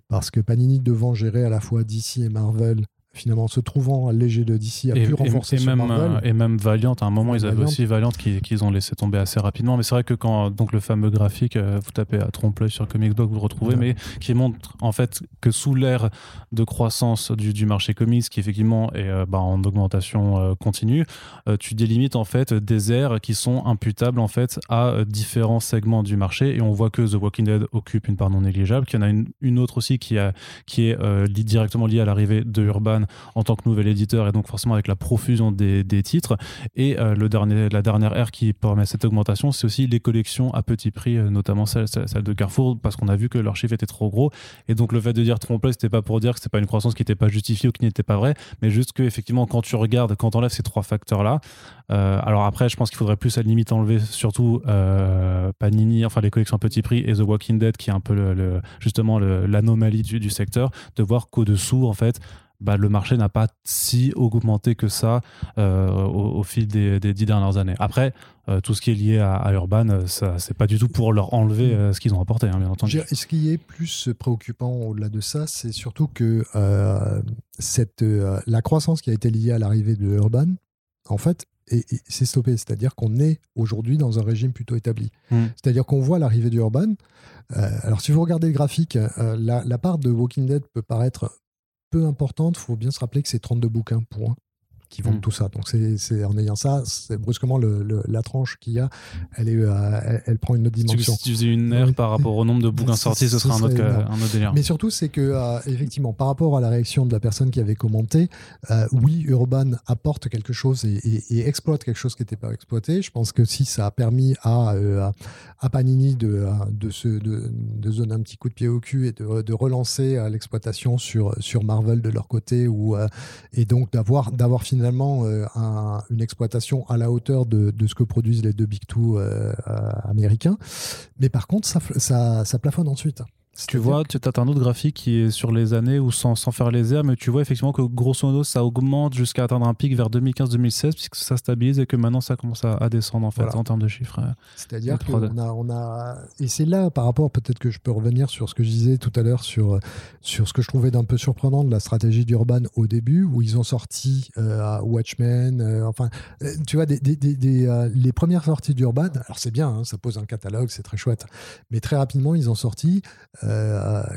parce que Panini devant gérer à la fois DC et Marvel finalement se trouvant léger de DC a pu renforcer et, même, euh, et même Valiant à un moment ils avaient aussi Valiant qu'ils ont laissé tomber assez rapidement. Mais c'est vrai que quand donc le fameux graphique euh, vous tapez à trompe-l'œil sur Comicsblog vous le retrouvez mais qui montre en fait que sous l'ère de croissance du, du, marché comics qui effectivement est euh, bah, en augmentation continue tu délimites en fait des aires qui sont imputables en fait à différents segments du marché. Et on voit que The Walking Dead occupe une part non négligeable qu'il y en a une, une autre aussi qui, a, qui est directement liée à l'arrivée de Urban en tant que nouvel éditeur et donc forcément avec la profusion des, titres. Et euh, le dernier, la dernière ère qui permet cette augmentation, c'est aussi les collections à petit prix, euh, notamment celle, de Carrefour, parce qu'on a vu que leur chiffre était trop gros. Et donc le fait de dire trompe c'était pas pour dire que c'était pas une croissance qui n'était pas justifiée ou qui n'était pas vraie, mais juste que effectivement quand tu regardes, quand on enlève ces trois facteurs-là, euh, alors après, je pense qu'il faudrait plus à la limite enlever surtout Panini, enfin les collections à petit prix et The Walking Dead, qui est un peu le, justement l'anomalie du, secteur, de voir qu'au-dessous, en fait, bah, le marché n'a pas si augmenté que ça euh, au, fil des, dix dernières années. Après, euh, tout ce qui est lié à, Urban, euh, ça c'est pas du tout pour leur enlever ce qu'ils ont apporté, hein, bien entendu. Ce qui est plus préoccupant au-delà de ça, c'est surtout que cette, la croissance qui a été liée à l'arrivée de Urban, en fait, s'est stoppée. C'est-à-dire qu'on est aujourd'hui dans un régime plutôt établi. Hmm. C'est-à-dire qu'on voit l'arrivée d'Urban. alors, si vous regardez le graphique, la, la, part de Walking Dead peut paraître peu importante, il faut bien se rappeler que c'est 32 bouquins, point qui vendent mm. tout ça. Donc, c'est en ayant ça, c'est brusquement le, la tranche qu'il y a, elle, est, euh, elle, prend une autre dimension. Si tu faisais une ère par rapport au nombre de bouquins sortis, ce serait un autre, un autre délire. Mais surtout, c'est que, euh, effectivement, par rapport à la réaction de la personne qui avait commenté, euh, oui, Urban apporte quelque chose et, exploite quelque chose qui n'était pas exploité. Je pense que si ça a permis à, à Panini de, de, se, de, de, donner un petit coup de pied au cul et de, de relancer l'exploitation sur, sur Marvel de leur côté, ou, et donc d'avoir finalement finalement euh, une exploitation à la hauteur de, ce que produisent les deux Big Two euh, américains. Mais par contre, ça, ça plafonne ensuite. Tu vois, tu as un autre graphique qui est sur les années ou sans, sans faire les airs, mais tu vois effectivement que grosso modo ça augmente jusqu'à atteindre un pic vers 2015-2016 puisque ça stabilise et que maintenant ça commence à, descendre en fait en termes de chiffres. Euh, C'est-à-dire qu'on a, on a. Et c'est là par rapport, peut-être que je peux revenir sur ce que je disais tout à l'heure sur, sur ce que je trouvais d'un peu surprenant de la stratégie d'Urban au début où ils ont sorti euh, Watchmen, euh, enfin, tu vois, des, des, des, les premières sorties d'Urban, alors c'est bien, hein, ça pose un catalogue, c'est très chouette, mais très rapidement ils ont sorti. Euh,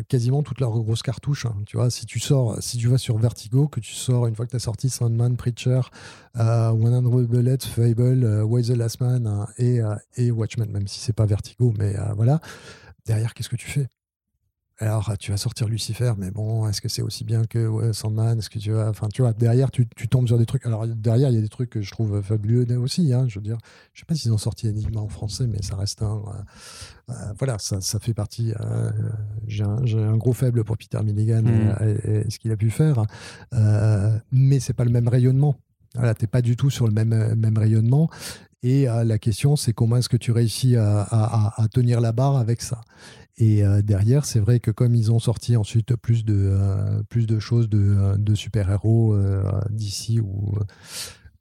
quasiment toutes leurs grosses cartouches. Hein. Tu vois, si tu sors, si tu vas sur Vertigo, que tu sors une fois que tu as sorti Sandman, Preacher, euh, 100 Bullets, Fable, euh, Why the Last Man hein, et, euh, et Watchmen, même si c'est pas Vertigo, mais voilà. Derrière, qu'est-ce que tu fais? Alors, tu vas sortir Lucifer, mais bon, est-ce que c'est aussi bien que Sandman? Est-ce que tu vas. Enfin, tu vois, derrière, tu, tombes sur des trucs. Alors, derrière, il y a des trucs que je trouve fabuleux aussi. Hein, je veux dire, je sais pas s'ils ont sorti Enigma en français, mais ça reste un. Euh, euh, voilà, ça, ça, fait partie. Euh, j'ai un, gros faible pour Peter Milligan et, mm. ce qu'il a pu faire. mais c'est pas le même rayonnement. Voilà, t'es pas du tout sur le même, même rayonnement. Et la question, c'est comment est-ce que tu réussis à, à, tenir la barre avec ça? Et euh, derrière, c'est vrai que comme ils ont sorti ensuite plus de, euh, plus de choses de, de super-héros d'ici ou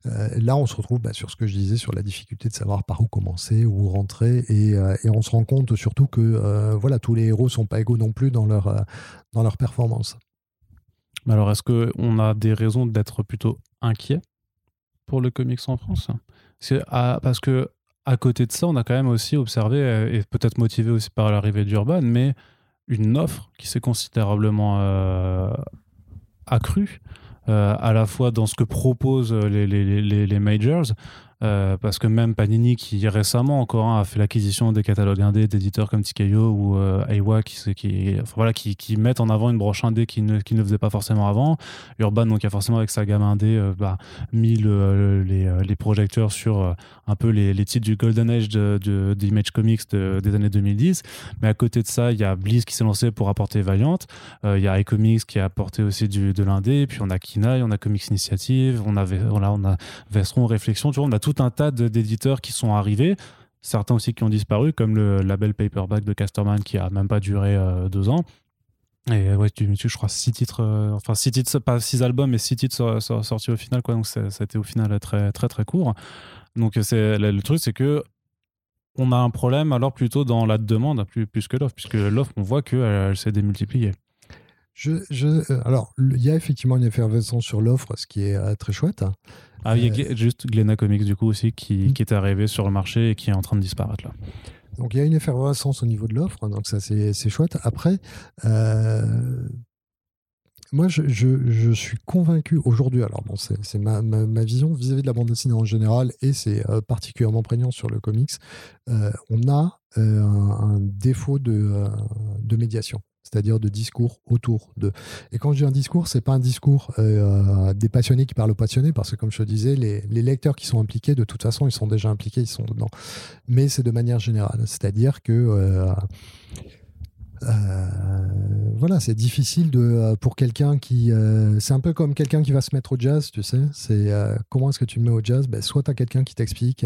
là, on se retrouve bah, sur ce que je disais, sur la difficulté de savoir par où commencer, où rentrer, et, on se rend compte surtout que voilà, tous les héros sont pas égaux non plus dans leur, dans leur performance. Alors, est-ce qu'on a des raisons d'être plutôt inquiet pour le comics en France? Parce que à côté de ça, on a quand même aussi observé, et peut-être motivé aussi par l'arrivée d'Urban, mais une offre qui s'est considérablement euh, accrue, euh, à la fois dans ce que proposent les majors, euh, parce que même Panini, qui récemment encore hein, a fait l'acquisition des catalogues indés d'éditeurs comme TKO ou euh, Aiwa, qui, voilà, qui, mettent en avant une broche indé qui ne, qui ne faisait pas forcément avant. Urban, donc, a forcément avec sa gamme indé euh, bah, mis le, les, euh, les, projecteurs sur euh, un peu les, les, titres du Golden Age de, de, d'Image Comics des années 2010. Mais à côté de ça, il y a Bliss qui s'est lancé pour apporter Valiant. Il y a iComics qui a apporté aussi du, de l'indé. Puis on a Kinaï, on a Comics Initiative, on a, on a Vestron Réflexion. Tu vois, on a tout tout un tas d'éditeurs qui sont arrivés, certains aussi qui ont disparu, comme le label Paperback de Casterman qui a même pas duré euh, deux ans. Et ouais, tu, tu, je crois six titres, euh, enfin six titres, pas six albums, mais six titres sortis au final, quoi. Donc ça a été au final très très très court. Donc c'est le, truc, c'est que on a un problème alors plutôt dans la demande plus, que l'offre, puisque l'offre, on voit qu'elle elle, s'est démultipliée. Je, je, euh, alors, il y a effectivement une effervescence sur l'offre, ce qui est très chouette. Ah, il y a juste Glena Comics, du coup, aussi, qui, mm. qui, est arrivé sur le marché et qui est en train de disparaître là. Donc, il y a une effervescence au niveau de l'offre, donc ça, c'est chouette. Après, euh, moi, je, je, je, suis convaincu aujourd'hui, alors bon, c'est ma, ma, ma, vision vis-à-vis -vis de la bande dessinée en général, et c'est euh, particulièrement prégnant sur le comics, euh, on a euh, un, un, défaut de, euh, de médiation c'est-à-dire de discours autour de. Et quand je dis un discours, c'est pas un discours euh, des passionnés qui parlent aux passionnés, parce que comme je te disais, les, lecteurs qui sont impliqués, de toute façon, ils sont déjà impliqués, ils sont dedans. Mais c'est de manière générale, c'est-à-dire que euh, euh, voilà, c'est difficile euh, pour quelqu'un qui. Euh, c'est un peu comme quelqu'un qui va se mettre au jazz, tu sais. C'est comment est-ce que tu me mets au jazz? Ben, Soit tu as quelqu'un qui t'explique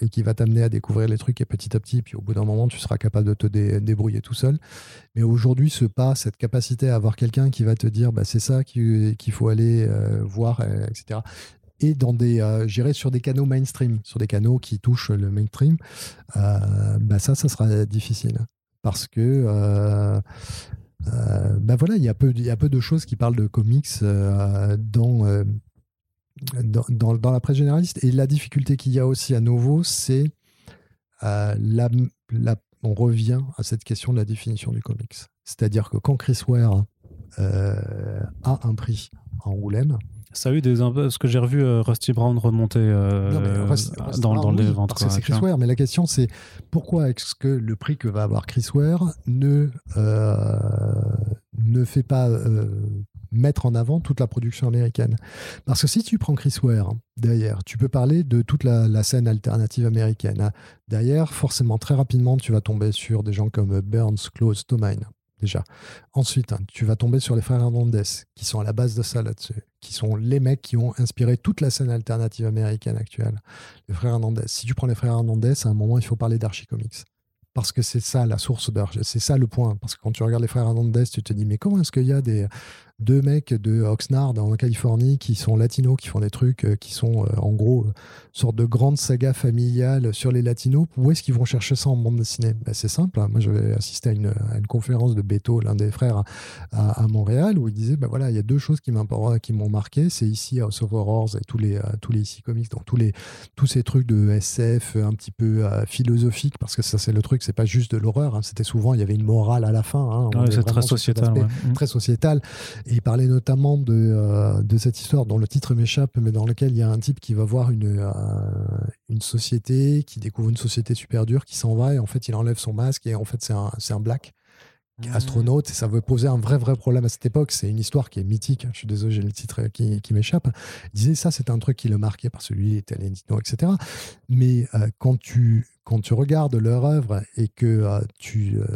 et qui va t'amener à découvrir les trucs et petit à petit, puis au bout d'un moment, tu seras capable de te débrouiller tout seul. Mais aujourd'hui, ce pas, cette capacité à avoir quelqu'un qui va te dire bah, c'est ça qu'il faut aller voir, etc et dans des, euh, sur des canaux mainstream, sur des canaux qui touchent le mainstream, euh, bah ça, ça sera difficile parce que euh, euh, ben voilà, il y, a peu, y a peu de choses qui parlent de comics euh, dans, dans, dans, la presse généraliste. Et la difficulté qu'il y a aussi à nouveau, c'est la, on revient à cette question de la définition du comics. C'est-à-dire que quand Chris Ware a un prix en Angoulême, ça a eu des ce que j'ai revu euh, Rusty Brown remonter euh, Rusty, dans, dans les ventes. c'est Chris Ware, mais la question c'est pourquoi est-ce que le prix que va avoir Chris Ware ne, euh, ne fait pas mettre en avant toute la production américaine? Parce que si tu prends Chris Ware derrière, tu peux parler de toute la, la scène alternative américaine. Derrière, forcément, très rapidement, tu vas tomber sur des gens comme Burns, Close, Tomine Ensuite, hein, tu vas tomber sur les frères Hernandez, qui sont à la base de ça là-dessus, qui sont les mecs qui ont inspiré toute la scène alternative américaine actuelle. Les frères Hernandez. Si tu prends les frères Hernandez, à un moment, il faut parler d'Archie Comics. Parce que c'est ça la source d'Archie. C'est ça le point. Parce que quand tu regardes les frères Hernandez, tu te dis, mais comment est-ce qu'il y a des, deux mecs de Oxnard en Californie qui sont latinos, qui font des trucs euh, qui sont euh, en gros une euh, sorte de grande saga familiale sur les latinos. Où est-ce qu'ils vont chercher ça en bande dessinée? Ben, C'est simple. Hein. Moi, j'avais assisté à une, à une, conférence de Beto, l'un des frères à, à, Montréal, où il disait ben, voilà, il y a deux choses qui m'ont marqué. C'est ici House of Horrors et tous les, tous les ici comics, donc tous, les, tous ces trucs de SF un petit peu euh, philosophiques, parce que ça, c'est le truc, c'est pas juste de l'horreur. Hein. C'était souvent, il y avait une morale à la fin. Hein. Ouais, c'est très sociétal. Ouais. Très sociétal. Et il parlait notamment de, euh, de cette histoire dont le titre m'échappe, mais dans lequel il y a un type qui va voir une, euh, une société, qui découvre une société super dure, qui s'en va, et en fait il enlève son masque, et en fait c'est un, un black ah. astronaute, et ça veut poser un vrai vrai problème à cette époque. C'est une histoire qui est mythique, je suis désolé, j'ai le titre qui, qui m'échappe. Il disait ça, c'était un truc qui le marquait parce que lui était indino, etc. Mais euh, quand, tu, quand tu regardes leur œuvre et que euh, tu, euh,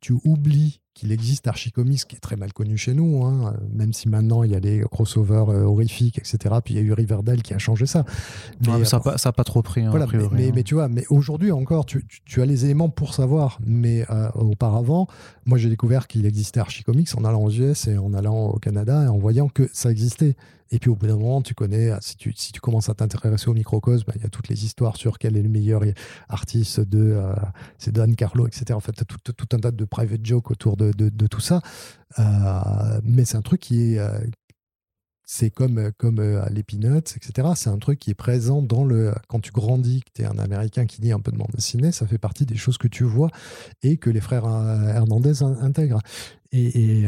tu oublies qu'il existe Archicomics, qui est très mal connu chez nous, hein, même si maintenant il y a des crossovers euh, horrifiques, etc. Puis il y a eu Riverdale qui a changé ça. Mais, ouais, ça n'a pas, pas, trop pris. Hein, voilà, priori, mais, hein. mais, tu vois, mais aujourd'hui encore, tu, tu, tu, as les éléments pour savoir. Mais euh, auparavant, moi j'ai découvert qu'il existait Archicomics en allant aux US et en allant au Canada et en voyant que ça existait Et puis au bout d'un moment, tu connais, si tu, si tu commences à t'intéresser au microcosme, bah, il y a toutes les histoires sur quel est le meilleur artiste de. c'est Don Carlo, etc. En fait, tu as tout, tout, un tas de private jokes autour de, de, tout ça. mais c'est un truc qui est, c'est comme, euh, comme euh, les Peanuts, etc. C'est un truc qui est présent dans le. Quand tu grandis, que tu es un Américain qui lit un peu de bande dessinée, ça fait partie des choses que tu vois et que les frères euh, Hernandez intègrent. Et,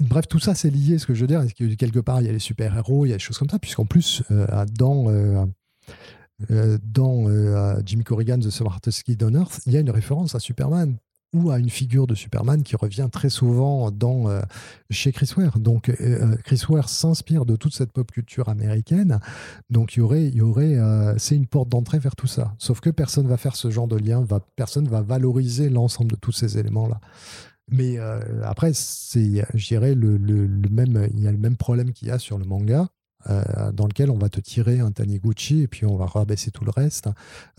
bref, tout ça, c'est lié. Ce que je veux dire, quelque part, il y a les super-héros, il y a des choses comme ça, puisqu'en plus, dans. dans Jimmy Corrigan, The Smartest Kid on Earth, il y a une référence à Superman ou à une figure de Superman qui revient très souvent dans, euh, chez Chris Ware. Donc euh, euh, Chris Ware s'inspire de toute cette pop culture américaine. Donc y aurait, c'est une porte d'entrée vers tout ça. Sauf que personne va faire ce genre de lien, personne va valoriser l'ensemble de tous ces éléments-là. Mais après, c'est, je le, le, même, il y a le même problème qu'il y a sur le manga. Euh, dans lequel on va te tirer un Taniguchi et puis on va rabaisser tout le reste.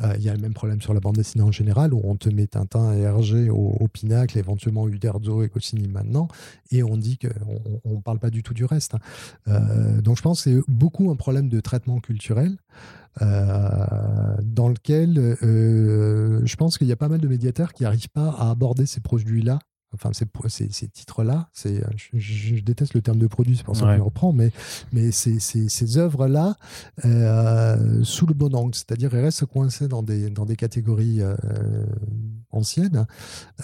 Euh, il y a le même problème sur la bande dessinée en général où on te met Tintin et Hergé au, pinacle, éventuellement Uderzo et Goscinny maintenant, et on dit qu'on ne parle pas du tout du reste. Euh, donc je pense que c'est beaucoup un problème de traitement culturel. dans lequel je pense qu'il y a pas mal de médiateurs qui n'arrivent pas à aborder ces produits-là enfin ces, ces, titres-là, c'est, je, déteste le terme de produit, c'est pour ça que je reprends, mais, mais ces, ces œuvres-là euh, sous le bon angle, c'est-à-dire elles restent coincées dans des, dans des catégories euh, anciennes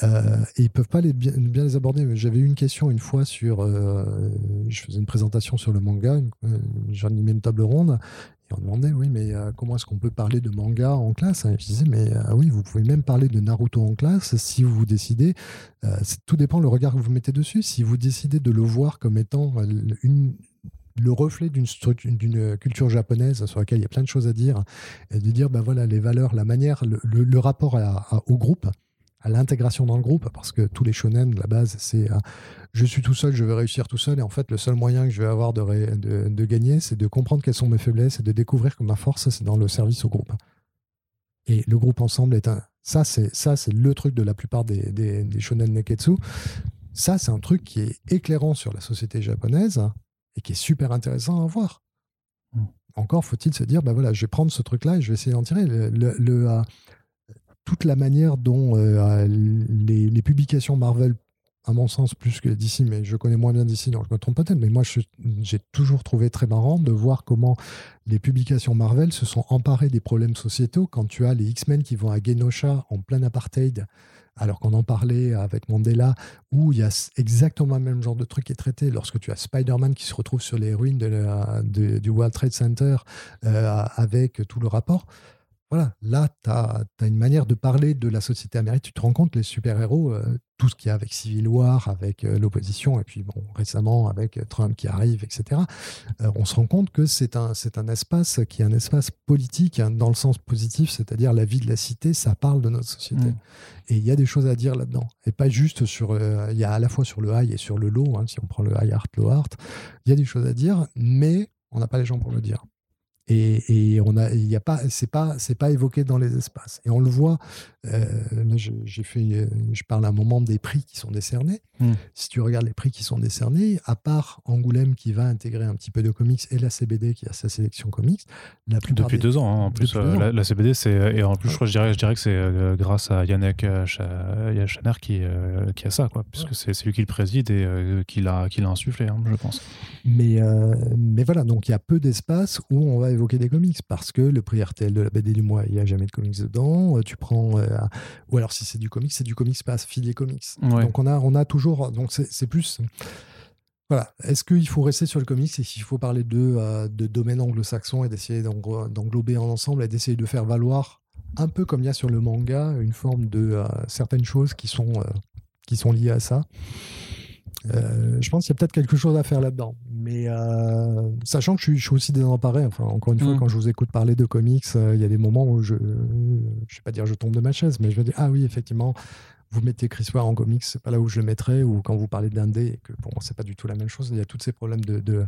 euh, et ils peuvent pas les, bien, bien les aborder. J'avais eu une question une fois sur, je faisais une présentation sur le manga, j'en ai mis une table ronde on demandait, oui, mais euh, comment est-ce qu'on peut parler de manga en classe Je disais, mais euh, oui, vous pouvez même parler de Naruto en classe si vous décidez. Euh, tout dépend le regard que vous mettez dessus. Si vous décidez de le voir comme étant une, le reflet d'une d'une culture japonaise sur laquelle il y a plein de choses à dire, et de dire, ben voilà, les valeurs, la manière, le, rapport au groupe, à l'intégration dans le groupe, parce que tous les shonen, la base, c'est je suis tout seul, je vais réussir tout seul. Et en fait, le seul moyen que je vais avoir de, de, gagner, c'est de comprendre quelles sont mes faiblesses et de découvrir que ma force, c'est dans le service au groupe. Et le groupe ensemble est un. Ça, c'est ça, c'est le truc de la plupart des, des, shonen neketsu. Ça, c'est un truc qui est éclairant sur la société japonaise et qui est super intéressant à voir. Hmm. Encore faut-il se dire, ben voilà, je vais prendre ce truc-là et je vais essayer d'en tirer. Le, le, euh, toute la manière dont euh, les, publications Marvel à mon sens, plus que d'ici, mais je connais moins bien d'ici, donc je me trompe peut-être. Mais moi, j'ai toujours trouvé très marrant de voir comment les publications Marvel se sont emparées des problèmes sociétaux quand tu as les X-Men qui vont à Genosha en plein apartheid, alors qu'on en parlait avec Mandela, où il y a exactement le même genre de truc qui est traité. Lorsque tu as Spider-Man qui se retrouve sur les ruines du World Trade Center euh, avec tout le rapport voilà, là, tu as, une manière de parler de la société américaine. Tu te rends compte, les super-héros, euh, tout ce qu'il y a avec Civil War, avec euh, l'opposition, et puis bon, récemment avec euh, Trump qui arrive, etc., on se rend compte que c'est un, un espace qui est un espace politique hein, dans le sens positif, c'est-à-dire la vie de la cité, ça parle de notre société. Mm. Et il y a des choses à dire là-dedans. Et pas juste sur. Il y a à la fois sur le high et sur le low, hein, si on prend le high art, low art, il y a des choses à dire, mais on n'a pas les gens pour le dire. Et, on a, il y a pas, c'est pas, c'est pas évoqué dans les espaces. Et on le voit. Euh, j'ai fait, euh, je parle à un moment des prix qui sont décernés. Hmm. Si tu regardes les prix qui sont décernés, à part Angoulême qui va intégrer un petit peu de comics et la CBD qui a sa sélection comics, la depuis deux ans hein, en plus. Euh, la, CBD, c'est et en plus, je, crois, je dirais, je dirais que c'est grâce à Yannick Chaner qui, qui a ça, quoi, puisque c'est lui qui le préside et qui l'a, qui l'a insufflé, hein, je pense. Mais, mais voilà, donc il y a peu d'espace où on va évoquer des comics parce que le prix RTL de la BD du mois, il n'y a jamais de comics dedans. Euh, tu prends, euh, ou alors si c'est du comics, c'est du comics pas affilié comics. Donc on a, on a toujours, donc c'est plus. Voilà. Est-ce qu'il faut rester sur le comics et qu'il faut parler de, euh, de domaine anglo-saxon et d'essayer d'englober en ensemble et d'essayer de faire valoir, un peu comme il y a sur le manga, une forme de certaines choses qui sont, qui sont liées à ça? Euh, je pense qu'il y a peut-être quelque chose à faire là-dedans. Mais euh, sachant que je suis, je suis, aussi désemparé, enfin, encore une fois, mm. quand je vous écoute parler de comics, euh, il y a des moments où je, je vais pas dire je tombe de ma chaise, mais je me dis, ah oui, effectivement, vous mettez Chris Ware en comics, c'est pas là où je le mettrais, ou quand vous parlez d'indé, et que bon, c'est pas du tout la même chose, il y a tous ces problèmes de, de,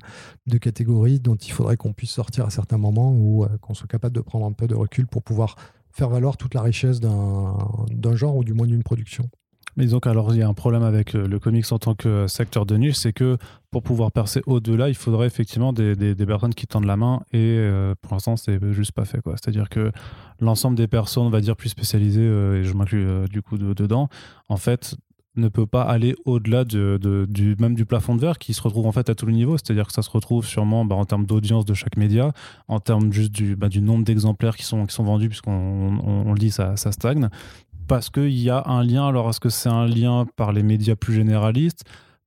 de catégories dont il faudrait qu'on puisse sortir à certains moments, ou qu'on soit capable de prendre un peu de recul pour pouvoir faire valoir toute la richesse d'un genre, ou du moins d'une production. Mais donc, alors, il y a un problème avec le comics en tant que secteur de niche, c'est que pour pouvoir percer au-delà, il faudrait effectivement des, des, personnes qui tendent la main et pour l'instant, c'est juste pas fait. C'est-à-dire que l'ensemble des personnes, on va dire, plus spécialisées, et je m'inclus du coup dedans, en fait, ne peut pas aller au-delà de, du, même du plafond de verre qui se retrouve en fait à tous les niveaux. C'est-à-dire que ça se retrouve sûrement bah, en termes d'audience de chaque média, en termes juste du, bah, du nombre d'exemplaires qui sont, qui sont vendus, puisqu'on on, le dit, ça, ça stagne. Parce qu'il y a un lien. Alors, est-ce que c'est un lien par les médias plus généralistes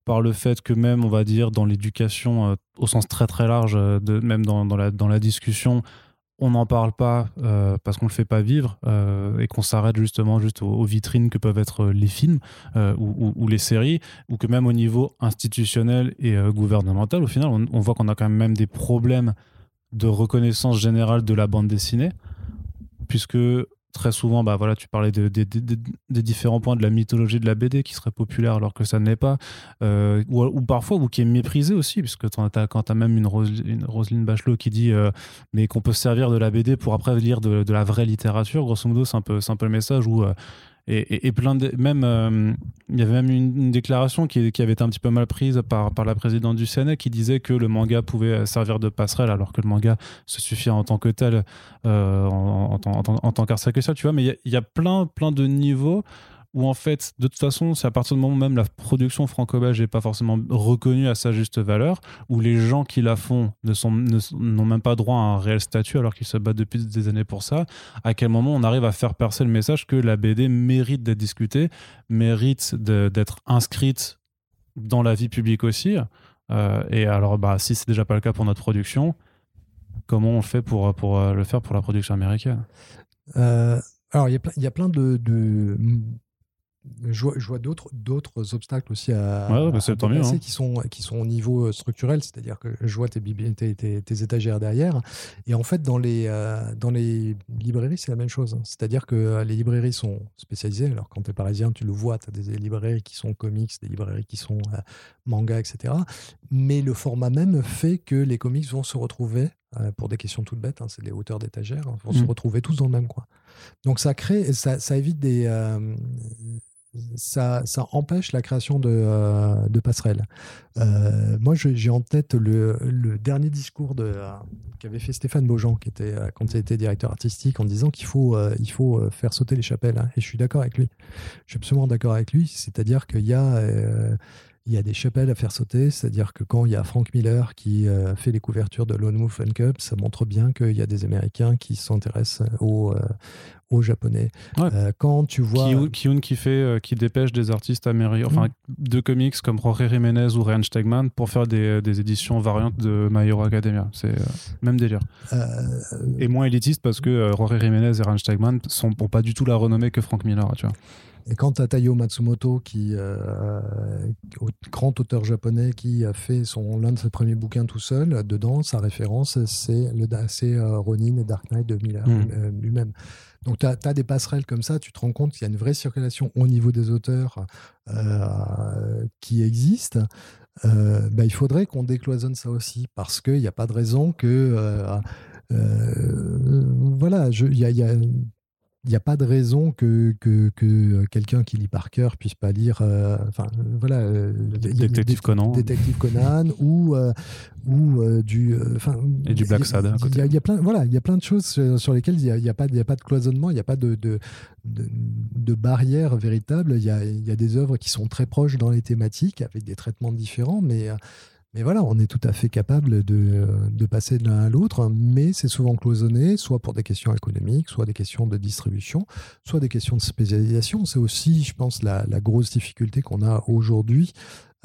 par le fait que même, on va dire, dans l'éducation, euh, au sens très très large, euh, même dans, la, discussion, on n'en parle pas euh, parce qu'on le fait pas vivre et qu'on s'arrête justement juste aux, vitrines que peuvent être les films ou, les séries ou que même au niveau institutionnel et gouvernemental au final on, voit qu'on a quand même des problèmes de reconnaissance générale de la bande dessinée puisque très souvent, bah voilà, tu parlais des différents points de la mythologie de la BD qui serait populaire alors que ça ne l'est pas, euh, ou, parfois, ou qui est méprisé aussi, puisque quand tu as même une, une, Roselyne Bachelot qui dit euh, mais qu'on peut se servir de la BD pour après lire de, la vraie littérature, grosso modo, c'est un, peu, un peu le message où euh, et, euh, il y avait même une, déclaration qui, avait été un petit peu mal prise par, la présidente du Sénat qui disait que le manga pouvait servir de passerelle alors que le manga se suffit en tant que tel euh, en, en, en, en, tant qu'art tu vois. Mais il y, y, a plein plein de niveaux où en fait, de toute façon, c'est à partir du moment où même la production franco-belge n'est pas forcément reconnue à sa juste valeur, où les gens qui la font n'ont même pas droit à un réel statut alors qu'ils se battent depuis des années pour ça, à quel moment on arrive à faire percer le message que la BD mérite d'être discutée, mérite d'être inscrite dans la vie publique aussi. Euh, et alors, bah, si c'est déjà pas le cas pour notre production, comment on fait pour, pour euh, le faire pour la production américaine? Euh, Alors, il y, a plein de je vois, d'autres, d'autres obstacles aussi à, ouais, bah, hein. qui, sont, qui sont au niveau euh, structurel, c'est-à-dire que je vois tes, tes, tes, étagères derrière. Et en fait, dans les, euh, dans les librairies, c'est la même chose. C'est-à-dire que euh, les librairies sont spécialisées. Alors, quand tu es parisien, tu le vois, tu as des librairies qui sont comics, des librairies qui sont manga, etc. Mais le format même fait que les comics vont se retrouver, pour des questions toutes bêtes, hein, c'est les hauteurs d'étagères, hein, vont se mm. retrouver tous dans le même coin. Donc, ça crée, ça, ça évite des ça, empêche la création de, euh, passerelles. Euh, moi, j'ai en tête le, dernier discours euh, qu'avait fait Stéphane Beaujean, qui était, quand il était directeur artistique, en disant qu'il faut, il faut faire sauter les chapelles. Hein. Et je suis d'accord avec lui. Je suis absolument d'accord avec lui. C'est-à-dire qu'il y a il y a des chapelles à faire sauter, c'est-à-dire que quand il y a Frank Miller qui fait les couvertures de Lone Wolf and Cup, ça montre bien qu'il y a des Américains qui s'intéressent aux, aux Japonais. Euh, quand tu vois Kiyun qui fait, euh, qui dépêche des artistes américains, enfin mm. de comics comme Jorge Jiménez ou Ryan Stegman pour faire des, des éditions variantes de My Hero Academia. C'est euh, même délire. et moins élitiste parce que Jorge Jiménez et Ryan Stegman sont pour pas du tout la renommée que Frank Miller, tu vois. Et quand tu as Taiyo Matsumoto, qui, grand auteur japonais, qui a fait son, l'un de ses premiers bouquins tout seul, dedans, sa référence, c'est, le, c'est Ronin et Dark Knight de Miller mm. lui-même. Donc, tu as, des passerelles comme ça, tu te rends compte qu'il y a une vraie circulation au niveau des auteurs euh, qui existe. Euh, bah, il faudrait qu'on décloisonne ça aussi, parce qu'il n'y a pas de raison que. Euh, voilà, il y a, il n'y a pas de raison que, que, que quelqu'un qui lit par cœur puisse pas lire euh, enfin voilà euh, détective Conan détective Conan ou euh, ou du enfin et du Black Sad il y, a plein voilà il y a plein de choses sur, lesquelles il n'y a, a, pas il y a pas de cloisonnement il n'y a pas de de, de, barrière véritable il y a, il y a des œuvres qui sont très proches dans les thématiques avec des traitements différents mais mais voilà, on est tout à fait capable de, passer de l'un à l'autre, mais c'est souvent cloisonné, soit pour des questions économiques, soit des questions de distribution, soit des questions de spécialisation. C'est aussi, je pense, la, grosse difficulté qu'on a aujourd'hui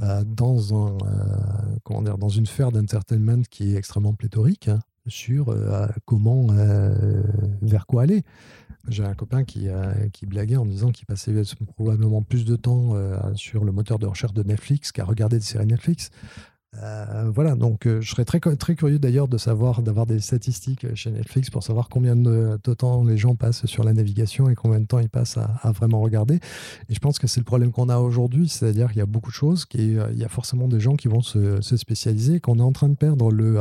euh, dans, un, euh, comment dire, dans une sphère d'entertainment qui est extrêmement pléthorique hein, sur euh, comment, vers quoi aller. J'ai un copain qui, qui blaguait en disant qu'il passait probablement plus de temps sur le moteur de recherche de Netflix qu'à regarder des séries Netflix. Euh, voilà, donc euh, je serais très, très curieux d'ailleurs de savoir, d'avoir des statistiques chez Netflix pour savoir combien de, temps les gens passent sur la navigation et combien de temps ils passent à, vraiment regarder. Et je pense que c'est le problème qu'on a aujourd'hui, c'est-à-dire qu'il y a beaucoup de choses, qu'il euh, y a forcément des gens qui vont se, spécialiser, qu'on est en train de perdre le,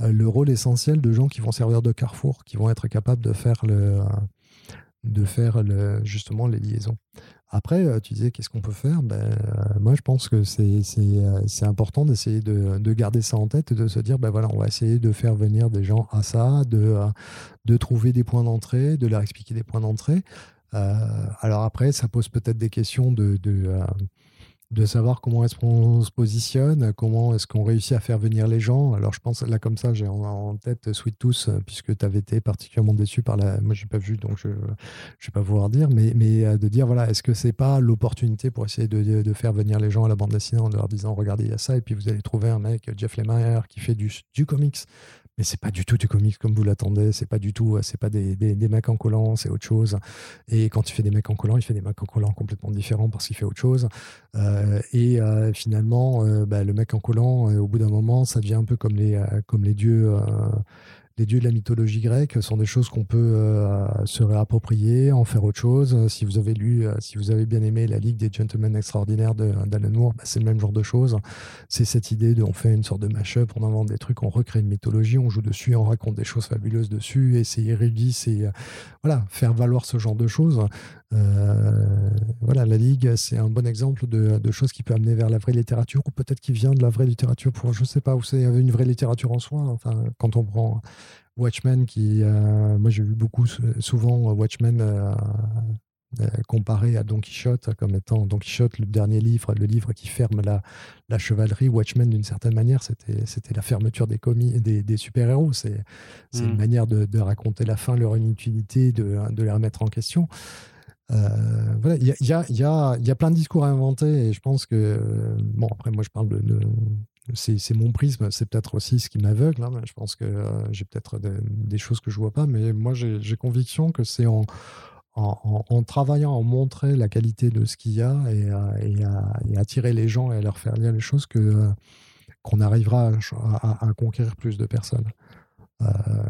le rôle essentiel de gens qui vont servir de carrefour, qui vont être capables de faire, le, de faire justement les liaisons. Après, euh, tu disais qu'est-ce qu'on peut faire? Ben, euh, Moi, je pense que c'est c'est important d'essayer de, de, garder ça en tête de se dire ben voilà, on va essayer de faire venir des gens à ça, de, de trouver des points d'entrée, de leur expliquer des points d'entrée. alors après, ça pose peut-être des questions de de savoir comment est-ce qu'on se positionne, comment est-ce qu'on réussit à faire venir les gens. Alors je pense là comme ça, j'ai en, tête Sweet Tooth, euh, puisque tu avais été particulièrement déçu par la... Moi, j'ai pas vu, donc je ne vais pas pouvoir dire, mais, mais euh, de dire, voilà, est-ce que c'est pas l'opportunité pour essayer de, de, faire venir les gens à la bande dessinée en leur disant, regardez, il y a ça, et puis vous allez trouver un mec, Jeff Lemire, qui fait du, du comics mais c'est pas du tout du comics comme vous l'attendez, c'est pas du tout, c'est pas des, des, mecs en collant, c'est autre chose. Et quand il fait des mecs en collant, il fait des mecs en collant complètement différents parce qu'il fait autre chose. Euh, et euh, finalement, euh, bah, le mec en collant, au bout d'un moment, ça devient un peu comme les, comme les dieux les dieux de la mythologie grecque sont des choses qu'on peut euh, se réapproprier, en faire autre chose. Si vous avez lu, euh, si vous avez bien aimé la Ligue des Gentlemen Extraordinaires d'Alan Moore, bah, c'est le même genre de choses. C'est cette idée de on fait une sorte de mash-up, on invente des trucs, on recrée une mythologie, on joue dessus, on raconte des choses fabuleuses dessus, et c'est érudit, c'est euh, voilà, faire valoir ce genre de choses. voilà, la Ligue, c'est un bon exemple de, de, choses qui peut amener vers la vraie littérature, ou peut-être qui vient de la vraie littérature pour, je sais pas, où c'est une vraie littérature en soi. Enfin, quand on prend Watchmen, qui, euh, moi j'ai vu beaucoup souvent Watchmen euh, euh, comparé à Don Quichotte comme étant Don Quichotte, le dernier livre, le livre qui ferme la, la chevalerie. Watchmen, d'une certaine manière, c'était, c'était la fermeture des, commis, des, des super-héros. C'est, c'est une hmm. manière de, de, raconter la fin, leur inutilité, de, de les remettre en question. voilà, il y a, y, a, y a, plein de discours à inventer et je pense que, bon, après, moi je parle de, c'est mon prisme, c'est peut-être aussi ce qui m'aveugle. Hein, je pense que euh, j'ai peut-être des choses que je vois pas, mais moi j'ai conviction que c'est en, travaillant, en montrer la qualité de ce qu'il y a et, à, attirer les gens et à leur faire lire les choses euh, qu'on arrivera à, conquérir plus de personnes. Euh,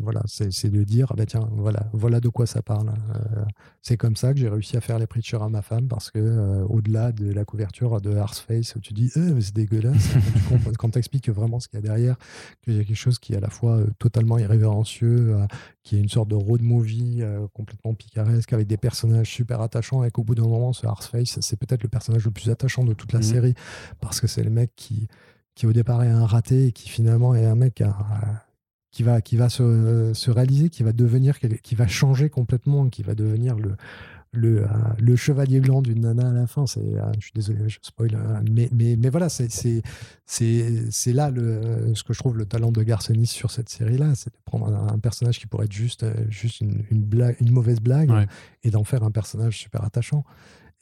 voilà, c'est de dire, ah bah tiens, voilà, voilà de quoi ça parle. Euh, c'est comme ça que j'ai réussi à faire les preachers à ma femme, parce que euh, au-delà de la couverture de Face où tu dis, eh, c'est dégueulasse, quand tu expliques vraiment ce qu'il y a derrière, qu'il y a quelque chose qui est à la fois totalement irrévérencieux, qui est une sorte de road movie complètement picaresque, avec des personnages super attachants, et qu'au bout d'un moment, ce Face c'est peut-être le personnage le plus attachant de toute la mmh série, parce que c'est le mec qui qui au départ est un raté et qui finalement est un mec qui va, qui va se, se, réaliser, qui va devenir, qui va changer complètement, qui va devenir le, le, euh, le chevalier blanc d'une nana à la fin. C'est, euh, je suis désolé, je spoil, euh, mais, mais, mais voilà, c'est, c'est, c'est, là le, ce que je trouve le talent de Garcenis sur cette série-là, c'est de prendre un, personnage qui pourrait être juste, juste une, une, blague, une mauvaise blague et d'en faire un personnage super attachant.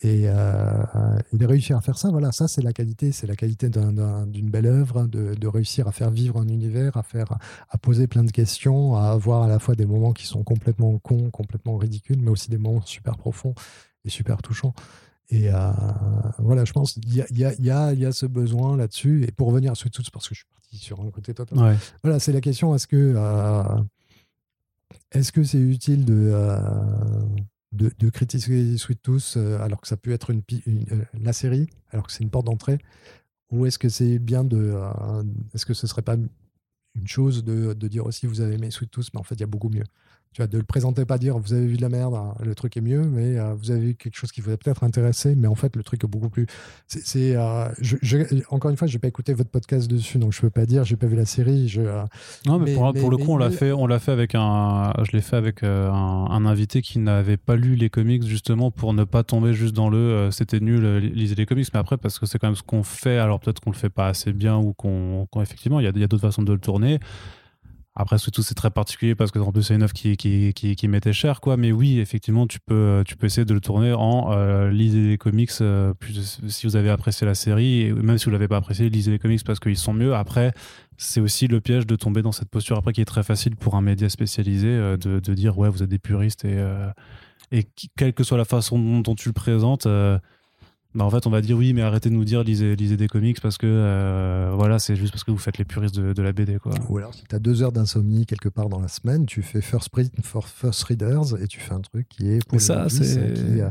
Et, euh, de réussir à faire ça, voilà, ça c'est la qualité, c'est la qualité d'une belle œuvre, de, réussir à faire vivre un univers, à faire, à poser plein de questions, à avoir à la fois des moments qui sont complètement cons, complètement ridicules, mais aussi des moments super profonds et super touchants. Et euh, voilà, je pense qu'il y a, y, a, y, a, y a, ce besoin là-dessus. Et pour revenir à ce tout, parce que je suis parti sur un côté total. Voilà, c'est la question est-ce que euh, est-ce que c'est utile de euh, de, critiquer Sweet Tooth euh, alors que ça peut être une, euh, la série, alors que c'est une porte d'entrée Ou est-ce que c'est bien de. Euh, est-ce que ce serait pas une chose de, de, dire aussi vous avez aimé Sweet Tooth, mais en fait il y a beaucoup mieux tu vois, de le présenter, pas dire vous avez vu de la merde, hein, le truc est mieux, mais euh, vous avez vu quelque chose qui vous a peut-être intéressé, mais en fait, le truc est beaucoup plus. C'est, euh, encore une fois, je n'ai pas écouté votre podcast dessus, donc je ne peux pas dire, j'ai pas vu la série. Je, euh, non, mais, pour, pour le coup, on l'a fait, on l'a fait avec un, je l'ai fait avec un, un, invité qui n'avait pas lu les comics justement pour ne pas tomber juste dans le c'était nul, lisez les comics, mais après parce que c'est quand même ce qu'on fait, alors peut-être qu'on le fait pas assez bien ou qu'on, effectivement, il y a, y a d'autres façons de le tourner. Après, surtout, c'est très particulier parce que en plus, c'est une œuvre qui, qui, qui, qui, mettait cher, quoi. Mais oui, effectivement, tu peux, tu peux essayer de le tourner en euh, lisez les comics. Euh, plus, si vous avez apprécié la série, et même si vous l'avez pas apprécié, lisez les comics parce qu'ils sont mieux. Après, c'est aussi le piège de tomber dans cette posture après qui est très facile pour un média spécialisé euh, de, de, dire ouais, vous êtes des puristes et, euh, et quelle que soit la façon dont tu le présentes bah en fait, on va dire oui, mais arrêtez de nous dire lisez, lisez des comics parce que euh, voilà, c'est juste parce que vous faites les puristes de, de la BD. Quoi. Ou alors, si tu as deux heures d'insomnie quelque part dans la semaine, tu fais First Print for First Readers et tu fais un truc qui est. Pour ça, c'est euh,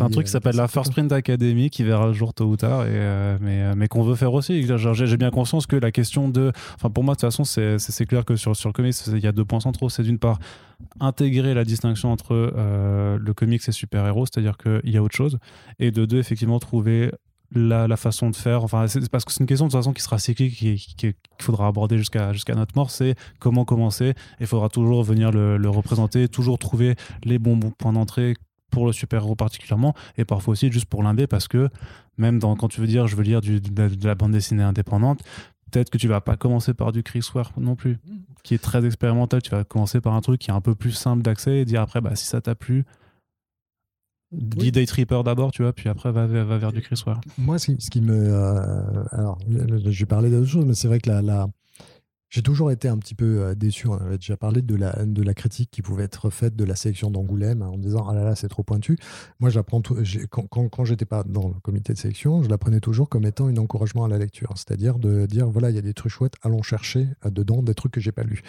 un truc qui s'appelle la First Print Academy qui verra le jour tôt ou tard, et, euh, mais, mais qu'on veut faire aussi. J'ai bien conscience que la question de. Enfin, pour moi, de toute façon, c'est clair que sur, sur le comics, il y a deux points centraux. C'est d'une part intégrer la distinction entre le comics et super-héros, c'est-à-dire qu'il y a autre chose, et de deux, effectivement, trouver la, façon de faire. Enfin, parce que c'est une question de toute façon qui sera cyclique et qu'il faudra aborder jusqu'à notre mort. C'est comment commencer. Il faudra toujours venir le, représenter, toujours trouver les bons points d'entrée pour le super-héros particulièrement, et parfois aussi juste pour l'indé, parce que même quand tu veux dire je veux lire de, la bande dessinée indépendante, peut-être que tu vas pas commencer par du Chris Ware non plus, qui est très expérimental. Tu vas commencer par un truc qui est un peu plus simple d'accès et dire après, bah, si ça t'a plu, dis Day Tripper d'abord, tu vois, puis après va, va, vers du Chris Ware. Moi, ce qui, me. Euh, alors, je vais parler d'autre chose, mais c'est vrai que la, la, j'ai toujours été un petit peu euh, déçu. On avait déjà parlé de la, de la critique qui pouvait être faite de la sélection d'Angoulême en disant Ah là là, c'est trop pointu. Moi, j'apprends quand, quand, quand j'étais pas dans le comité de sélection, je la prenais toujours comme étant un encouragement à la lecture. C'est-à-dire de dire Voilà, il y a des trucs chouettes, allons chercher euh, dedans des trucs que j'ai pas lus.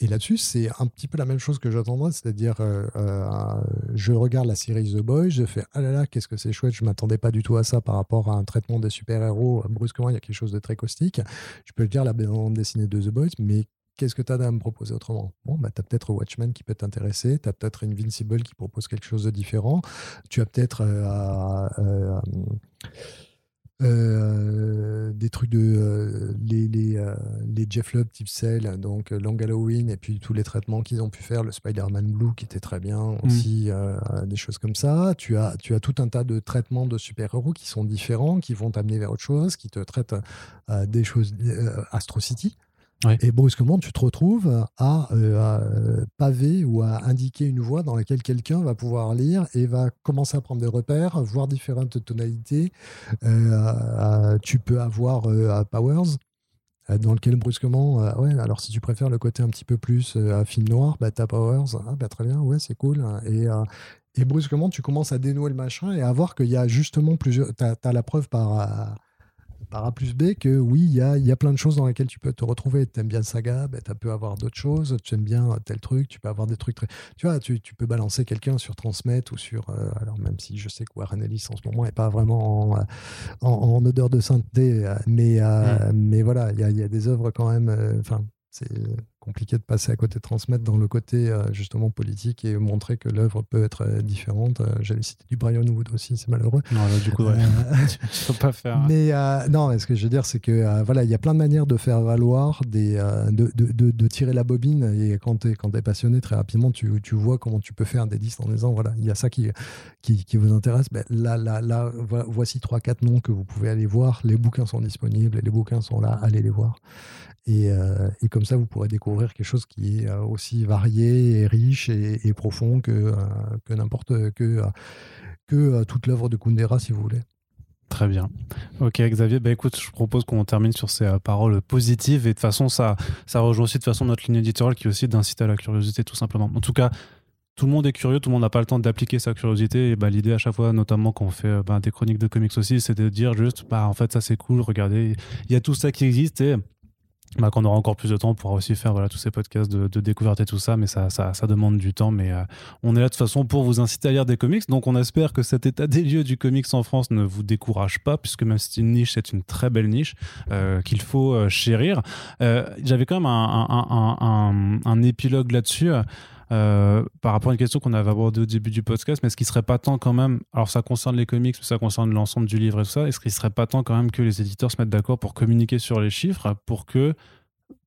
Et là-dessus, c'est un petit peu la même chose que j'attendrais. C'est-à-dire, euh, je regarde la série The Boys, je fais Ah là là, qu'est-ce que c'est chouette, je m'attendais pas du tout à ça par rapport à un traitement des super-héros. Brusquement, il y a quelque chose de très caustique. Je peux le dire, la bande dessinée de The Boys mais qu'est-ce que tu as à me proposer autrement? Bon, bah, tu as peut-être Watchmen qui peut t'intéresser, tu as peut-être Invincible qui propose quelque chose de différent, tu as peut-être euh, euh, euh, des trucs de les, les, les, Jeff Lubb type Cell, donc Long Halloween, et puis tous les traitements qu'ils ont pu faire, le Spider-Man Blue qui était très bien mmh. aussi, des choses comme ça. Tu as, tu as tout un tas de traitements de super-héros qui sont différents, qui vont t'amener vers autre chose, qui te traitent des choses. Astro City et brusquement, tu te retrouves à, euh, paver ou à indiquer une voie dans laquelle quelqu'un va pouvoir lire et va commencer à prendre des repères, voir différentes tonalités. Euh, tu peux avoir euh, Powers, dans lequel brusquement, ouais, alors si tu préfères le côté un petit peu plus à film noir, bah, tu as Powers, ah, bah, très bien, ouais, c'est cool. Et, et brusquement, tu commences à dénouer le machin et à voir qu'il y a justement plusieurs. Tu as, la preuve par par A plus B que oui, il y a, y a, plein de choses dans lesquelles tu peux te retrouver. Tu aimes bien Saga, ben, tu peux avoir d'autres choses. Tu aimes bien tel truc, tu peux avoir des trucs très. Tu vois, tu, tu peux balancer quelqu'un sur Transmet ou sur. Euh, alors, même si je sais que Warren Ellis en ce moment n'est pas vraiment en, en, odeur de sainteté, euh, mais, euh, mm. mais voilà, il y a, y a, des œuvres quand même. Enfin, c'est compliqué de passer à côté de transmettre dans le côté euh, justement politique et montrer que l'œuvre peut être euh, différente. Euh, j'allais citer du Brian Wood aussi, c'est malheureux. Non, du coup, tu peux pas faire. Mais non, ce que je veux dire, c'est que voilà, il y a plein de manières de faire valoir, des, de, de, de, tirer la bobine. Et quand tu es, quand es passionné, très rapidement, tu, tu, vois comment tu peux faire des listes en disant voilà, il y a ça qui, qui, qui vous intéresse. Ben, là, là, là, voici 3-4 noms que vous pouvez aller voir. Les bouquins sont disponibles, les bouquins sont là, allez les voir. Et, et comme ça, vous pourrez découvrir quelque chose qui est euh, aussi varié et riche et, profond que, euh, que n'importe que, euh, toute l'œuvre de Kundera, si vous voulez. Très bien. Ok, Xavier, bah écoute, je propose qu'on termine sur ces paroles positives et de toute façon, ça, ça rejoint aussi de façon notre ligne éditoriale qui est aussi d'inciter à la curiosité, tout simplement. En tout cas, tout le monde est curieux, tout le monde n'a pas le temps d'appliquer sa curiosité. Et bah, l'idée à chaque fois, notamment quand on fait bah, des chroniques de comics aussi, c'est de dire juste, bah, en fait, ça c'est cool, regardez, il y a tout ça qui existe bah, quand on aura encore plus de temps, on pourra aussi faire tous ces podcasts de, découverte et tout ça, mais ça, demande du temps. Mais euh, on est là de toute façon pour vous inciter à lire des comics. Donc on espère que cet état des lieux du comics en France ne vous décourage pas, puisque même si c'est une niche, c'est une très belle niche euh, qu'il faut euh, chérir. J'avais quand même un épilogue là-dessus. Euh, par rapport à une question qu'on avait abordée au début du podcast, mais est-ce qu'il serait pas temps quand même, alors ça concerne les comics, mais ça concerne l'ensemble du livre et tout ça, est-ce qu'il serait pas temps quand même que les éditeurs se mettent d'accord pour communiquer sur les chiffres, pour que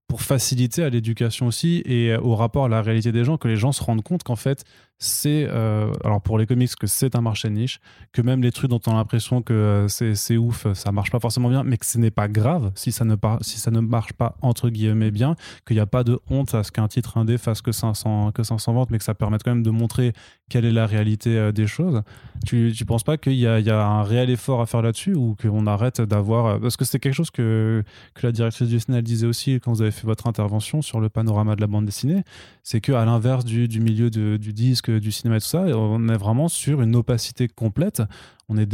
pour faciliter à l'éducation aussi et au rapport à la réalité des gens, que les gens se rendent compte qu'en fait, c'est euh, alors pour les comics que c'est un marché niche, que même les trucs dont on a l'impression que euh, c'est ouf, ça marche pas forcément bien, mais que ce n'est pas grave si ça ne ne marche pas entre guillemets bien, qu'il n'y a pas de honte à ce qu'un titre indé fasse que 500 que 500 ventes, mais que ça permette quand même de montrer quelle est la réalité euh, des choses. Tu tu penses pas qu'il y, a, un réel effort à faire là-dessus ou qu'on arrête d'avoir parce que c'est quelque chose que que la directrice du SNL disait aussi quand vous avez fait votre intervention sur le panorama de la bande dessinée, c'est que à l'inverse du, milieu du disque du cinéma et tout ça. on est vraiment sur une opacité complète. On est,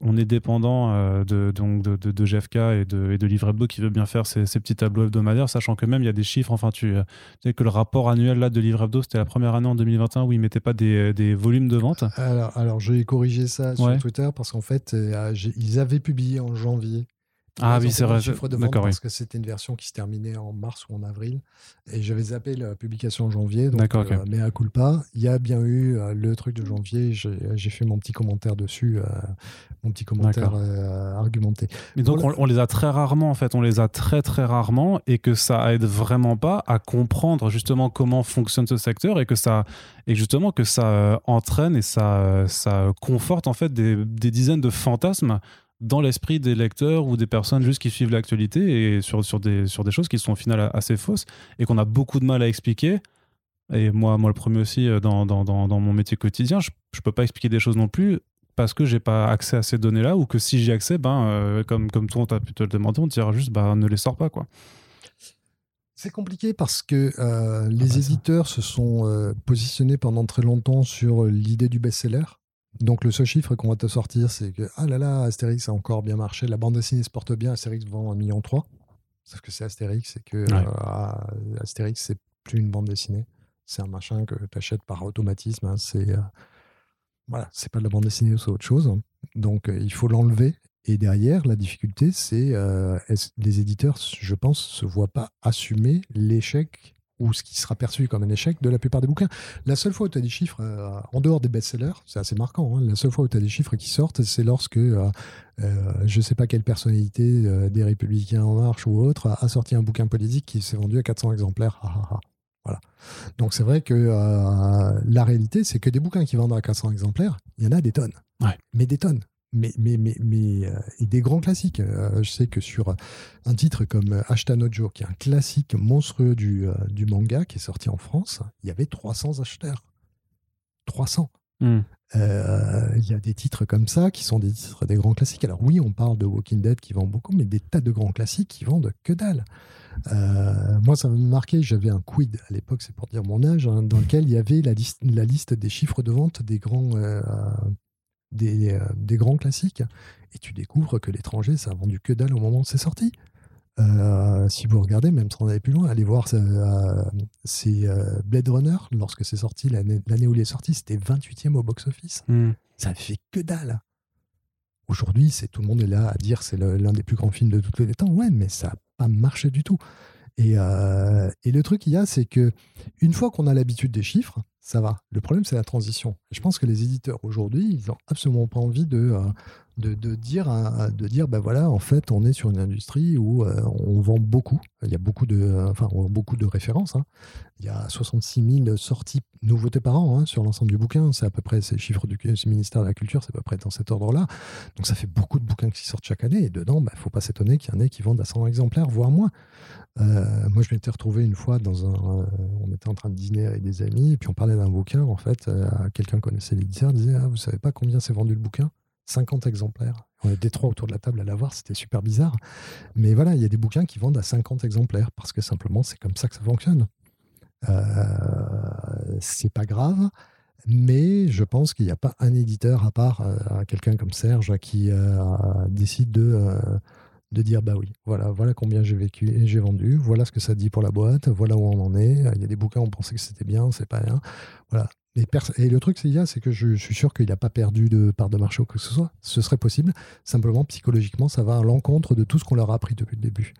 on est dépendant euh, de, donc de, de, GFK et de, et de Livre Hebdo qui veut bien faire ses, petits tableaux hebdomadaires, sachant que même il y a des chiffres. Enfin, tu, euh, sais que le rapport annuel là, de Livre Hebdo, c'était la première année en 2021 où ils ne mettaient pas des, des, volumes de vente. Alors, alors j'ai corrigé ça sur Twitter parce qu'en fait, euh, ils avaient publié en janvier Ah oui, c'est vrai. Chiffre de vente parce que c'était une version qui se terminait en mars ou en avril. Et j'avais zappé la publication en janvier. D'accord, euh, Mais à culpa, il y a bien eu euh, le truc de janvier. J'ai fait mon petit commentaire dessus, euh, mon petit commentaire argumenté. Mais donc, on, les a très rarement, en fait. On les a très, très rarement et que ça aide vraiment pas à comprendre justement comment fonctionne ce secteur et que ça, et justement que ça entraîne et ça, ça conforte en fait des, des dizaines de fantasmes dans l'esprit des lecteurs ou des personnes juste qui suivent l'actualité et sur, sur, des, sur des choses qui sont au final assez fausses et qu'on a beaucoup de mal à expliquer. Et moi, moi le premier aussi, euh, dans, dans, dans, mon métier quotidien, je ne peux pas expliquer des choses non plus parce que j'ai pas accès à ces données-là ou que si j'y accès, ben, euh, comme, comme toi, on t'a pu te le demander, on te dira juste ben, ne les sors pas. quoi. C'est compliqué parce que euh, les ah bah éditeurs se sont positionnés pendant très longtemps sur l'idée du best-seller. Donc le seul chiffre qu'on va te sortir, c'est que ah là là, Astérix a encore bien marché, la bande dessinée se porte bien, Astérix vend un million trois. Sauf que c'est Astérix, c'est que euh, Astérix c'est plus une bande dessinée, c'est un machin que tu achètes par automatisme. Hein. c'est euh, voilà, c'est pas de la bande dessinée, c'est autre chose. Donc euh, il faut l'enlever. Et derrière, la difficulté, c'est les éditeurs, je pense, se voient pas assumer l'échec ou ce qui sera perçu comme un échec de la plupart des bouquins. La seule fois où tu as des chiffres, euh, en dehors des best-sellers, c'est assez marquant, hein, la seule fois où tu as des chiffres qui sortent, c'est lorsque euh, euh, je ne sais pas quelle personnalité des Républicains en marche ou autre a, sorti un bouquin politique qui s'est vendu à 400 exemplaires. Voilà. Donc c'est vrai que la réalité, c'est que des bouquins qui vendent à 400 exemplaires, il y en a des tonnes. Mais des tonnes mais, mais, mais, mais euh, et des grands classiques. Euh, je sais que sur un titre comme Ashtanojo, qui est un classique monstrueux du, euh, du, manga qui est sorti en France, il y avait 300 acheteurs. 300. Hmm. Il y a des titres comme ça qui sont des titres des grands classiques. Alors oui, on parle de Walking Dead qui vend beaucoup, mais des tas de grands classiques qui vendent que dalle. moi, ça m'a marqué, j'avais un quid à l'époque, c'est pour dire mon âge, hein, dans lequel il y avait la, liste, la liste des chiffres de vente des grands euh, des, grands classiques, et tu découvres que l'étranger, ça a vendu que dalle au moment où c'est sorti. Euh, si vous regardez, même sans aller plus loin, allez voir euh, c'est Blade Runner, lorsque c'est sorti, l'année où il est sorti, c'était 28e au box-office. Hmm. Ça fait que dalle. Aujourd'hui, c'est tout le monde est là à dire c'est l'un des plus grands films de tous les temps. Ouais, mais ça n'a pas marché du tout. Et, et le truc qu'il y a, c'est que une fois qu'on a l'habitude des chiffres, ça va. Le problème, c'est la transition. je pense que les éditeurs aujourd'hui, ils n'ont absolument pas envie de, euh, de, dire, de dire ben voilà, en fait, on est sur une industrie où euh, on vend beaucoup. Il y a beaucoup de, enfin, beaucoup de références. Hein. Il y a 66 000 sorties nouveautés par an hein, sur l'ensemble du bouquin. C'est à peu près ces chiffres du ministère de la Culture, c'est à peu près dans cet ordre-là. Donc ça fait beaucoup de bouquins qui sortent chaque année. Et dedans, il ben, ne faut pas s'étonner qu'il y en ait qui vendent à 100 exemplaires, voire moins. Euh, moi, je m'étais retrouvé une fois dans un. on était en train de dîner avec des amis, et puis on parlait d'un bouquin. En fait, quelqu'un connaissait l'éditeur, disait ah, Vous savez pas combien s'est vendu le bouquin? 50 exemplaires. On était trois autour de la table à l'avoir, c'était super bizarre. Mais voilà, il y a des bouquins qui vendent à 50 exemplaires parce que simplement c'est comme ça que ça fonctionne. Euh, c'est pas grave, mais je pense qu'il n'y a pas un éditeur à part euh, quelqu'un comme Serge qui euh, décide de, euh, de dire bah oui, voilà, voilà combien j'ai vécu et j'ai vendu, voilà ce que ça dit pour la boîte, voilà où on en est. Il y a des bouquins, on pensait que c'était bien, c'est pas rien. Voilà, et, le truc, c'est que je, suis sûr qu'il n'a pas perdu de part de marché ou que ce soit. Ce serait possible. Simplement, psychologiquement, ça va à l'encontre de tout ce qu'on leur a appris depuis le début.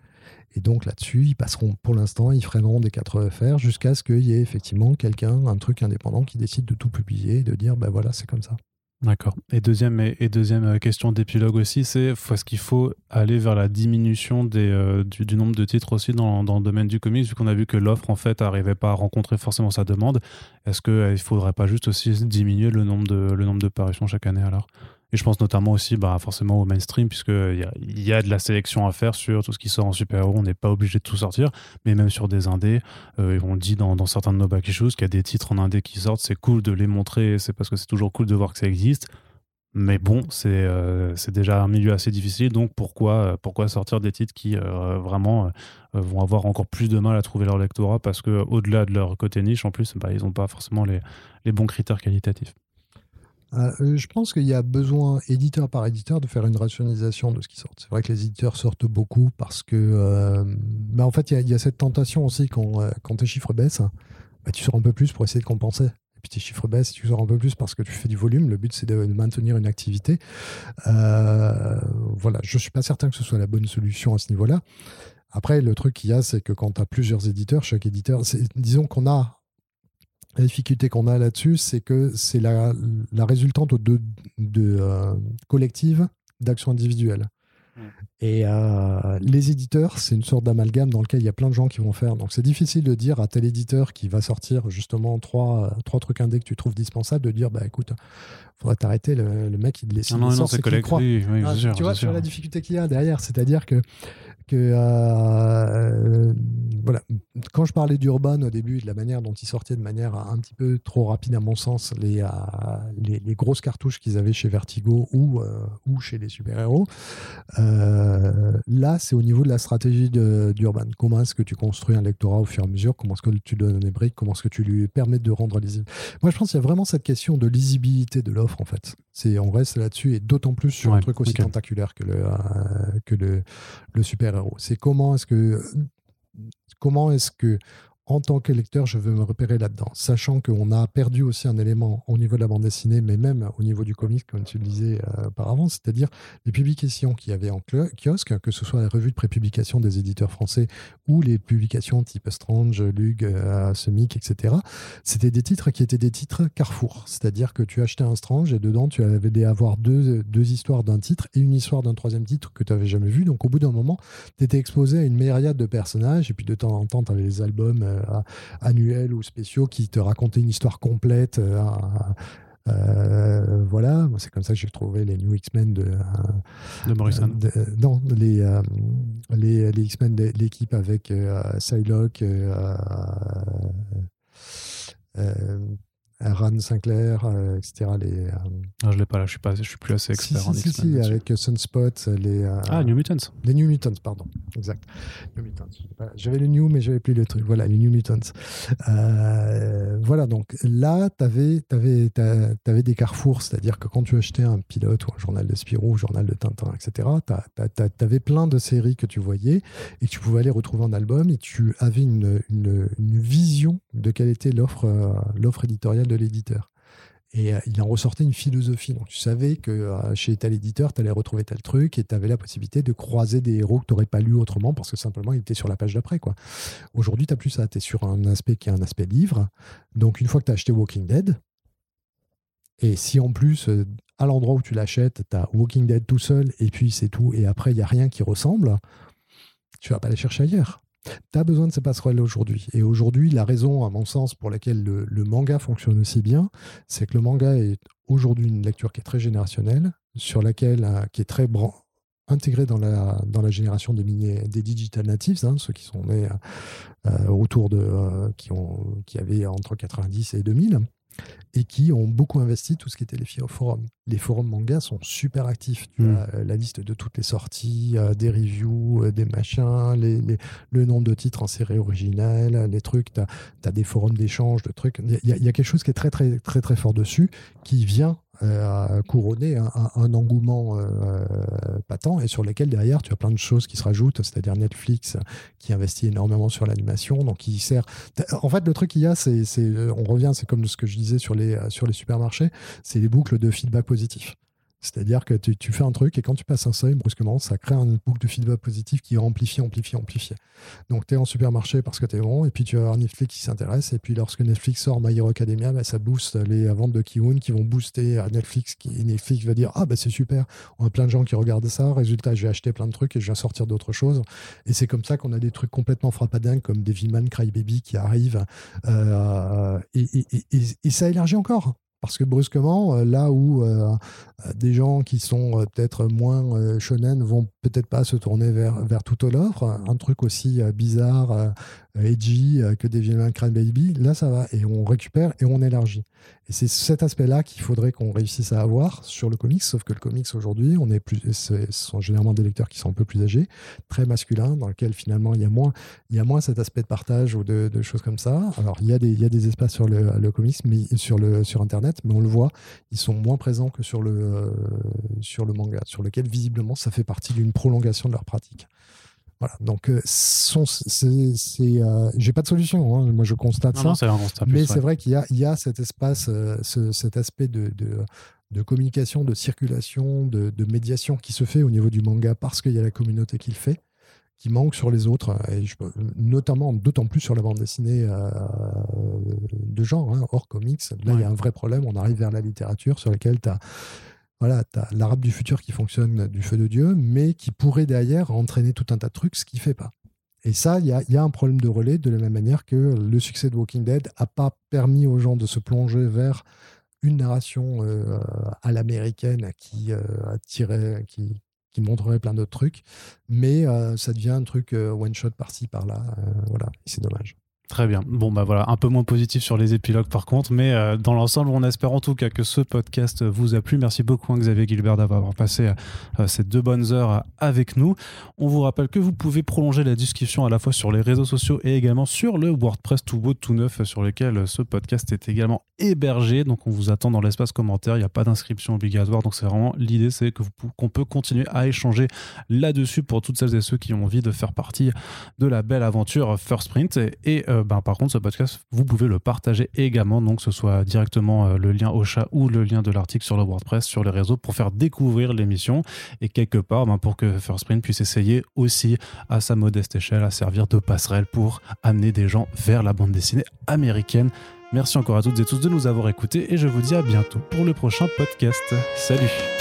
Et donc là-dessus, ils passeront pour l'instant, ils freineront des 4 FR jusqu'à ce qu'il y ait effectivement quelqu'un, un truc indépendant qui décide de tout publier et de dire, ben voilà, c'est comme ça. D'accord. Et deuxième, et, deuxième euh, question d'épilogue aussi, c'est est-ce qu'il faut aller vers la diminution des, euh, du, nombre de titres aussi dans, dans le domaine du comics, vu qu'on a vu que l'offre en fait n'arrivait pas à rencontrer forcément sa demande? Est-ce qu'il euh, ne faudrait pas juste aussi diminuer le nombre de, le nombre de parutions chaque année alors? Et je pense notamment aussi bah, forcément au mainstream, puisqu'il y y a de la sélection à faire sur tout ce qui sort en super-héros. On n'est pas obligé de tout sortir, mais même sur des indés, euh, on dit dans, certains de nos back issues qu'il y a des titres en indé qui sortent. C'est cool de les montrer, c'est parce que c'est toujours cool de voir que ça existe. Mais bon, c'est euh, déjà un milieu assez difficile, donc pourquoi, pourquoi sortir des titres qui euh, vraiment vont avoir encore plus de mal à trouver leur lectorat parce qu'au-delà de leur côté niche, en plus, bah, ils n'ont pas forcément les, les bons critères qualitatifs. Euh, euh, je pense qu'il y a besoin, éditeur par éditeur, de faire une rationalisation de ce qui sort. C'est vrai que les éditeurs sortent beaucoup parce que, euh, bah, en fait, il y, a cette tentation aussi quand, quand tes chiffres baissent, bah, tu sors un peu plus pour essayer de compenser. et puis tes chiffres baissent, tu sors un peu plus parce que tu fais du volume. Le but, c'est de maintenir une activité. Euh, voilà, je ne suis pas certain que ce soit la bonne solution à ce niveau-là. Après, le truc qu'il y a, c'est que quand tu as plusieurs éditeurs, chaque éditeur, disons qu'on a la difficulté qu'on a là-dessus, c'est que c'est la, résultante de, de euh, collective d'actions individuelles. Mm. Et euh, les éditeurs, c'est une sorte d'amalgame dans lequel il y a plein de gens qui vont faire. Donc c'est difficile de dire à tel éditeur qui va sortir justement trois, trois trucs indés que tu trouves dispensables, de dire bah écoute, faudrait t'arrêter, le, mec il les Non, non, non c'est collectif. Ah, tu vois, tu vois la difficulté qu'il y a derrière, c'est-à-dire que que euh, voilà, quand je parlais d'Urban au début, de la manière dont ils sortaient de manière un petit peu trop rapide à mon sens, les, euh, grosses cartouches qu'ils avaient chez Vertigo ou, euh, ou chez les super-héros, là c'est au niveau de la stratégie d'Urban. Comment est-ce que tu construis un lectorat au fur et à mesure? Comment est-ce que tu donnes des briques? Comment est-ce que tu lui permets de rendre lisible? Moi je pense qu'il y a vraiment cette question de lisibilité de l'offre en fait. On reste là-dessus et d'autant plus sur un truc aussi tentaculaire que le, que le, le super-héros. C'est comment est-ce que comment est-ce que en tant que lecteur, je veux me repérer là-dedans, sachant qu'on a perdu aussi un élément au niveau de la bande dessinée, mais même au niveau du comic, comme tu le disais euh, auparavant, c'est-à-dire les publications qu'il y avait en kiosque, que ce soit la revue de prépublication des éditeurs français ou les publications type Strange, Lug, euh, Semic, etc. C'était des titres qui étaient des titres Carrefour, c'est-à-dire que tu achetais un Strange et dedans tu avais avoir deux, deux histoires d'un titre et une histoire d'un troisième titre que tu n'avais jamais vu. Donc au bout d'un moment, tu étais exposé à une myriade de personnages et puis de temps en temps, tu avais les albums. Euh, euh, annuels ou spéciaux qui te racontaient une histoire complète. Euh, euh, voilà, c'est comme ça que j'ai trouvé les New X-Men de, de Morrison. non, les, les, les X-Men, l'équipe avec Psylocke, Ran Sinclair, euh, etc. Les, euh, je l'ai pas là, je suis pas, je suis plus assez expert si, en si, X-Men. Si, avec Sunspot, les. Euh, ah, New Mutants. Les New Mutants, pardon, exact. New Mutants. J'avais le New, mais j'avais plus le truc. Voilà, les New Mutants. voilà, donc là, tu avais, avais, avais, des carrefours, c'est-à-dire que quand tu achetais un pilote ou un journal de Spirou, un journal de Tintin, etc., tu avais plein de séries que tu voyais et que tu pouvais aller retrouver en album et tu avais une, une, une vision de quelle était l'offre l'offre éditoriale de l'éditeur. Et euh, il en ressortait une philosophie. Donc, tu savais que euh, chez tel éditeur, tu allais retrouver tel truc et tu avais la possibilité de croiser des héros que tu n'aurais pas lu autrement parce que simplement, ils étaient sur la page d'après. quoi. Aujourd'hui, tu n'as plus ça. Tu es sur un aspect qui est un aspect livre. Donc, une fois que tu as acheté Walking Dead, et si en plus, euh, à l'endroit où tu l'achètes, tu as Walking Dead tout seul et puis c'est tout, et après, il n'y a rien qui ressemble, tu vas pas aller chercher ailleurs tu as besoin de ces passerelles aujourd'hui. Et aujourd'hui, la raison, à mon sens, pour laquelle le, manga fonctionne aussi bien, c'est que le manga est aujourd'hui une lecture qui est très générationnelle, sur laquelle, euh, qui est très intégrée dans la, dans la génération des, des digital natives, hein, ceux qui sont nés euh, autour de, euh, qui, ont, qui avaient entre 90 et 2000 et qui ont beaucoup investi tout ce qui était les forums. Les forums manga sont super actifs. Tu mm. as euh, la liste de toutes les sorties, euh, des reviews, euh, des machins, les, le nombre de titres en série originale, les trucs. Tu as, des forums d'échange, de trucs. Il y, y, a quelque chose qui est très, très, très, très fort dessus qui vient euh, couronner un, engouement euh, patent et sur lesquels derrière tu as plein de choses qui se rajoutent, c'est-à-dire Netflix qui investit énormément sur l'animation, donc qui sert. En fait, le truc qu'il y a, c'est, on revient, c'est comme ce que je disais sur les, sur les supermarchés, c'est les boucles de feedback positif. C'est-à-dire que tu, fais un truc et quand tu passes un seuil, brusquement, ça crée une boucle de feedback positif qui amplifie, amplifie, amplifie. Donc tu es en supermarché parce que tu es bon, et puis tu as Netflix qui s'intéresse, et puis lorsque Netflix sort My Hero Academia, bah, ça booste les ventes de Kiwoon qui vont booster Netflix, qui, Netflix va dire Ah, bah c'est super, on a plein de gens qui regardent ça, résultat, je vais acheter plein de trucs et je vais sortir d'autres choses. Et c'est comme ça qu'on a des trucs complètement frappadingues comme Devilman Crybaby qui arrivent, euh, et, et ça élargit encore. Parce que brusquement, euh, là où euh, euh, des gens qui sont peut-être moins shonen vont peut-être pas se tourner vers, vers toute l'offre, un truc aussi bizarre, edgy que des vieux Crane Baby, là ça va. Et on récupère et on élargit. Et c'est cet aspect-là qu'il faudrait qu'on réussisse à avoir sur le comics, sauf que le comics aujourd'hui, on est plus, ce sont généralement des lecteurs qui sont un peu plus âgés, très masculins, dans lequel finalement il y a moins, il y a moins cet aspect de partage ou de, choses comme ça. Alors il y a des, il y a des espaces sur le, comics, mais sur le sur Internet, mais on le voit, ils sont moins présents que sur le sur le manga, sur lequel visiblement ça fait partie d'une prolongation de leur pratique. Voilà, donc c'est, j'ai pas de solution. Hein. Moi, je constate ça. mais c'est vrai qu'il y a, il y a cet espace, cet aspect de, de, communication, de circulation, de, de, médiation qui se fait au niveau du manga parce qu'il y a la communauté qui le fait qui manque sur les autres, et notamment, d'autant plus sur la bande dessinée euh, de genre, hein, hors comics. Là, il y a un vrai problème. On arrive vers la littérature sur laquelle tu as, voilà, as l'arabe du futur qui fonctionne du feu de Dieu, mais qui pourrait derrière entraîner tout un tas de trucs, ce qui ne fait pas. Et ça, il y a, un problème de relais, de la même manière que le succès de Walking Dead n'a pas permis aux gens de se plonger vers une narration euh, à l'américaine qui euh, attirait, qui, montrerait plein d'autres trucs, mais euh, ça devient un truc one shot par-ci par-là, voilà, c'est dommage. Très bien. Bon, bah voilà, un peu moins positif sur les épilogues par contre, mais euh, dans l'ensemble, on espère en tout cas que ce podcast vous a plu. Merci beaucoup, hein, Xavier Gilbert, d'avoir passé euh, ces deux bonnes heures avec nous. On vous rappelle que vous pouvez prolonger la discussion à la fois sur les réseaux sociaux et également sur le WordPress tout beau, tout neuf, sur lequel ce podcast est également hébergé. Donc, on vous attend dans l'espace commentaire. Il n'y a pas d'inscription obligatoire. Donc, c'est vraiment l'idée, c'est que qu'on peut continuer à échanger là-dessus pour toutes celles et ceux qui ont envie de faire partie de la belle aventure First Print. Et, euh, ben, par contre, ce podcast, vous pouvez le partager également, donc que ce soit directement euh, le lien au chat ou le lien de l'article sur le WordPress, sur les réseaux, pour faire découvrir l'émission et quelque part ben, pour que First Print puisse essayer aussi à sa modeste échelle à servir de passerelle pour amener des gens vers la bande dessinée américaine. Merci encore à toutes et tous de nous avoir écoutés et je vous dis à bientôt pour le prochain podcast. Salut